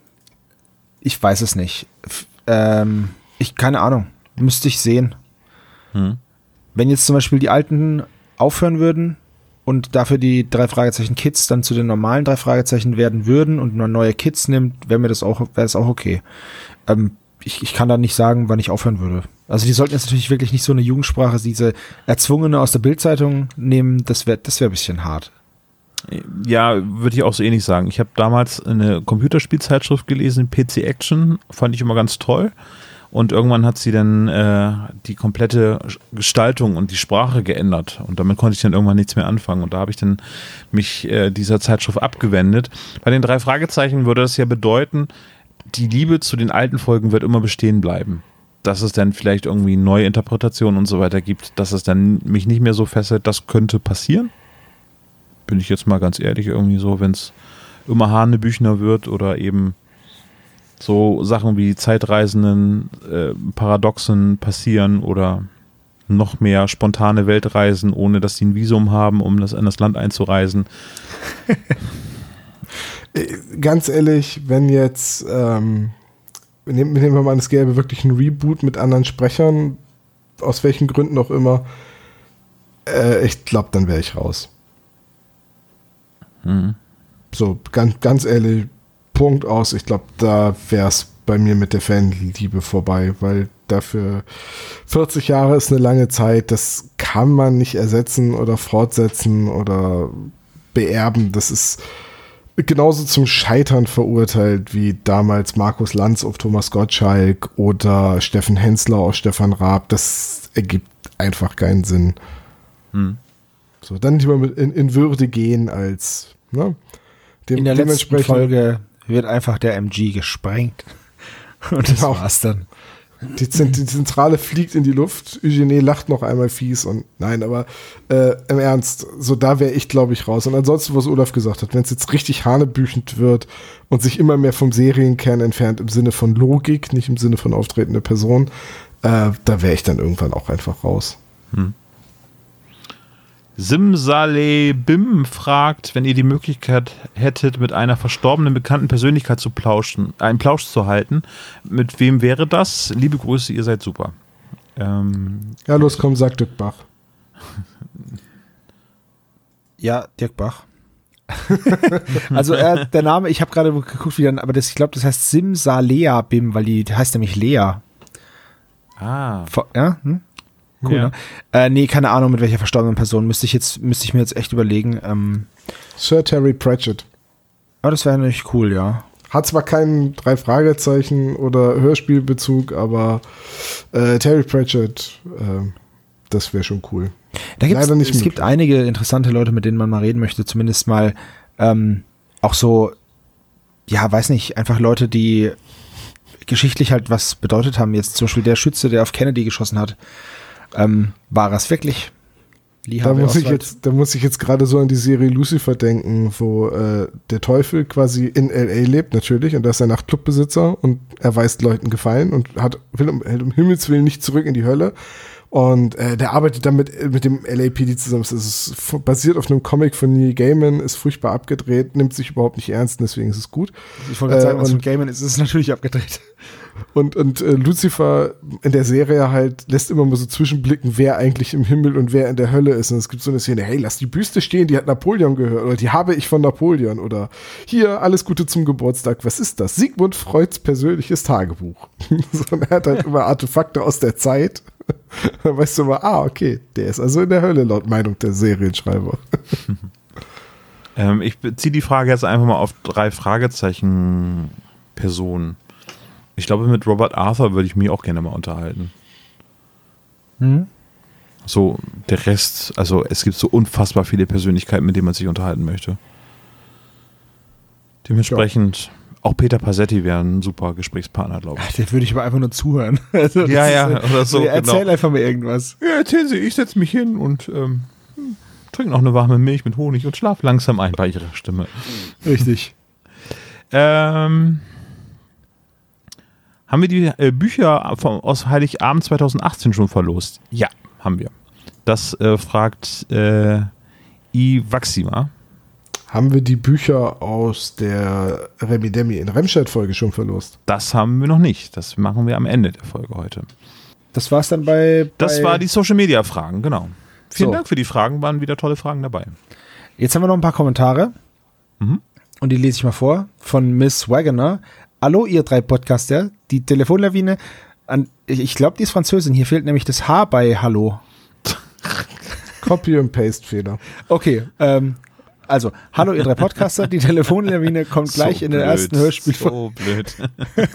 ich weiß es nicht. F ähm, ich, keine Ahnung. Müsste ich sehen. Hm. Wenn jetzt zum Beispiel die alten aufhören würden und dafür die drei Fragezeichen Kids dann zu den normalen drei Fragezeichen werden würden und man neue Kids nimmt, wäre mir das auch, wäre das auch okay. Ähm, ich, ich kann da nicht sagen, wann ich aufhören würde. Also die sollten jetzt natürlich wirklich nicht so eine Jugendsprache, diese erzwungene aus der Bildzeitung nehmen, das wäre das wäre ein bisschen hart. Ja, würde ich auch so ähnlich sagen. Ich habe damals eine Computerspielzeitschrift gelesen, PC Action, fand ich immer ganz toll. Und irgendwann hat sie dann äh, die komplette Gestaltung und die Sprache geändert. Und damit konnte ich dann irgendwann nichts mehr anfangen. Und da habe ich dann mich äh, dieser Zeitschrift abgewendet. Bei den drei Fragezeichen würde das ja bedeuten, die Liebe zu den alten Folgen wird immer bestehen bleiben. Dass es dann vielleicht irgendwie neue Interpretationen und so weiter gibt, dass es dann mich nicht mehr so fesselt, das könnte passieren. Bin ich jetzt mal ganz ehrlich, irgendwie so, wenn es immer Hanebüchner wird oder eben so Sachen wie Zeitreisenden, äh, Paradoxen passieren oder noch mehr spontane Weltreisen, ohne dass sie ein Visum haben, um das in das Land einzureisen. [LAUGHS] Äh, Ganz ehrlich, wenn jetzt, ähm, nehmen, nehmen wir mal an, es gäbe wirklich ein Reboot mit anderen Sprechern, aus welchen Gründen auch immer, äh, ich glaube, dann wäre ich raus. Mhm. So, ganz, ganz ehrlich, Punkt aus. Ich glaube, da wäre es bei mir mit der Fanliebe vorbei, weil dafür 40 Jahre ist eine lange Zeit. Das kann man nicht ersetzen oder fortsetzen oder beerben. Das ist genauso zum Scheitern verurteilt wie damals Markus Lanz auf Thomas Gottschalk oder Steffen Hensler auf Stefan Raab. Das ergibt einfach keinen Sinn. Hm. So, dann lieber in, in Würde gehen als ne, dem, In der letzten dementsprechend- Folge wird einfach der MG gesprengt. [LAUGHS] Und das Genau. war's dann. Die, Zent- die Zentrale fliegt in die Luft. Eugenie lacht noch einmal fies und nein, aber äh, im Ernst, so da wäre ich, glaube ich, raus. Und ansonsten, was Olaf gesagt hat, wenn es jetzt richtig hanebüchend wird und sich immer mehr vom Serienkern entfernt, im Sinne von Logik, nicht im Sinne von auftretende Person, äh, da wäre ich dann irgendwann auch einfach raus. Simsale Bim fragt, wenn ihr die Möglichkeit hättet, mit einer verstorbenen bekannten Persönlichkeit zu plauschen, einen Plausch zu halten, mit wem wäre das? Liebe Grüße, ihr seid super. Ähm, Ja, los, komm, sag Dirk Bach. [LAUGHS] Ja, Dirk Bach. [LAUGHS] also äh, der Name, ich habe gerade geguckt, wie dann, aber das, ich glaube, das heißt Simsalea Bim, weil die, die heißt nämlich Lea. ah, Ja, hm? Cool. Ja. Ne? Äh, nee, keine Ahnung, mit welcher verstorbenen Person müsste ich jetzt, müsste ich mir jetzt echt überlegen. Ähm, Sir Terry Pratchett. aber das wäre natürlich cool, ja. Hat zwar keinen drei Fragezeichen oder Hörspielbezug, aber äh, Terry Pratchett, äh, das wäre schon cool. Da gibt's, Leider nicht es gibt möglich. einige interessante Leute, mit denen man mal reden möchte, zumindest mal ähm, auch so, ja, weiß nicht, einfach Leute, die geschichtlich halt was bedeutet haben. Jetzt zum Beispiel der Schütze, der auf Kennedy geschossen hat. Ähm, war es wirklich? Lee Da Harvey muss, ich jetzt, da muss ich jetzt gerade so an die Serie Lucifer denken, wo äh, der Teufel quasi in L.A. lebt, natürlich, und da ist er Nachtclubbesitzer und er weist Leuten Gefallen und hat, will um, um Himmels Willen nicht zurück in die Hölle. Und äh, der arbeitet dann mit, mit dem LAPD zusammen. Es ist basiert auf einem Comic von Neil Gaiman, ist furchtbar abgedreht, nimmt sich überhaupt nicht ernst, deswegen ist es gut. Ich wollte gerade Äh, sagen, was und- mit Gaiman ist, ist es natürlich abgedreht. Und, und äh, Lucifer in der Serie halt lässt immer mal so zwischenblicken, wer eigentlich im Himmel und wer in der Hölle ist. Und es gibt so eine Szene, hey, lass die Büste stehen, die hat Napoleon gehört oder die habe ich von Napoleon oder hier, alles Gute zum Geburtstag. Was ist das? Sigmund Freuds persönliches Tagebuch. [LAUGHS] so, er hat halt immer Artefakte aus der Zeit. [LAUGHS] Dann weißt du immer, ah, okay, der ist also in der Hölle, laut Meinung der Serienschreiber. [LAUGHS] Ähm, ich beziehe die Frage jetzt einfach mal auf drei Fragezeichen Personen. Ich glaube, mit Robert Arthur würde ich mich auch gerne mal unterhalten. Hm? So, der Rest, also es gibt so unfassbar viele Persönlichkeiten, mit denen man sich unterhalten möchte. Dementsprechend, auch Peter Passetti wäre ein super Gesprächspartner, glaube ich. Der würde ich aber einfach nur zuhören. [LAUGHS] Also, Ja, ist, ja, oder so, Erzähl genau. einfach mal irgendwas. Ja, erzählen Sie, ich setze mich hin und ähm, trinke noch eine warme Milch mit Honig und schlaf langsam ein bei Ihrer Stimme. Richtig. [LAUGHS] Ähm, haben wir die äh, Bücher vom, aus Heiligabend 2018 schon verlost? Ja, haben wir. Das äh, fragt äh, I. Waxima. Haben wir die Bücher aus der Remi Demi in Remscheid-Folge schon verlost? Das haben wir noch nicht. Das machen wir am Ende der Folge heute. Das war's dann bei. bei Das war die Social Media Fragen, genau. Vielen So. Dank für die Fragen, waren wieder tolle Fragen dabei. Jetzt haben wir noch ein paar Kommentare. Mhm. Und die lese ich mal vor. Von Miss Wagoner. Hallo, ihr drei Podcaster. Die Telefonlawine. An, ich glaube, die ist Französin. Hier fehlt nämlich das H bei Hallo. Copy- und Paste-Fehler. Okay, ähm, also, hallo ihr drei Podcaster, die Telefonlawine [LAUGHS] kommt gleich So in der blöd, ersten Hörspielfolge. So blöd. [LAUGHS]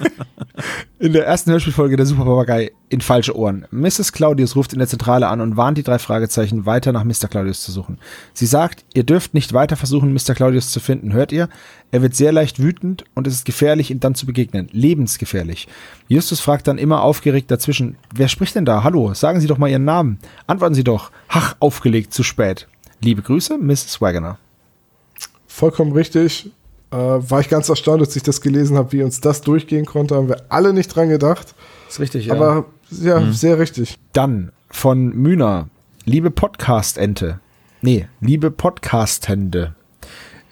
In der ersten Hörspielfolge der Super Papagei in falsche Ohren. Mrs. Claudius ruft in der Zentrale an und warnt die drei Fragezeichen, weiter nach Mr. Claudius zu suchen. Sie sagt, ihr dürft nicht weiter versuchen, Mr. Claudius zu finden. Hört ihr? Er wird sehr leicht wütend und es ist gefährlich, ihm dann zu begegnen. Lebensgefährlich. Justus fragt dann immer aufgeregt dazwischen, wer spricht denn da? Hallo, sagen Sie doch mal Ihren Namen. Antworten Sie doch. Hach, aufgelegt, zu spät. Liebe Grüße, Mrs. Wagoner. Vollkommen richtig. Äh, war ich ganz erstaunt, als ich das gelesen habe, wie uns das durchgehen konnte. Haben wir alle nicht dran gedacht. Ist richtig, ja. Aber ja, sehr richtig. Dann von Mühner. Liebe Podcast-Ente. Nee, liebe Podcastende.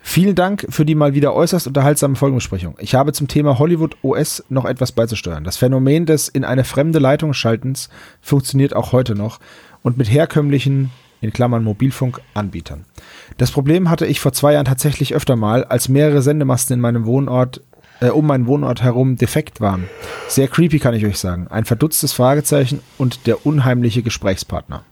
Vielen Dank für die mal wieder äußerst unterhaltsame Folgenbesprechung. Ich habe zum Thema Hollywood OS noch etwas beizusteuern. Das Phänomen des in eine fremde Leitung schaltens funktioniert auch heute noch und mit herkömmlichen, in Klammern Mobilfunk-Anbietern. Das Problem hatte ich vor zwei Jahren tatsächlich öfter mal, als mehrere Sendemasten in meinem Wohnort äh, um meinen Wohnort herum defekt waren. Sehr creepy kann ich euch sagen. Ein verdutztes Fragezeichen und der unheimliche Gesprächspartner.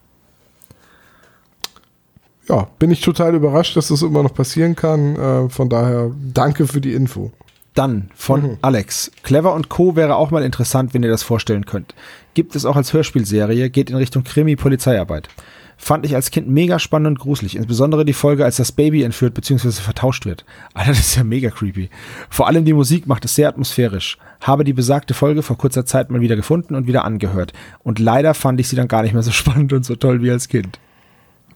Ja, bin ich total überrascht, dass das immer noch passieren kann. Äh, von daher danke für die Info. Dann von Mhm. Alex. Clever und Co. wäre auch mal interessant, wenn ihr das vorstellen könnt. Gibt es auch als Hörspielserie, geht in Richtung Krimi-Polizeiarbeit. Fand ich als Kind mega spannend und gruselig. Insbesondere die Folge, als das Baby entführt bzw. vertauscht wird. [LAUGHS] Alter, das ist ja mega creepy. Vor allem die Musik macht es sehr atmosphärisch. Habe die besagte Folge vor kurzer Zeit mal wieder gefunden und wieder angehört. Und leider fand ich sie dann gar nicht mehr so [LAUGHS] spannend und so toll wie als Kind.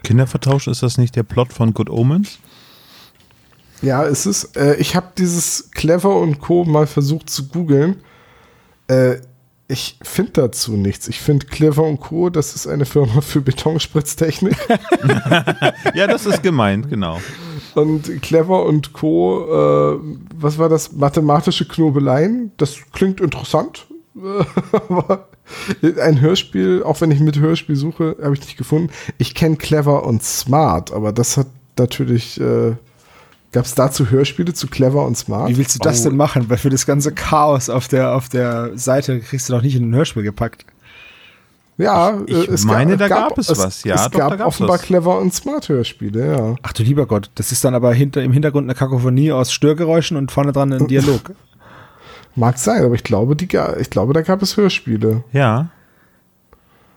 Kindervertausch, ist das nicht der Plot von Good Omens? Ja, es ist, äh, ich habe dieses Clever und Co. mal versucht zu googeln. Äh, ich finde dazu nichts. Ich finde Clever und Co., das ist eine Firma für Betonspritztechnik. [LAUGHS] Ja, das ist gemeint, genau. Und Clever und Co., äh, was war das? Mathematische Knobeleien. Das klingt interessant. [LAUGHS] Aber ein Hörspiel, auch wenn ich mit Hörspiel suche, habe ich nicht gefunden. Ich kenne Clever und Smart, aber das hat natürlich. Äh, Gab es dazu Hörspiele zu Clever und Smart? Wie willst du das Oh. denn machen? Weil für das ganze Chaos auf der, auf der Seite kriegst du doch nicht in ein Hörspiel gepackt. Ja, Ich äh, es meine, da gab es was, ja, Es doch, da gab offenbar was. Clever und Smart Hörspiele, ja. Ach du lieber Gott, das ist dann aber hinter, im Hintergrund eine Kakophonie aus Störgeräuschen und vorne dran ein [LAUGHS] Dialog. Mag sein, aber ich glaube, die, ich glaube, da gab es Hörspiele. Ja.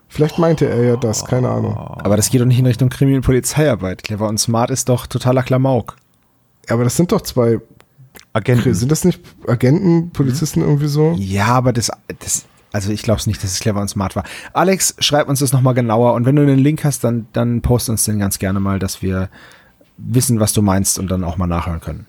Vielleicht meinte er ja das, keine Ahnung. aber das geht doch nicht in Richtung Krimi und Polizeiarbeit. Clever und Smart ist doch totaler Klamauk. Aber das sind doch zwei, Agenten. sind das nicht Agenten, Polizisten irgendwie so? Ja, aber das, das also ich glaube es nicht, dass es clever und smart war. Alex, schreib uns das nochmal genauer und wenn du einen Link hast, dann, dann post uns den ganz gerne mal, dass wir wissen, was du meinst und dann auch mal nachhören können.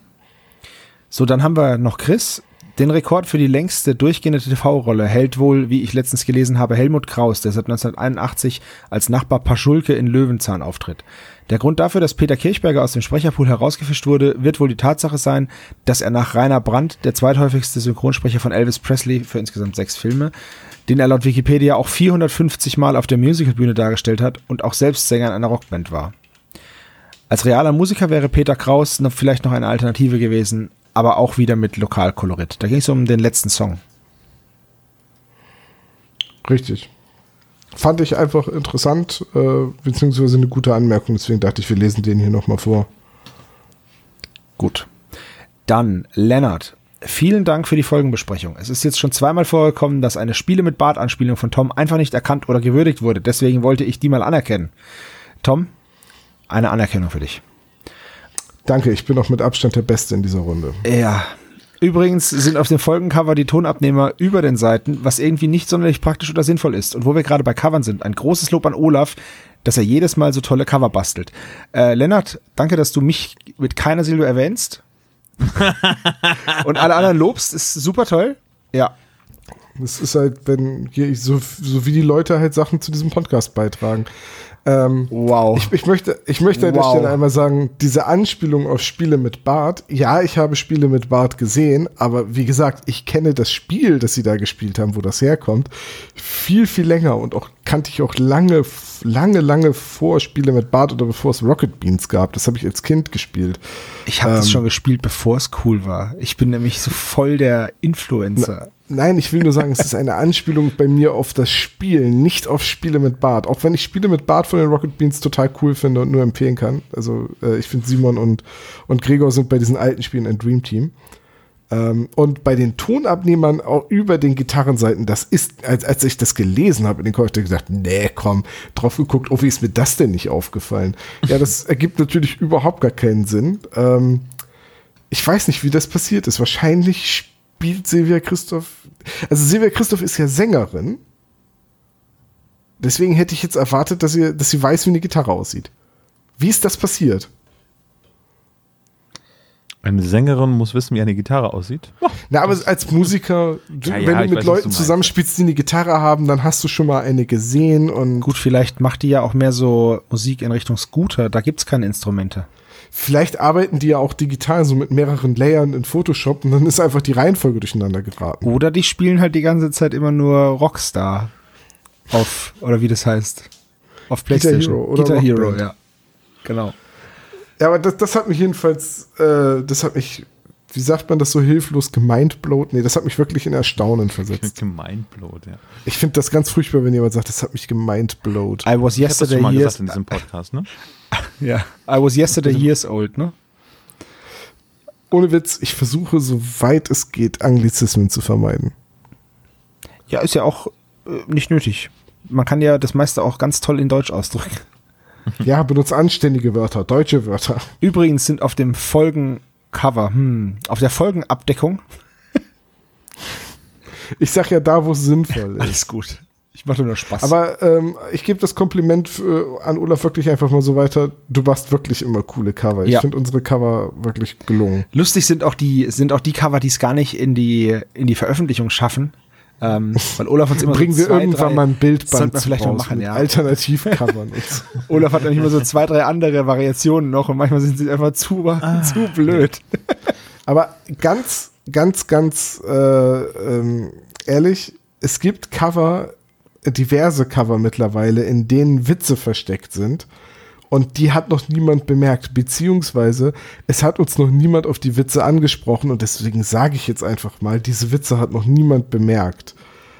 So, dann haben wir noch Chris. Den Rekord für die längste durchgehende TV-Rolle hält wohl, wie ich letztens gelesen habe, Helmut Kraus, der seit 1981 als Nachbar Paschulke in Löwenzahn auftritt. Der Grund dafür, dass Peter Kirchberger aus dem Sprecherpool herausgefischt wurde, wird wohl die Tatsache sein, dass er nach Rainer Brandt, der zweithäufigste Synchronsprecher von Elvis Presley für insgesamt sechs Filme, den er laut Wikipedia auch 450 Mal auf der Musicalbühne dargestellt hat und auch selbst Sänger in einer Rockband war. Als realer Musiker wäre Peter Kraus noch vielleicht noch eine Alternative gewesen, aber auch wieder mit Lokalkolorit. Da ging es um den letzten Song. Richtig. Fand ich einfach interessant, äh, beziehungsweise eine gute Anmerkung, deswegen dachte ich, wir lesen den hier nochmal vor. Gut. Dann, Lennart, vielen Dank für die Folgenbesprechung. Es ist jetzt schon zweimal vorgekommen, dass eine Spiele mit Bart-Anspielung von Tom einfach nicht erkannt oder gewürdigt wurde. Deswegen wollte ich die mal anerkennen. Tom, eine Anerkennung für dich. Danke, ich bin auch mit Abstand der Beste in dieser Runde. Ja. Übrigens sind auf dem Folgencover die Tonabnehmer über den Seiten, was irgendwie nicht sonderlich praktisch oder sinnvoll ist. Und wo wir gerade bei Covern sind, ein großes Lob an Olaf, dass er jedes Mal so tolle Cover bastelt. Äh, Lennart, danke, dass du mich mit keiner Silbe erwähnst. [LAUGHS] Und alle anderen lobst, ist super toll. Ja. Es ist halt, wenn hier so, so wie die Leute halt Sachen zu diesem Podcast beitragen. Ähm, Wow. Ich, ich möchte, ich möchte an der. Stelle einmal sagen, diese Anspielung auf Spiele mit Bart, ja, ich habe Spiele mit Bart gesehen, aber wie gesagt, ich kenne das Spiel, das sie da gespielt haben, wo das herkommt, viel, viel länger und auch kannte ich auch lange, lange, lange vor Spiele mit Bart oder bevor es Rocket Beans gab. Das habe ich als Kind gespielt. Ich habe das Ähm. schon gespielt, bevor es cool war. Ich bin nämlich so voll der Influencer. Nein, ich will nur sagen, es ist eine Anspielung bei mir auf das Spiel, nicht auf Spiele mit Bart. Auch wenn ich Spiele mit Bart von den Rocket Beans total cool finde und nur empfehlen kann. Also äh, ich finde Simon und, und Gregor sind bei diesen alten Spielen ein Dream Team. Ähm, und bei den Tonabnehmern auch über den Gitarrenseiten, das ist, als, als ich das gelesen habe in den Kommentaren, gedacht, nee, komm, drauf geguckt, oh, wie ist mir das denn nicht aufgefallen? Ja, das [LAUGHS] ergibt natürlich überhaupt gar keinen Sinn. Ähm, ich weiß nicht, wie das passiert ist. Wahrscheinlich spielt Silvia Christoph. Also Silvia Christoph ist ja Sängerin. Deswegen hätte ich jetzt erwartet, dass sie, dass sie weiß, wie eine Gitarre aussieht. Wie ist das passiert? Eine Sängerin muss wissen, wie eine Gitarre aussieht. Na, aber als Musiker, du, [LAUGHS] Ja, wenn ja, du ich mit weiß, Leuten du zusammenspielst, die eine Gitarre haben, dann hast du schon mal eine gesehen und Gut, vielleicht macht die ja auch mehr so Musik in Richtung Scooter. Da gibt's keine Instrumente. vielleicht arbeiten die ja auch digital so mit mehreren Layern in Photoshop und dann ist einfach die Reihenfolge durcheinander geraten. Oder die spielen halt die ganze Zeit immer nur Rockstar auf, oder wie das heißt, auf Guitar Playstation. Hero oder Guitar Hero, ja. Genau. Ja, aber das, das hat mich jedenfalls, äh, das hat mich, wie sagt man das so hilflos, gemindblowt? Nee, das hat mich wirklich in Erstaunen versetzt. Gemeinblot, ja. Ich finde das ganz furchtbar, wenn jemand sagt, das hat mich gemindblowt. I was Ich habe das yesterday schon mal years, gesagt in diesem Podcast, ne? [LAUGHS] ja, I was yesterday years old, ne? Ohne Witz, ich versuche, soweit es geht, Anglizismen zu vermeiden. Ja, ist ja auch äh, nicht nötig. Man kann ja das meiste auch ganz toll in Deutsch ausdrücken. [LAUGHS] Ja, benutze anständige Wörter, deutsche Wörter. Übrigens sind auf dem Folgencover, hm, auf der Folgenabdeckung, Ich sag ja da, wo es sinnvoll [LAUGHS] ist. alles gut. Ich mache nur Spaß. Aber ähm, ich gebe das Kompliment für, an Olaf wirklich einfach mal so weiter. Du machst wirklich immer coole Cover. Ich Ja. finde unsere Cover wirklich gelungen. Lustig sind auch die, sind auch die Cover, die es gar nicht in die, in die Veröffentlichung schaffen. Ähm, weil Olaf uns immer Bringen so wir zwei, irgendwann drei, mal ein Das Bildband wir vielleicht mal raus machen, ja. Alternativcovern. [LAUGHS] Olaf hat nämlich immer so zwei, drei andere Variationen noch und manchmal sind sie einfach zu, zu blöd. [LAUGHS] Aber ganz, ganz, ganz äh, ähm, ehrlich, es gibt Cover, äh, diverse Cover mittlerweile, in denen Witze versteckt sind. Und die hat noch niemand bemerkt, beziehungsweise es hat uns noch niemand auf die Witze angesprochen und deswegen sage ich jetzt einfach mal, diese Witze hat noch niemand bemerkt.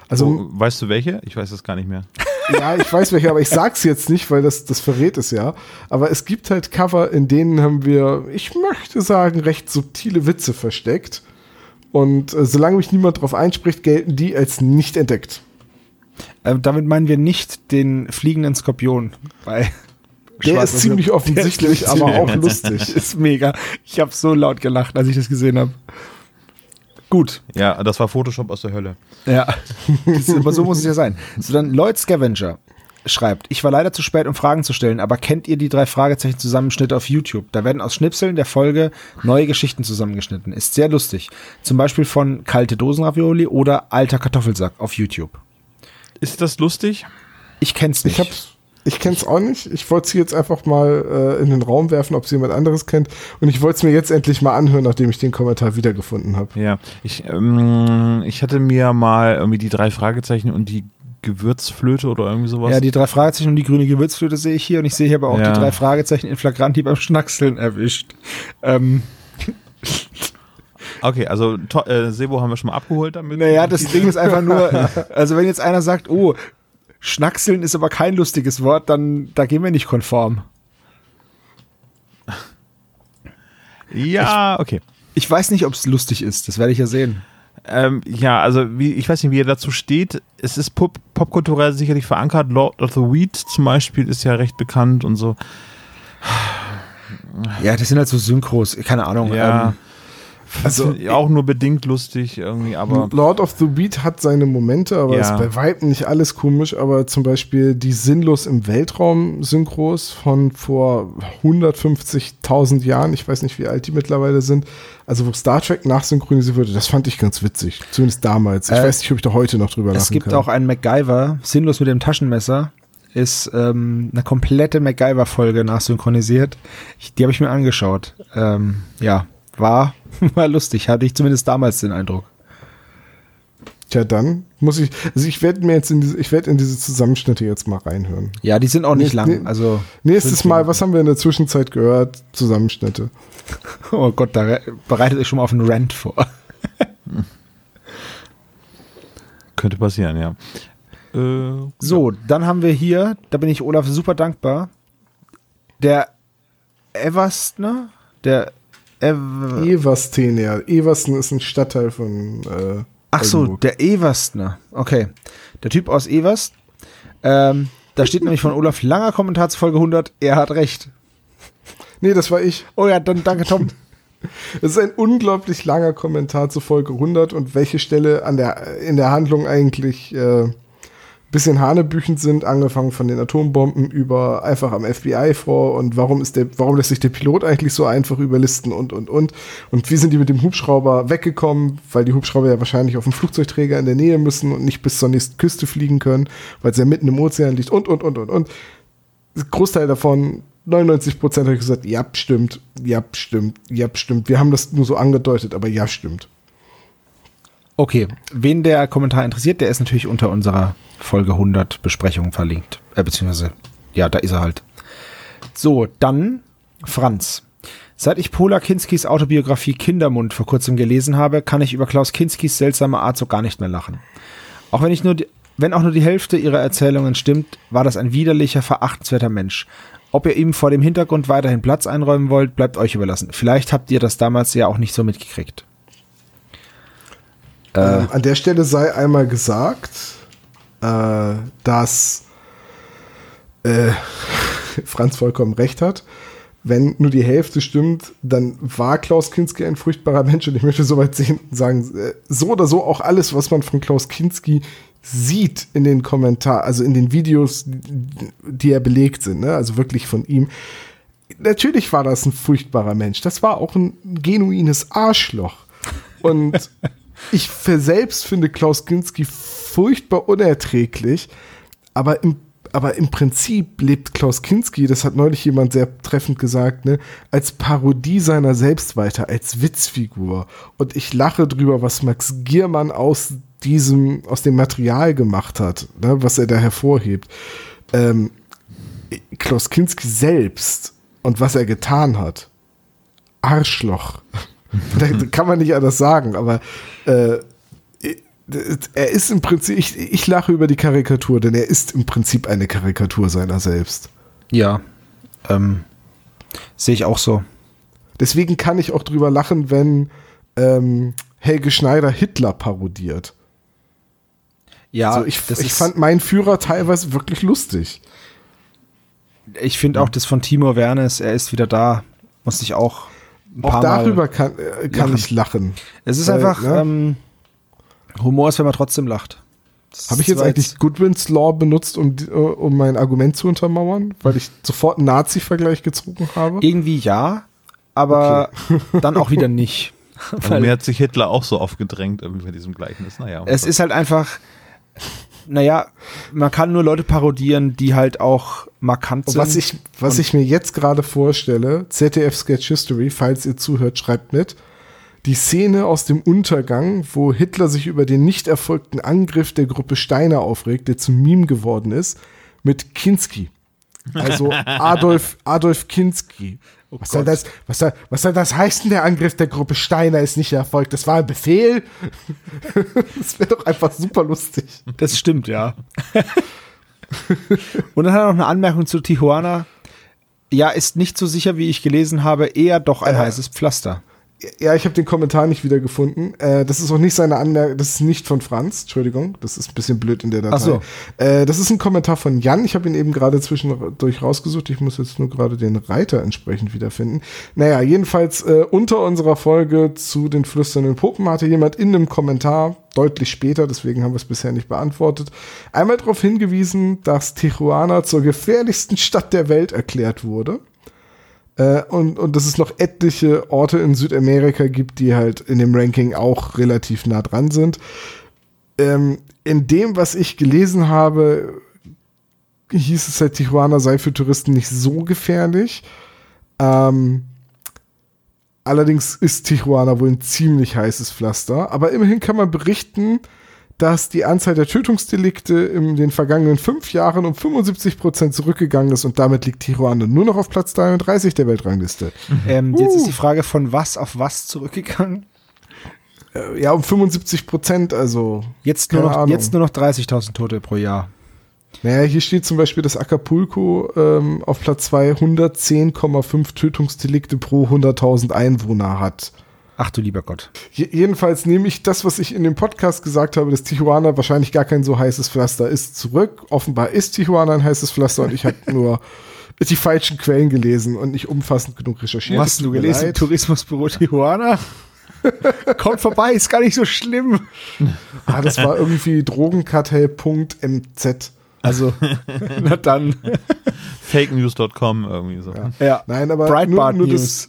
Also, Oh, weißt du welche? Ich weiß es gar nicht mehr. [LAUGHS] ja, ich weiß welche, aber ich sag's jetzt nicht, weil das, das verrät es ja. Aber es gibt halt Cover, in denen haben wir, ich möchte sagen, recht subtile Witze versteckt. Und äh, solange mich niemand drauf einspricht, gelten die als nicht entdeckt. Äh, damit meinen wir nicht den fliegenden Skorpion bei Der ist ziemlich Der ist offensichtlich, aber ziemlich- auch [LAUGHS] lustig. ist mega. Ich habe so laut gelacht, als ich das gesehen habe. Gut. Ja, das war Photoshop aus der Hölle. Ja. Aber so muss es ja sein. So, dann Lloyd Scavenger. schreibt, ich war leider zu spät, um Fragen zu stellen, aber kennt ihr die drei Fragezeichen Zusammenschnitte auf YouTube? Da werden aus Schnipseln der Folge neue Geschichten zusammengeschnitten. Ist sehr lustig. Zum Beispiel von Kalte Dosenravioli oder Alter Kartoffelsack auf YouTube. Ist das lustig? Ich kenn's nicht. Ich hab's. Ich kenn's auch nicht. Ich wollte sie jetzt einfach mal äh, in den Raum werfen, ob sie jemand anderes kennt. Und ich wollte es mir jetzt endlich mal anhören, nachdem ich den Kommentar wiedergefunden habe. Ja, ich, ähm, ich hatte mir mal irgendwie die drei Fragezeichen und die Gewürzflöte oder irgendwie sowas. ja, die drei Fragezeichen und die grüne Gewürzflöte sehe ich hier und ich sehe hier aber auch Ja. die drei Fragezeichen in Flagranti beim Schnackseln erwischt. Ähm, okay, also to, äh, Sebo haben wir schon mal abgeholt damit. Naja, das Ding ist einfach nur, [LAUGHS] also wenn jetzt einer sagt, oh, Schnackseln ist aber kein lustiges Wort, dann da gehen wir nicht konform. Ja, okay. Ich weiß nicht, ob es lustig ist, das werde ich ja sehen. Ähm, ja, also wie, ich weiß nicht, wie er dazu steht. Es ist pop popkulturell sicherlich verankert. Lord of the Weed zum Beispiel ist ja recht bekannt und so. Ja, das sind halt so Synchros, keine Ahnung. Ja. Ähm, Also [LAUGHS] auch nur bedingt lustig irgendwie, aber Lord of the Beat hat seine Momente, aber Ja. ist bei weitem nicht alles komisch. Aber zum Beispiel die Sinnlos im Weltraum Synchros von vor 150.000 Jahren, ich weiß nicht, wie alt die mittlerweile sind, also wo Star Trek nachsynchronisiert wurde, das fand ich ganz witzig. Zumindest damals. Ich Äh, weiß nicht, ob ich da heute noch drüber es lachen gibt kann. auch einen MacGyver, sinnlos mit dem Taschenmesser, ist ähm, eine komplette MacGyver-Folge nachsynchronisiert. Ich, die habe ich mir angeschaut. Ähm, ja, war, [LAUGHS] war lustig, hatte ich zumindest damals den Eindruck. Tja, dann muss ich, also ich werde mir jetzt in diese, ich werde in diese Zusammenschnitte jetzt mal reinhören. Ja, die sind auch nicht Nee, lang. nee. Also Nächstes Mal, was haben wir in der Zwischenzeit gehört? Zusammenschnitte. [LAUGHS] Oh Gott, da re- bereitet euch schon mal auf einen Rant vor. [LAUGHS] könnte passieren, ja. Äh, So, dann haben wir hier, da bin ich Olaf super dankbar, der Everstner, der Ev Eversten, ja. Eversten ist ein Stadtteil von äh, Ach so, Oldenburg. der Everstner. Okay, der Typ aus Everst. Ähm, da steht nämlich von Olaf langer Kommentar zu Folge 100, er hat recht. Nee, das war ich. Oh ja, dann danke Tom. [LAUGHS] Es ist ein unglaublich langer Kommentar zu Folge 100 und welche Stelle an der, in der Handlung eigentlich äh, bisschen hanebüchend sind, angefangen von den Atombomben über einfach am FBI vor und warum ist der, warum lässt sich der Pilot eigentlich so einfach überlisten und und und und wie sind die mit dem Hubschrauber weggekommen, weil die Hubschrauber ja wahrscheinlich auf dem Flugzeugträger in der Nähe müssen und nicht bis zur nächsten Küste fliegen können, weil es ja mitten im Ozean liegt und und und und und. Großteil davon 99 Prozent habe ich gesagt, ja, stimmt, ja, stimmt, ja, stimmt. Wir haben das nur so angedeutet, aber ja, stimmt. Okay, wen der Kommentar interessiert, der ist natürlich unter unserer Folge 100 Besprechung verlinkt. Äh, beziehungsweise, ja, da ist er halt. So, dann Franz. Seit ich Pola Kinskis Autobiografie Kindermund vor kurzem gelesen habe, kann ich über Klaus Kinskis seltsame Art so gar nicht mehr lachen. Auch wenn ich nur die, wenn auch nur die Hälfte ihrer Erzählungen stimmt, war das ein widerlicher, verachtenswerter Mensch. Ob ihr ihm vor dem Hintergrund weiterhin Platz einräumen wollt, bleibt euch überlassen. Vielleicht habt ihr das damals ja auch nicht so mitgekriegt. Ähm, an der Stelle sei einmal gesagt, äh, dass äh, [LAUGHS] Franz vollkommen recht hat. Wenn nur die Hälfte stimmt, dann war Klaus Kinski ein furchtbarer Mensch und ich möchte soweit sagen, äh, so oder so auch alles, was man von Klaus Kinski sieht in den Kommentaren, also in den Videos, die ja belegt sind, ne? also wirklich von ihm. Natürlich war das ein furchtbarer Mensch. Das war auch ein genuines Arschloch. Und [LAUGHS] ich für selbst finde Klaus Kinski furchtbar unerträglich, aber im, aber im Prinzip lebt Klaus Kinski, das hat neulich jemand sehr treffend gesagt, ne, als Parodie seiner selbst weiter, als Witzfigur. Und ich lache drüber, was Max Giermann aus diesem, aus dem Material gemacht hat, ne, was er da hervorhebt. Ähm, Klaus Kinski selbst und was er getan hat. Arschloch. [LAUGHS] kann man nicht anders sagen, aber äh, er ist im Prinzip, ich, ich lache über die Karikatur, denn er ist im Prinzip eine Karikatur seiner selbst. Ja, ähm, sehe ich auch so. Deswegen kann ich auch drüber lachen, wenn ähm, Helge Schneider Hitler parodiert. Ja, also ich, ich fand meinen Führer teilweise wirklich lustig. ich finde auch das von Timo Wernes, er ist wieder da, musste ich auch Auch darüber Mal. kann, äh, kann lachen. ich lachen. Es ist Weil, einfach, ne? ähm, Humor ist, wenn man trotzdem lacht. Habe ich jetzt eigentlich Goodwins Law benutzt, um, äh, um mein Argument zu untermauern, weil ich sofort einen Nazi-Vergleich gezogen habe? Irgendwie ja, aber dann auch wieder [LAUGHS] nicht. Also mir hat sich Hitler auch so aufgedrängt irgendwie bei diesem Gleichnis. Naja. Es ist halt einfach, naja, man kann nur Leute parodieren, die halt auch markant Und sind. was ich, was ich mir jetzt gerade vorstelle, ZDF Sketch History, falls ihr zuhört, schreibt mit. Die Szene aus dem Untergang, wo Hitler sich über den nicht erfolgten Angriff der Gruppe Steiner aufregt, der zum Meme geworden ist, mit Kinski. Also [LAUGHS] Adolf, Adolf Kinski. Was, soll das, was, soll, was soll das heißen, der Angriff der Gruppe Steiner ist nicht erfolgt? Das war ein Befehl. [LAUGHS] das wäre doch einfach super lustig. Das stimmt, ja. Und dann hat er noch eine Anmerkung zu Tijuana. Ja, ist nicht so sicher, wie ich gelesen habe, eher doch ein Äh. heißes Pflaster. Ja, ich habe den Kommentar nicht wiedergefunden. Äh, das ist auch nicht seine Anmerkung, das ist nicht von Franz, Entschuldigung, das ist ein bisschen blöd in der Datei. Ach so. Äh, das ist ein Kommentar von Jan, ich habe ihn eben gerade zwischendurch rausgesucht, ich muss jetzt nur gerade den Reiter entsprechend wiederfinden. Naja, jedenfalls äh, unter unserer Folge zu den flüsternden Puppen hatte jemand in einem Kommentar, deutlich später, deswegen haben wir es bisher nicht beantwortet, einmal darauf hingewiesen, dass Tijuana zur gefährlichsten Stadt der Welt erklärt wurde. Äh, und, und dass es noch etliche Orte in Südamerika gibt, die halt in dem Ranking auch relativ nah dran sind. Ähm, in dem, was ich gelesen habe, hieß es halt, Tijuana sei für Touristen nicht so gefährlich. Ähm, allerdings ist Tijuana wohl ein ziemlich heißes Pflaster. Aber immerhin kann man berichten, dass die Anzahl der Tötungsdelikte in den vergangenen fünf Jahren um 75 Prozent zurückgegangen ist und damit liegt Tijuana nur noch auf Platz 33 der Weltrangliste. Ähm, Jetzt ist die Frage, von was auf was zurückgegangen? Äh, ja, um 75 Prozent, also. Jetzt nur noch, Ahnung. jetzt nur noch 30.000 Tote pro Jahr. Naja, hier steht zum Beispiel, dass Acapulco ähm, auf Platz 2 110,5 Tötungsdelikte pro 100.000 Einwohner hat. Ach du lieber Gott. Je jedenfalls nehme ich das, was ich in dem Podcast gesagt habe, dass Tijuana wahrscheinlich gar kein so heißes Pflaster ist, zurück. Offenbar ist Tijuana ein heißes Pflaster und ich habe nur [LAUGHS] die falschen Quellen gelesen und nicht umfassend genug recherchiert. Was hast du gelesen? leid. Tourismusbüro Tijuana? [LAUGHS] Kommt vorbei, ist gar nicht so schlimm. Ah, das war irgendwie Drogenkartell.mz. Also, [LAUGHS] na dann. Fakenews.com irgendwie so. Ja. Nein, aber Breitbart nur, nur, News.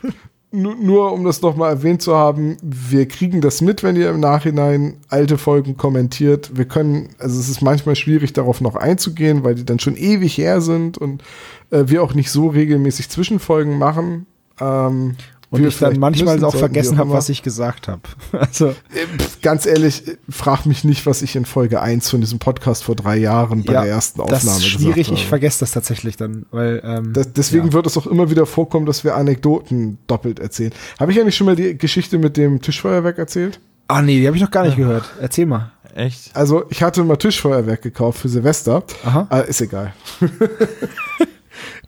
das, nur, nur um das nochmal erwähnt zu haben, wir kriegen das mit, wenn ihr im Nachhinein alte Folgen kommentiert. Wir können, also es ist manchmal schwierig, darauf noch einzugehen, weil die dann schon ewig her sind und äh, wir auch nicht so regelmäßig Zwischenfolgen machen. Ähm, Und ich dann manchmal auch vergessen habe, was ich. gesagt habe. [LAUGHS] Also, Ganz ehrlich, äh, frag mich nicht, was ich in Folge 1 von diesem Podcast vor drei Jahren bei ja, der ersten das Aufnahme ist schwierig. gesagt Ich habe. vergesse das tatsächlich dann, weil ähm, Das, deswegen ja. wird es auch immer wieder vorkommen, dass wir Anekdoten doppelt erzählen. Habe ich eigentlich schon mal die Geschichte mit dem Tischfeuerwerk erzählt? Ah nee, die habe ich noch gar nicht gehört. Erzähl mal. Echt? Also, ich hatte mal Tischfeuerwerk gekauft für Silvester. Aha. Äh, ist egal. [LAUGHS]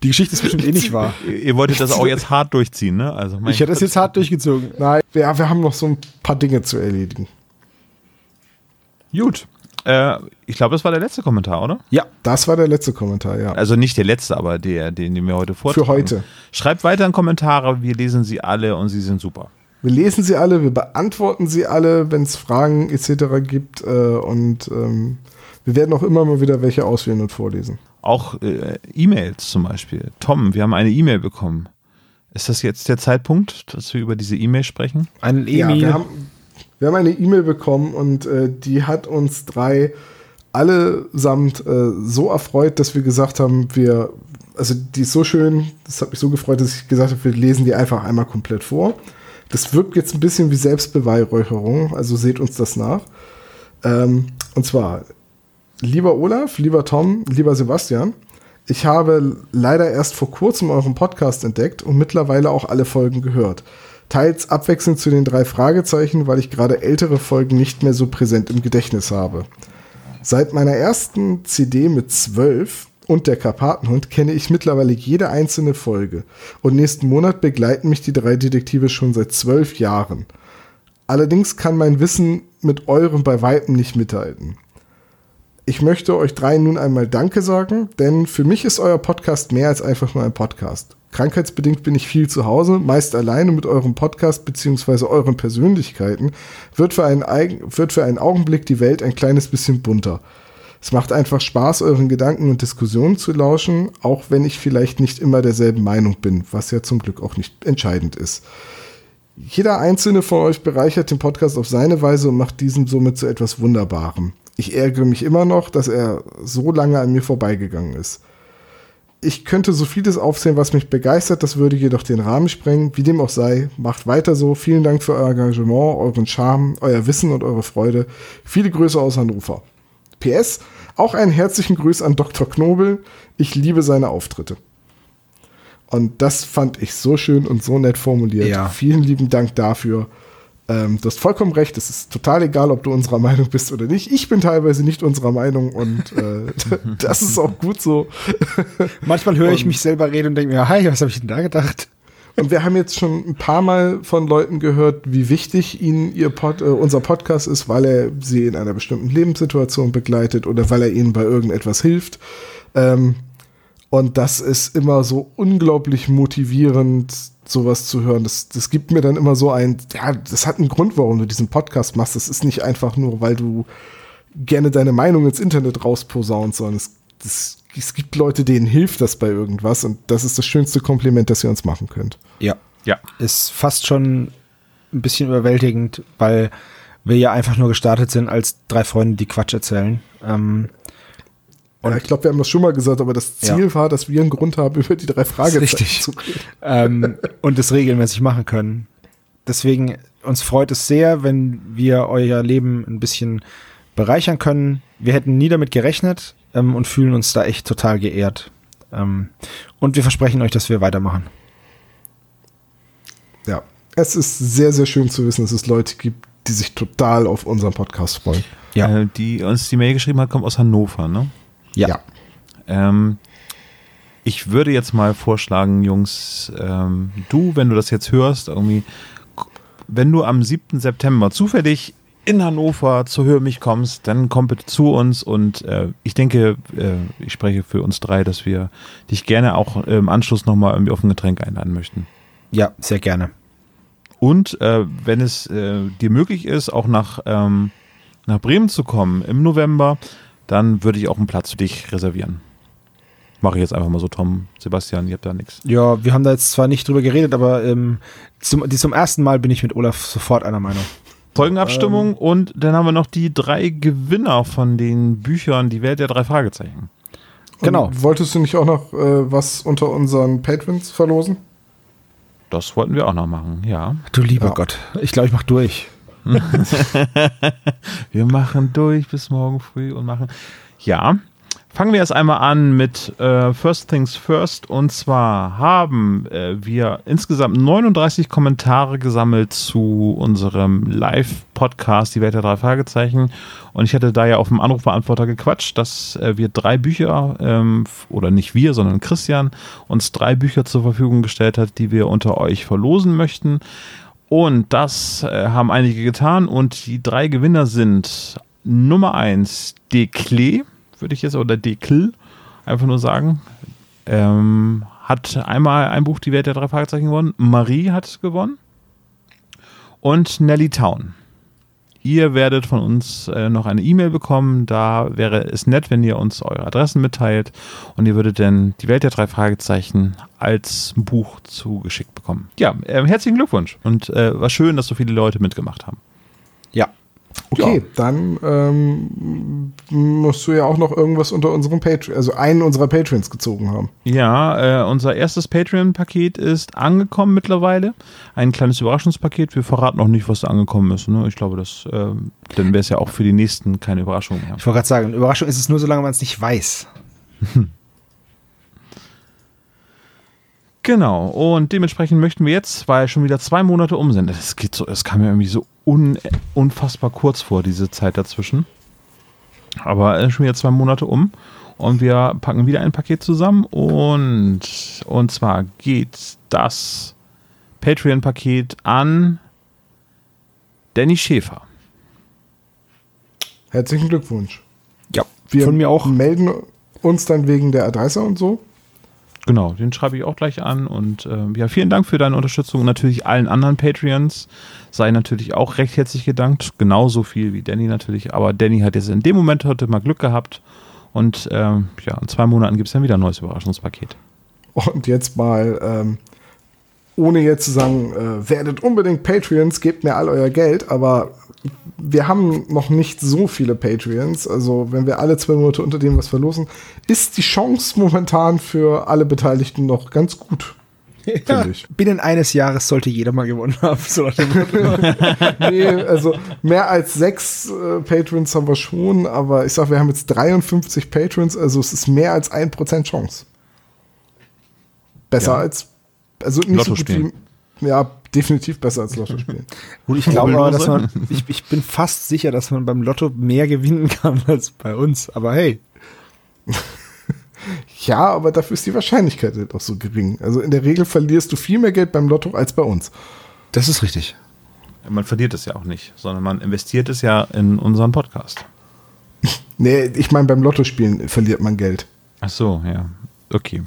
Die Geschichte ist bestimmt eh nicht wahr. [LAUGHS] Ihr, wolltet das auch jetzt hart durchziehen, ne? Also Ich hätte das jetzt hart durchgezogen. Nein, ja, wir haben noch so ein paar Dinge zu erledigen. Gut. Äh, ich glaube, das war der letzte Kommentar, oder? Ja. Das war der letzte Kommentar, ja. Also nicht der letzte, aber der, den, den wir heute vortragen. Für heute. Schreibt weiter in Kommentare, wir lesen sie alle und sie sind super. Wir lesen sie alle, wir beantworten sie alle, wenn es Fragen etc. gibt. Äh, und ähm, wir werden auch immer mal wieder welche auswählen und vorlesen. Auch äh, E-Mails zum Beispiel. Tom, wir haben eine E-Mail bekommen. Ist das jetzt der Zeitpunkt, dass wir über diese E-Mail sprechen? Ein Ja, Emil. wir haben, wir haben eine E-Mail bekommen und äh, die hat uns drei allesamt äh, so erfreut, dass wir gesagt haben, wir, also die ist so schön, das hat mich so gefreut, dass ich gesagt habe, wir lesen die einfach einmal komplett vor. Das wirkt jetzt ein bisschen wie Selbstbeweihräucherung, also seht uns das nach. Ähm, und zwar, lieber Olaf, lieber Tom, lieber Sebastian, ich habe leider erst vor kurzem euren Podcast entdeckt und mittlerweile auch alle Folgen gehört. Teils abwechselnd zu den drei Fragezeichen, weil ich gerade ältere Folgen nicht mehr so präsent im Gedächtnis habe. Seit meiner ersten CD mit 12 und der Karpatenhund kenne ich mittlerweile jede einzelne Folge. Und nächsten Monat begleiten mich die drei Detektive schon seit zwölf Jahren. Allerdings kann mein Wissen mit eurem bei Weitem nicht mithalten. Ich möchte euch dreien nun einmal Danke sagen, denn für mich ist euer Podcast mehr als einfach nur ein Podcast. Krankheitsbedingt bin ich viel zu Hause, meist alleine mit eurem Podcast bzw. euren Persönlichkeiten, wird für, einen wird für einen Augenblick die Welt ein kleines bisschen bunter. Es macht einfach Spaß, euren Gedanken und Diskussionen zu lauschen, auch wenn ich vielleicht nicht immer derselben Meinung bin, was ja zum Glück auch nicht entscheidend ist. Jeder einzelne von euch bereichert den Podcast auf seine Weise und macht diesen somit zu etwas Wunderbarem. Ich ärgere mich immer noch, dass er so lange an mir vorbeigegangen ist. Ich könnte so vieles aufzählen, was mich begeistert, das würde jedoch den Rahmen sprengen. Wie dem auch sei, macht weiter so. Vielen Dank für euer Engagement, euren Charme, euer Wissen und eure Freude. Viele Grüße aus Hannover. PS, auch einen herzlichen Gruß an Dr. Knobel. Ich liebe seine Auftritte. Und das fand ich so schön und so nett formuliert. Ja. Vielen lieben Dank dafür. Ähm, du hast vollkommen recht. Es ist total egal, ob du unserer Meinung bist oder nicht. Ich bin teilweise nicht unserer Meinung und äh, [LAUGHS] das ist auch gut so. Manchmal höre ich mich selber reden und denke mir, hi, was habe ich denn da gedacht? Und wir haben jetzt schon ein paar Mal von Leuten gehört, wie wichtig ihnen ihr Pod, äh, unser Podcast ist, weil er sie in einer bestimmten Lebenssituation begleitet oder weil er ihnen bei irgendetwas hilft. Ähm, und das ist immer so unglaublich motivierend, sowas zu hören. Das, das gibt mir dann immer so ein, ja, das hat einen Grund, warum du diesen Podcast machst. Das ist nicht einfach nur, weil du gerne deine Meinung ins Internet rausposaunst, sondern es, das, es gibt Leute, denen hilft das bei irgendwas. Und das ist das schönste Kompliment, das ihr uns machen könnt. Ja. Ja. Ist fast schon ein bisschen überwältigend, weil wir ja einfach nur gestartet sind als drei Freunde, die Quatsch erzählen. Ähm, Ja, ich glaube, wir haben das schon mal gesagt, aber das Ziel Ja. war, dass wir einen Grund haben, [LAUGHS] über die drei Fragezeichen richtig. zu reden. ähm, [LAUGHS] und das regelmäßig machen können. Deswegen, uns freut es sehr, wenn wir euer Leben ein bisschen bereichern können. Wir hätten nie damit gerechnet ähm, und fühlen uns da echt total geehrt. Ähm, und wir versprechen euch, dass wir weitermachen. Ja, es ist sehr, sehr schön zu wissen, dass es Leute gibt, die sich total auf unseren Podcast freuen. Ja. Äh, die uns die Mail geschrieben hat, kommt aus Hannover, ne? Ja. Ähm, ich würde jetzt mal vorschlagen, Jungs, ähm, du, wenn du das jetzt hörst, irgendwie, wenn du am 7. September zufällig in Hannover zu Hör mich kommst, dann komm bitte zu uns und äh, ich denke, äh, ich spreche für uns drei, dass wir dich gerne auch im Anschluss nochmal irgendwie auf ein Getränk einladen möchten. Ja, sehr gerne. Und äh, wenn es äh, dir möglich ist, auch nach, ähm, nach Bremen zu kommen im November, dann würde ich auch einen Platz für dich reservieren. Mache ich jetzt einfach mal so, Tom, Sebastian, ihr habt da nichts. Ja, wir haben da jetzt zwar nicht drüber geredet, aber ähm, zum, die, zum ersten Mal bin ich mit Olaf sofort einer Meinung. Folgenabstimmung und dann haben wir noch die drei Gewinner von den Büchern Die Welt der drei Fragezeichen. Genau. Und wolltest du nicht auch noch äh, was unter unseren Patrons verlosen? Das wollten wir auch noch machen, ja. Du lieber Ja. Gott. Ich glaube, ich mach durch. [LAUGHS] Wir machen durch bis morgen früh und machen. Ja. Fangen wir erst einmal an mit äh, First Things First. Und zwar haben äh, wir insgesamt 39 Kommentare gesammelt zu unserem Live-Podcast Die Welt der drei Fragezeichen. Und ich hatte da ja auf dem Anrufbeantworter gequatscht, dass äh, wir drei Bücher, ähm, oder nicht wir, sondern Christian, uns drei Bücher zur Verfügung gestellt hat, die wir unter euch verlosen möchten. Und das äh, haben einige getan. Und die drei Gewinner sind Nummer eins Declé, würde ich jetzt, oder Decl, einfach nur sagen. Ähm, hat einmal ein Buch Die Welt der drei Fragezeichen gewonnen. Marie hat gewonnen. Und Nelly Town. Ihr werdet von uns äh, noch eine E-Mail bekommen. Da wäre es nett, wenn ihr uns eure Adressen mitteilt. Und ihr würdet dann die Welt der drei Fragezeichen als Buch zugeschickt bekommen. Ja, äh, herzlichen Glückwunsch. Und äh, war schön, dass so viele Leute mitgemacht haben. Ja. Okay, dann ähm, musst du ja auch noch irgendwas unter unserem Patreon, also einen unserer Patrons gezogen haben. Ja, äh, unser erstes Patreon-Paket ist angekommen mittlerweile. Ein kleines Überraschungspaket. Wir verraten noch nicht, was da angekommen ist. Ne? Ich glaube, das, äh, dann wäre es ja auch für die nächsten keine Überraschung mehr. Ich wollte gerade sagen, Überraschung ist es nur, solange man es nicht weiß. [LAUGHS] Genau, und dementsprechend möchten wir jetzt, weil schon wieder zwei Monate um sind, das geht so, es kam mir irgendwie so un, unfassbar kurz vor, diese Zeit dazwischen. Aber äh, schon wieder zwei Monate um und wir packen wieder ein Paket zusammen und, und zwar geht das Patreon-Paket an Danny Schäfer. Herzlichen Glückwunsch. Ja. Wir Von mir auch. melden uns dann wegen der Adresse und so. Genau, den schreibe ich auch gleich an. Und äh, ja, vielen Dank für deine Unterstützung und natürlich allen anderen Patreons. Sei natürlich auch recht herzlich gedankt. Genauso viel wie Danny natürlich. Aber Danny hat jetzt in dem Moment heute mal Glück gehabt. Und ähm, ja, in zwei Monaten gibt es dann wieder ein neues Überraschungspaket. Und jetzt mal, ähm, ohne jetzt zu sagen, äh, werdet unbedingt Patreons, gebt mir all euer Geld, aber wir haben noch nicht so viele Patreons. Also, wenn wir alle zwei Monate unter dem was verlosen, ist die Chance momentan für alle Beteiligten noch ganz gut. [LAUGHS] Ja, binnen eines Jahres sollte jeder mal gewonnen haben. So [LAUGHS] nee, also mehr als sechs äh, Patrons haben wir schon, aber ich sag, wir haben jetzt 53 Patrons, also es ist mehr als 1% Chance. Besser Ja. als, also nicht Lotto so gut spielen. wie, ja, definitiv besser als Lotto spielen. [LAUGHS] Gut, ich glaube aber, dass man, ich, ich bin fast sicher, dass man beim Lotto mehr gewinnen kann [LAUGHS] als bei uns. Aber hey, [LAUGHS] ja, aber dafür ist die Wahrscheinlichkeit halt auch so gering. Also in der Regel verlierst du viel mehr Geld beim Lotto als bei uns. das ist richtig. Man verliert es ja auch nicht, sondern man investiert es ja in unseren Podcast. Nee, ich meine, beim Lottospielen verliert man Geld. Ach so, ja. Okay.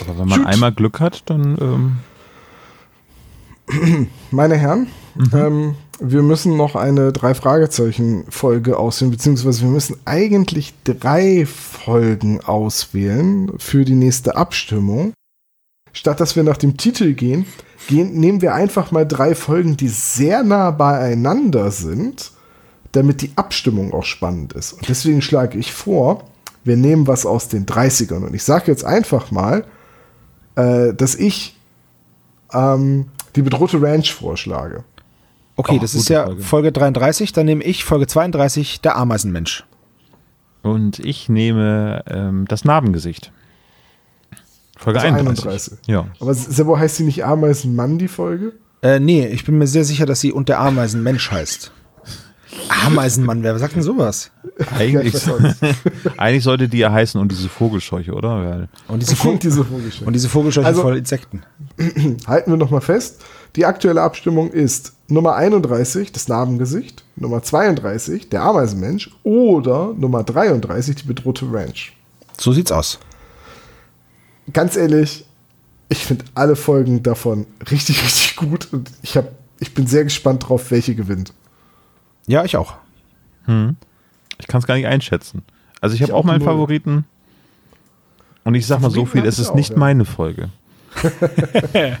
Aber wenn man Gut. einmal Glück hat, dann ähm, Meine Herren, ähm, wir müssen noch eine Drei-Fragezeichen-Folge auswählen, beziehungsweise wir müssen eigentlich drei Folgen auswählen für die nächste Abstimmung. Statt dass wir nach dem Titel gehen, gehen nehmen wir einfach mal drei Folgen, die sehr nah beieinander sind, damit die Abstimmung auch spannend ist. Und deswegen schlage ich vor, wir nehmen was aus den 30ern. Und ich sage jetzt einfach mal, äh, dass ich ähm, die bedrohte Ranch vorschlage. Okay, Oh, das ist ja Folge. Folge 33. Dann nehme ich Folge 32, der Ameisenmensch. und ich nehme ähm, das Narbengesicht. Folge Also 31. 31. Ja. Aber Sebo heißt sie nicht Ameisenmann, die Folge? Äh, nee, ich bin mir sehr sicher, dass sie und der Ameisenmensch heißt. Ameisenmann, wer sagt denn sowas? Eigentlich, [LAUGHS] eigentlich sollte die ja heißen und diese Vogelscheuche, oder? Und diese, Und [LAUGHS] diese Vogelscheuche. und diese Vogelscheuche Also- voll Insekten. [CLEARS THROAT] Halten wir nochmal fest. Die aktuelle Abstimmung ist Nummer 31, das Narbengesicht, Nummer 32, der Ameisenmensch oder Nummer 33, die bedrohte Ranch. So sieht's aus. Ganz ehrlich, ich finde alle Folgen davon richtig, [LAUGHS] richtig gut und ich, hab, ich bin sehr gespannt drauf, welche gewinnt. Ja, ich auch. ich kann es gar nicht einschätzen. Also ich habe auch auch meinen. Favoriten. Und ich sag mal so viel, es ist auch, nicht ja. meine Folge. [LAUGHS]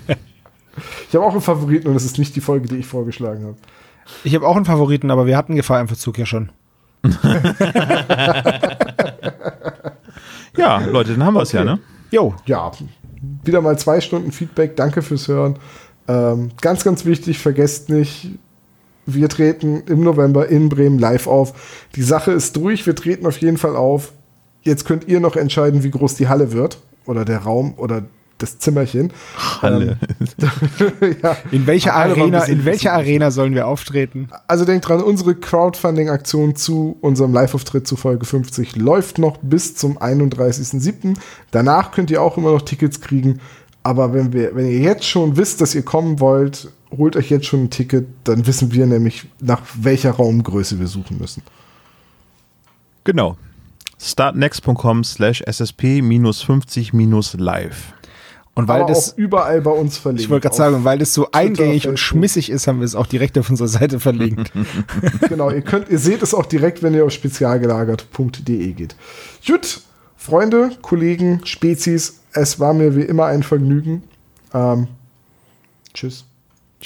Ich habe auch einen Favoriten und es ist nicht die Folge, die ich vorgeschlagen habe. Ich habe auch einen Favoriten, aber wir hatten Gefahr im Verzug ja schon. [LAUGHS] Ja, Leute, dann haben wir es ja, Okay. ne? Jo, ja, wieder mal zwei Stunden Feedback. Danke fürs Hören. Ähm, ganz, ganz wichtig, vergesst nicht, wir treten im November in Bremen live auf. Die Sache ist durch, wir treten auf jeden Fall auf. Jetzt könnt ihr noch entscheiden, wie groß die Halle wird oder der Raum oder das Zimmerchen. Halle. [LAUGHS] ja. in welcher Arena, in welcher. Arena sollen wir auftreten? Also denkt dran, unsere Crowdfunding-Aktion zu unserem Live-Auftritt zu Folge 50 läuft noch bis zum 31.07. Danach könnt ihr auch immer noch Tickets kriegen. Aber wenn, wir, wenn ihr jetzt schon wisst, dass ihr kommen wollt, holt euch jetzt schon ein Ticket. Dann wissen wir nämlich, nach welcher Raumgröße wir suchen müssen. Genau. startnext.com slash ssp minus 50 minus live. Und weil Aber das, auch überall bei uns verlinkt. ich wollte gerade sagen, weil das so eingängig und schmissig ist, haben wir es auch direkt auf unserer Seite verlinkt. [LAUGHS] genau, ihr könnt, ihr seht es auch direkt, wenn ihr auf spezialgelagert.de geht. Gut, Freunde, Kollegen, Spezies, es war mir wie immer ein Vergnügen. Ähm,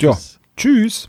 tschüss. ja. Tschüss.